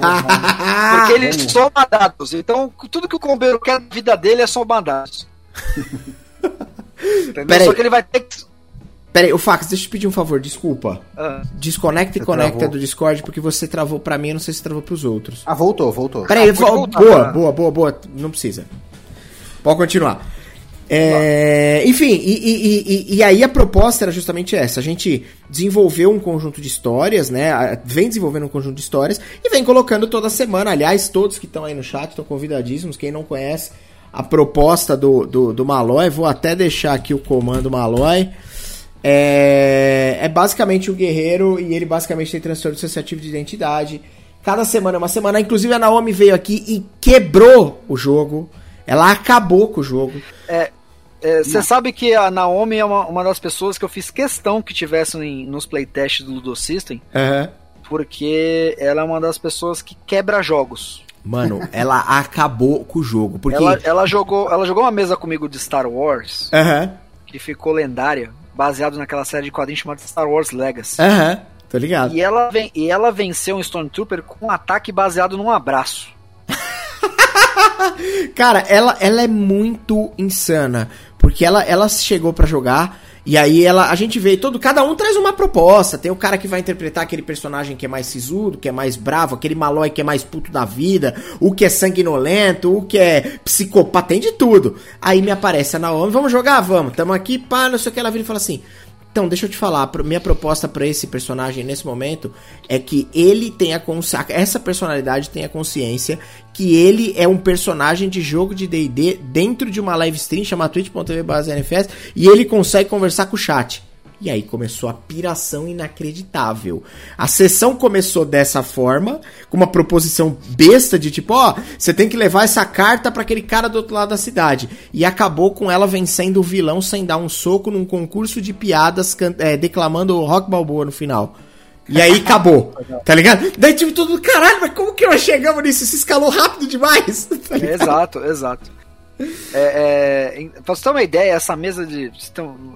Porque ele soma dados. Então, tudo que o combeiro quer na vida dele é somar dados. Entendeu? Só que ele vai ter que Pera aí, o Fax, deixa eu te pedir um favor, desculpa. Ah. Desconecta e conecta travou. do Discord, porque você travou pra mim, eu não sei se travou pros outros. Ah, voltou, voltou. Pera aí, ah, voltar, boa, cara. boa, boa, boa. Não precisa. Pode continuar. É, enfim, e, e, e, e, aí a proposta era justamente essa: a gente desenvolveu um conjunto de histórias, né? Vem desenvolvendo um conjunto de histórias e vem colocando toda semana. Aliás, todos que estão aí no chat estão convidadíssimos. Quem não conhece a proposta do, do, do Malloy, vou até deixar aqui o comando Malloy. É, é basicamente um guerreiro e ele basicamente tem transtorno dissociativo de identidade. Cada semana é uma semana. Inclusive a Naomi veio aqui e quebrou o jogo. Ela acabou com o jogo. É, você é, sabe que a Naomi é uma, uma, das pessoas que eu fiz questão que tivessem nos playtests do Ludo System. Uhum. Porque ela é uma das pessoas que quebra jogos. Mano, ela acabou com o jogo. Porque... Ela, ela, jogou, ela jogou uma mesa comigo de Star Wars. Uhum. Que ficou lendária baseado naquela série de quadrinhos chamada Star Wars Legacy. Aham, uhum, tô ligado. E ela, vem, e ela venceu um Stormtrooper com um ataque baseado num abraço. Cara, ela, ela é muito insana. Porque ela, ela chegou para jogar e aí ela, a gente vê todo, cada um traz uma proposta. Tem o cara que vai interpretar aquele personagem que é mais sisudo, que é mais bravo, aquele malói que é mais puto da vida, o que é sanguinolento, o que é psicopata, tem de tudo. Aí me aparece a Naomi, vamos jogar? Vamos. Tamo aqui, pá, não sei o que ela vira e fala assim: então, deixa eu te falar, minha proposta para esse personagem nesse momento é que ele tenha consciência, essa personalidade tenha consciência que ele é um personagem de jogo de D&D dentro de uma live stream chamada twitch.tv/nfs e ele consegue conversar com o chat. E aí começou a piração inacreditável. A sessão começou dessa forma, com uma proposição besta de tipo, ó, oh, você tem que levar essa carta para aquele cara do outro lado da cidade. E acabou com ela vencendo o vilão sem dar um soco num concurso de piadas é, declamando Rock Balboa no final. E aí acabou, tá ligado? Daí tipo tudo, caralho, mas como que nós chegamos nisso? Se escalou rápido demais. Tá exato, exato. É, é, pra você ter uma ideia, essa mesa de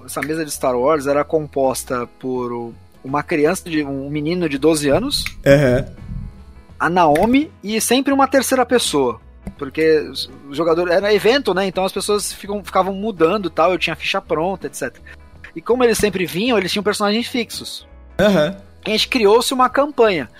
essa mesa de Star Wars era composta por uma criança de um menino de 12 anos, uhum. a Naomi e sempre uma terceira pessoa. Porque o jogador era evento, né? Então as pessoas ficam, ficavam mudando tal. Eu tinha ficha pronta, etc. E como eles sempre vinham, eles tinham personagens fixos. Uhum. E a gente criou-se uma campanha.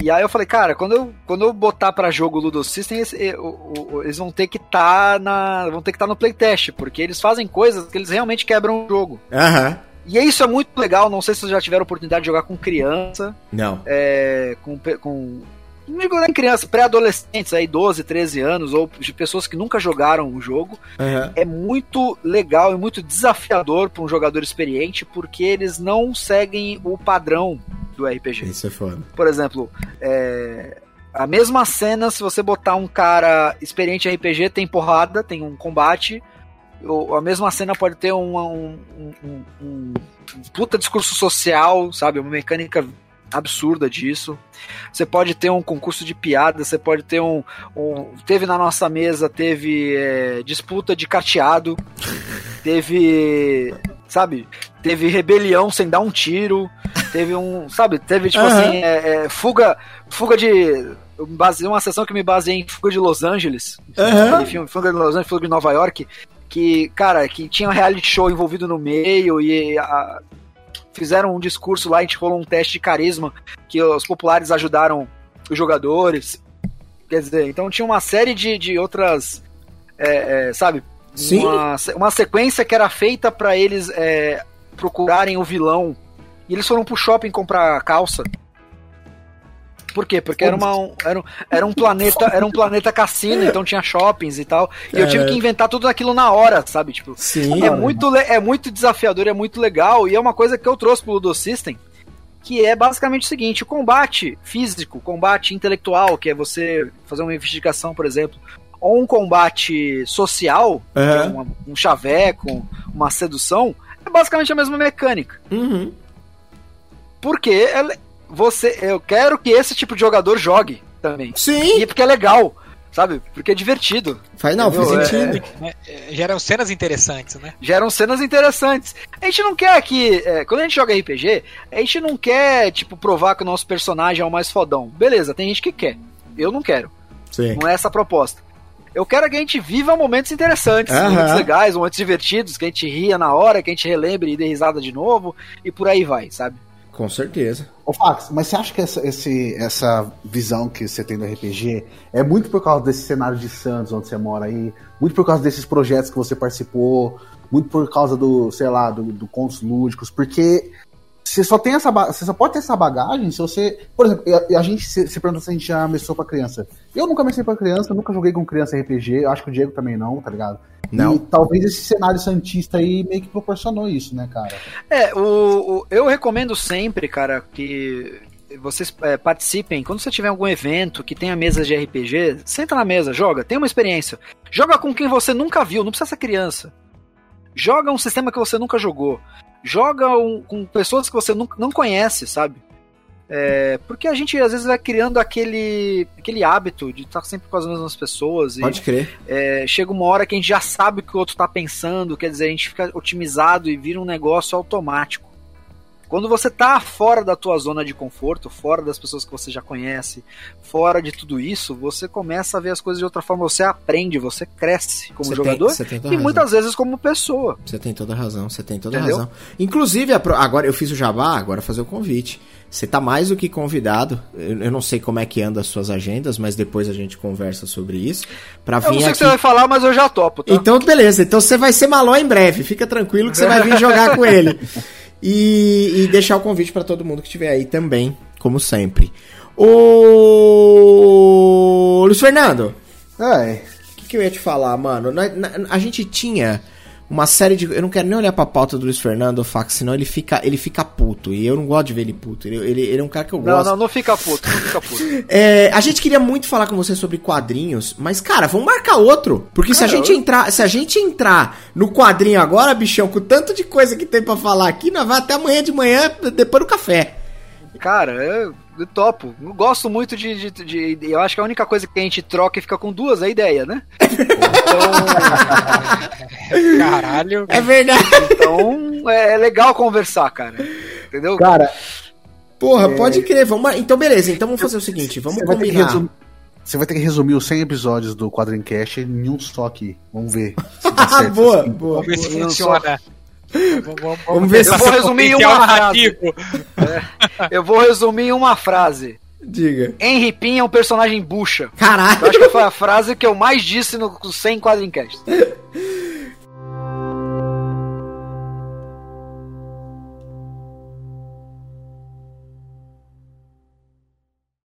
E aí eu falei, cara, quando eu, quando eu botar para jogo o Ludo System, eles, eles vão ter que estar tá na. vão ter que estar tá no playtest, porque eles fazem coisas que eles realmente quebram o jogo. Aham. Uhum. E isso é muito legal, não sei se vocês já tiveram oportunidade de jogar com criança. Não. É, com, com não digo nem criança, pré-adolescentes aí, 12, 13 anos, ou de pessoas que nunca jogaram o jogo. Uhum. É muito legal e muito desafiador para um jogador experiente, porque eles não seguem o padrão do RPG. Isso é foda. Por exemplo, é, a mesma cena, se você botar um cara experiente em RPG, tem porrada, tem um combate. Ou a mesma cena pode ter um, um, um, um puta discurso social, sabe? Uma mecânica absurda disso. Você pode ter um concurso de piada, você pode ter um. um teve na nossa mesa, teve é, disputa de carteado, teve. Sabe? Teve rebelião sem dar um tiro. Teve um, sabe, teve tipo uhum. assim, é, é, fuga, fuga de base, uma sessão que me baseei em Fuga de Los Angeles. Uhum. Filme, fuga de Los Angeles, Fuga de Nova York. Que, cara, que tinha um reality show envolvido no meio e a, fizeram um discurso lá, a gente rolou um teste de carisma que os populares ajudaram os jogadores. Quer dizer, então tinha uma série de, de outras, é, é, sabe? Sim. Uma, uma sequência que era feita para eles é, procurarem o vilão e eles foram pro shopping comprar calça. Por quê? Porque era, uma, um, era, um, era um planeta, era um planeta cassino, então tinha shoppings e tal. E eu tive que inventar tudo aquilo na hora, sabe? Tipo, Sim, é muito é muito desafiador, é muito legal e é uma coisa que eu trouxe pro Ludo System, que é basicamente o seguinte, o combate físico, combate intelectual, que é você fazer uma investigação, por exemplo, ou um combate social, uhum. é uma, um chaveco, uma sedução, é basicamente a mesma mecânica. Uhum. Porque ela, você, eu quero que esse tipo de jogador jogue também. Sim. E porque é legal, sabe? Porque é divertido. Faz não, faz sentido. É, é, geram cenas interessantes, né? Geram cenas interessantes. A gente não quer que. É, quando a gente joga RPG, a gente não quer, tipo, provar que o nosso personagem é o mais fodão. Beleza, tem gente que quer. Eu não quero. Sim. Não é essa a proposta. Eu quero que a gente viva momentos interessantes, uhum. momentos legais, momentos divertidos, que a gente ria na hora, que a gente relembre e dê risada de novo, e por aí vai, sabe? Com certeza. Ô Fax, mas você acha que essa, esse, essa visão que você tem do RPG é muito por causa desse cenário de Santos, onde você mora aí? Muito por causa desses projetos que você participou? Muito por causa do, sei lá, do, do contos lúdicos? Porque você só tem essa você só pode ter essa bagagem se você. Por exemplo, a, a gente se, se pergunta se a gente já mestrou pra criança. Eu nunca mexi pra criança, nunca joguei com criança RPG, eu acho que o Diego também não, tá ligado? Não. E talvez esse cenário santista aí meio que proporcionou isso, né, cara? É, o, o eu recomendo sempre, cara, que vocês é, participem. Quando você tiver algum evento que tenha mesas de RPG, senta na mesa, joga, tem uma experiência. Joga com quem você nunca viu, não precisa ser criança. Joga um sistema que você nunca jogou joga um, com pessoas que você não, não conhece, sabe? É, porque a gente às vezes vai criando aquele, aquele hábito de estar sempre com as mesmas pessoas. Pode e, crer. É, chega uma hora que a gente já sabe o que o outro está pensando, quer dizer, a gente fica otimizado e vira um negócio automático. Quando você tá fora da tua zona de conforto, fora das pessoas que você já conhece, fora de tudo isso, você começa a ver as coisas de outra forma, você aprende, você cresce como você jogador tem, e razão. muitas vezes como pessoa. Você tem toda a razão, você tem toda a razão. Inclusive, agora eu fiz o jabá, agora fazer o convite. Você tá mais do que convidado. Eu não sei como é que anda as suas agendas, mas depois a gente conversa sobre isso. Pra vir eu não sei o que você vai falar, mas eu já topo, tá? Então, beleza. Então você vai ser maló em breve. Fica tranquilo que você vai vir jogar com ele. E, e deixar o convite para todo mundo que estiver aí também, como sempre. O Luiz Fernando. É. O que, que, eu ia te falar, mano? Na, na, a gente tinha uma série de. Eu não quero nem olhar pra pauta do Luiz Fernando, Fax, senão ele fica, ele fica puto. E eu não gosto de ver ele puto. Ele, ele, ele é um cara que eu gosto. Não, não, não fica puto, não fica puto. é, a gente queria muito falar com você sobre quadrinhos, mas, cara, vamos marcar outro. Porque se a gente entrar. Se a gente entrar no quadrinho agora, bichão, com tanto de coisa que tem para falar aqui, nós vai até amanhã de manhã, depois do café. Cara, eu eu topo. Eu gosto muito de, de, de, de, Eu acho que a única coisa que a gente troca e fica com duas é a ideia, né? Então. Caralho. É verdade. Então é, é legal conversar, cara. Entendeu? Cara. Porra, é... pode crer. Vamos... Então, beleza. Então vamos fazer o seguinte: vamos Você combinar. Vai Você vai ter que resumir os 100 episódios do Quadrincast em um só aqui. Vamos ver. boa, assim. boa. Vamos ver se funciona. Vamos, vamos, vamos ver se eu vou resumir em uma frase. É, eu vou resumir em uma frase. Diga. Henry Pin é um personagem bucha. Caralho. Eu acho que foi a frase que eu mais disse no 100 Quadrincast.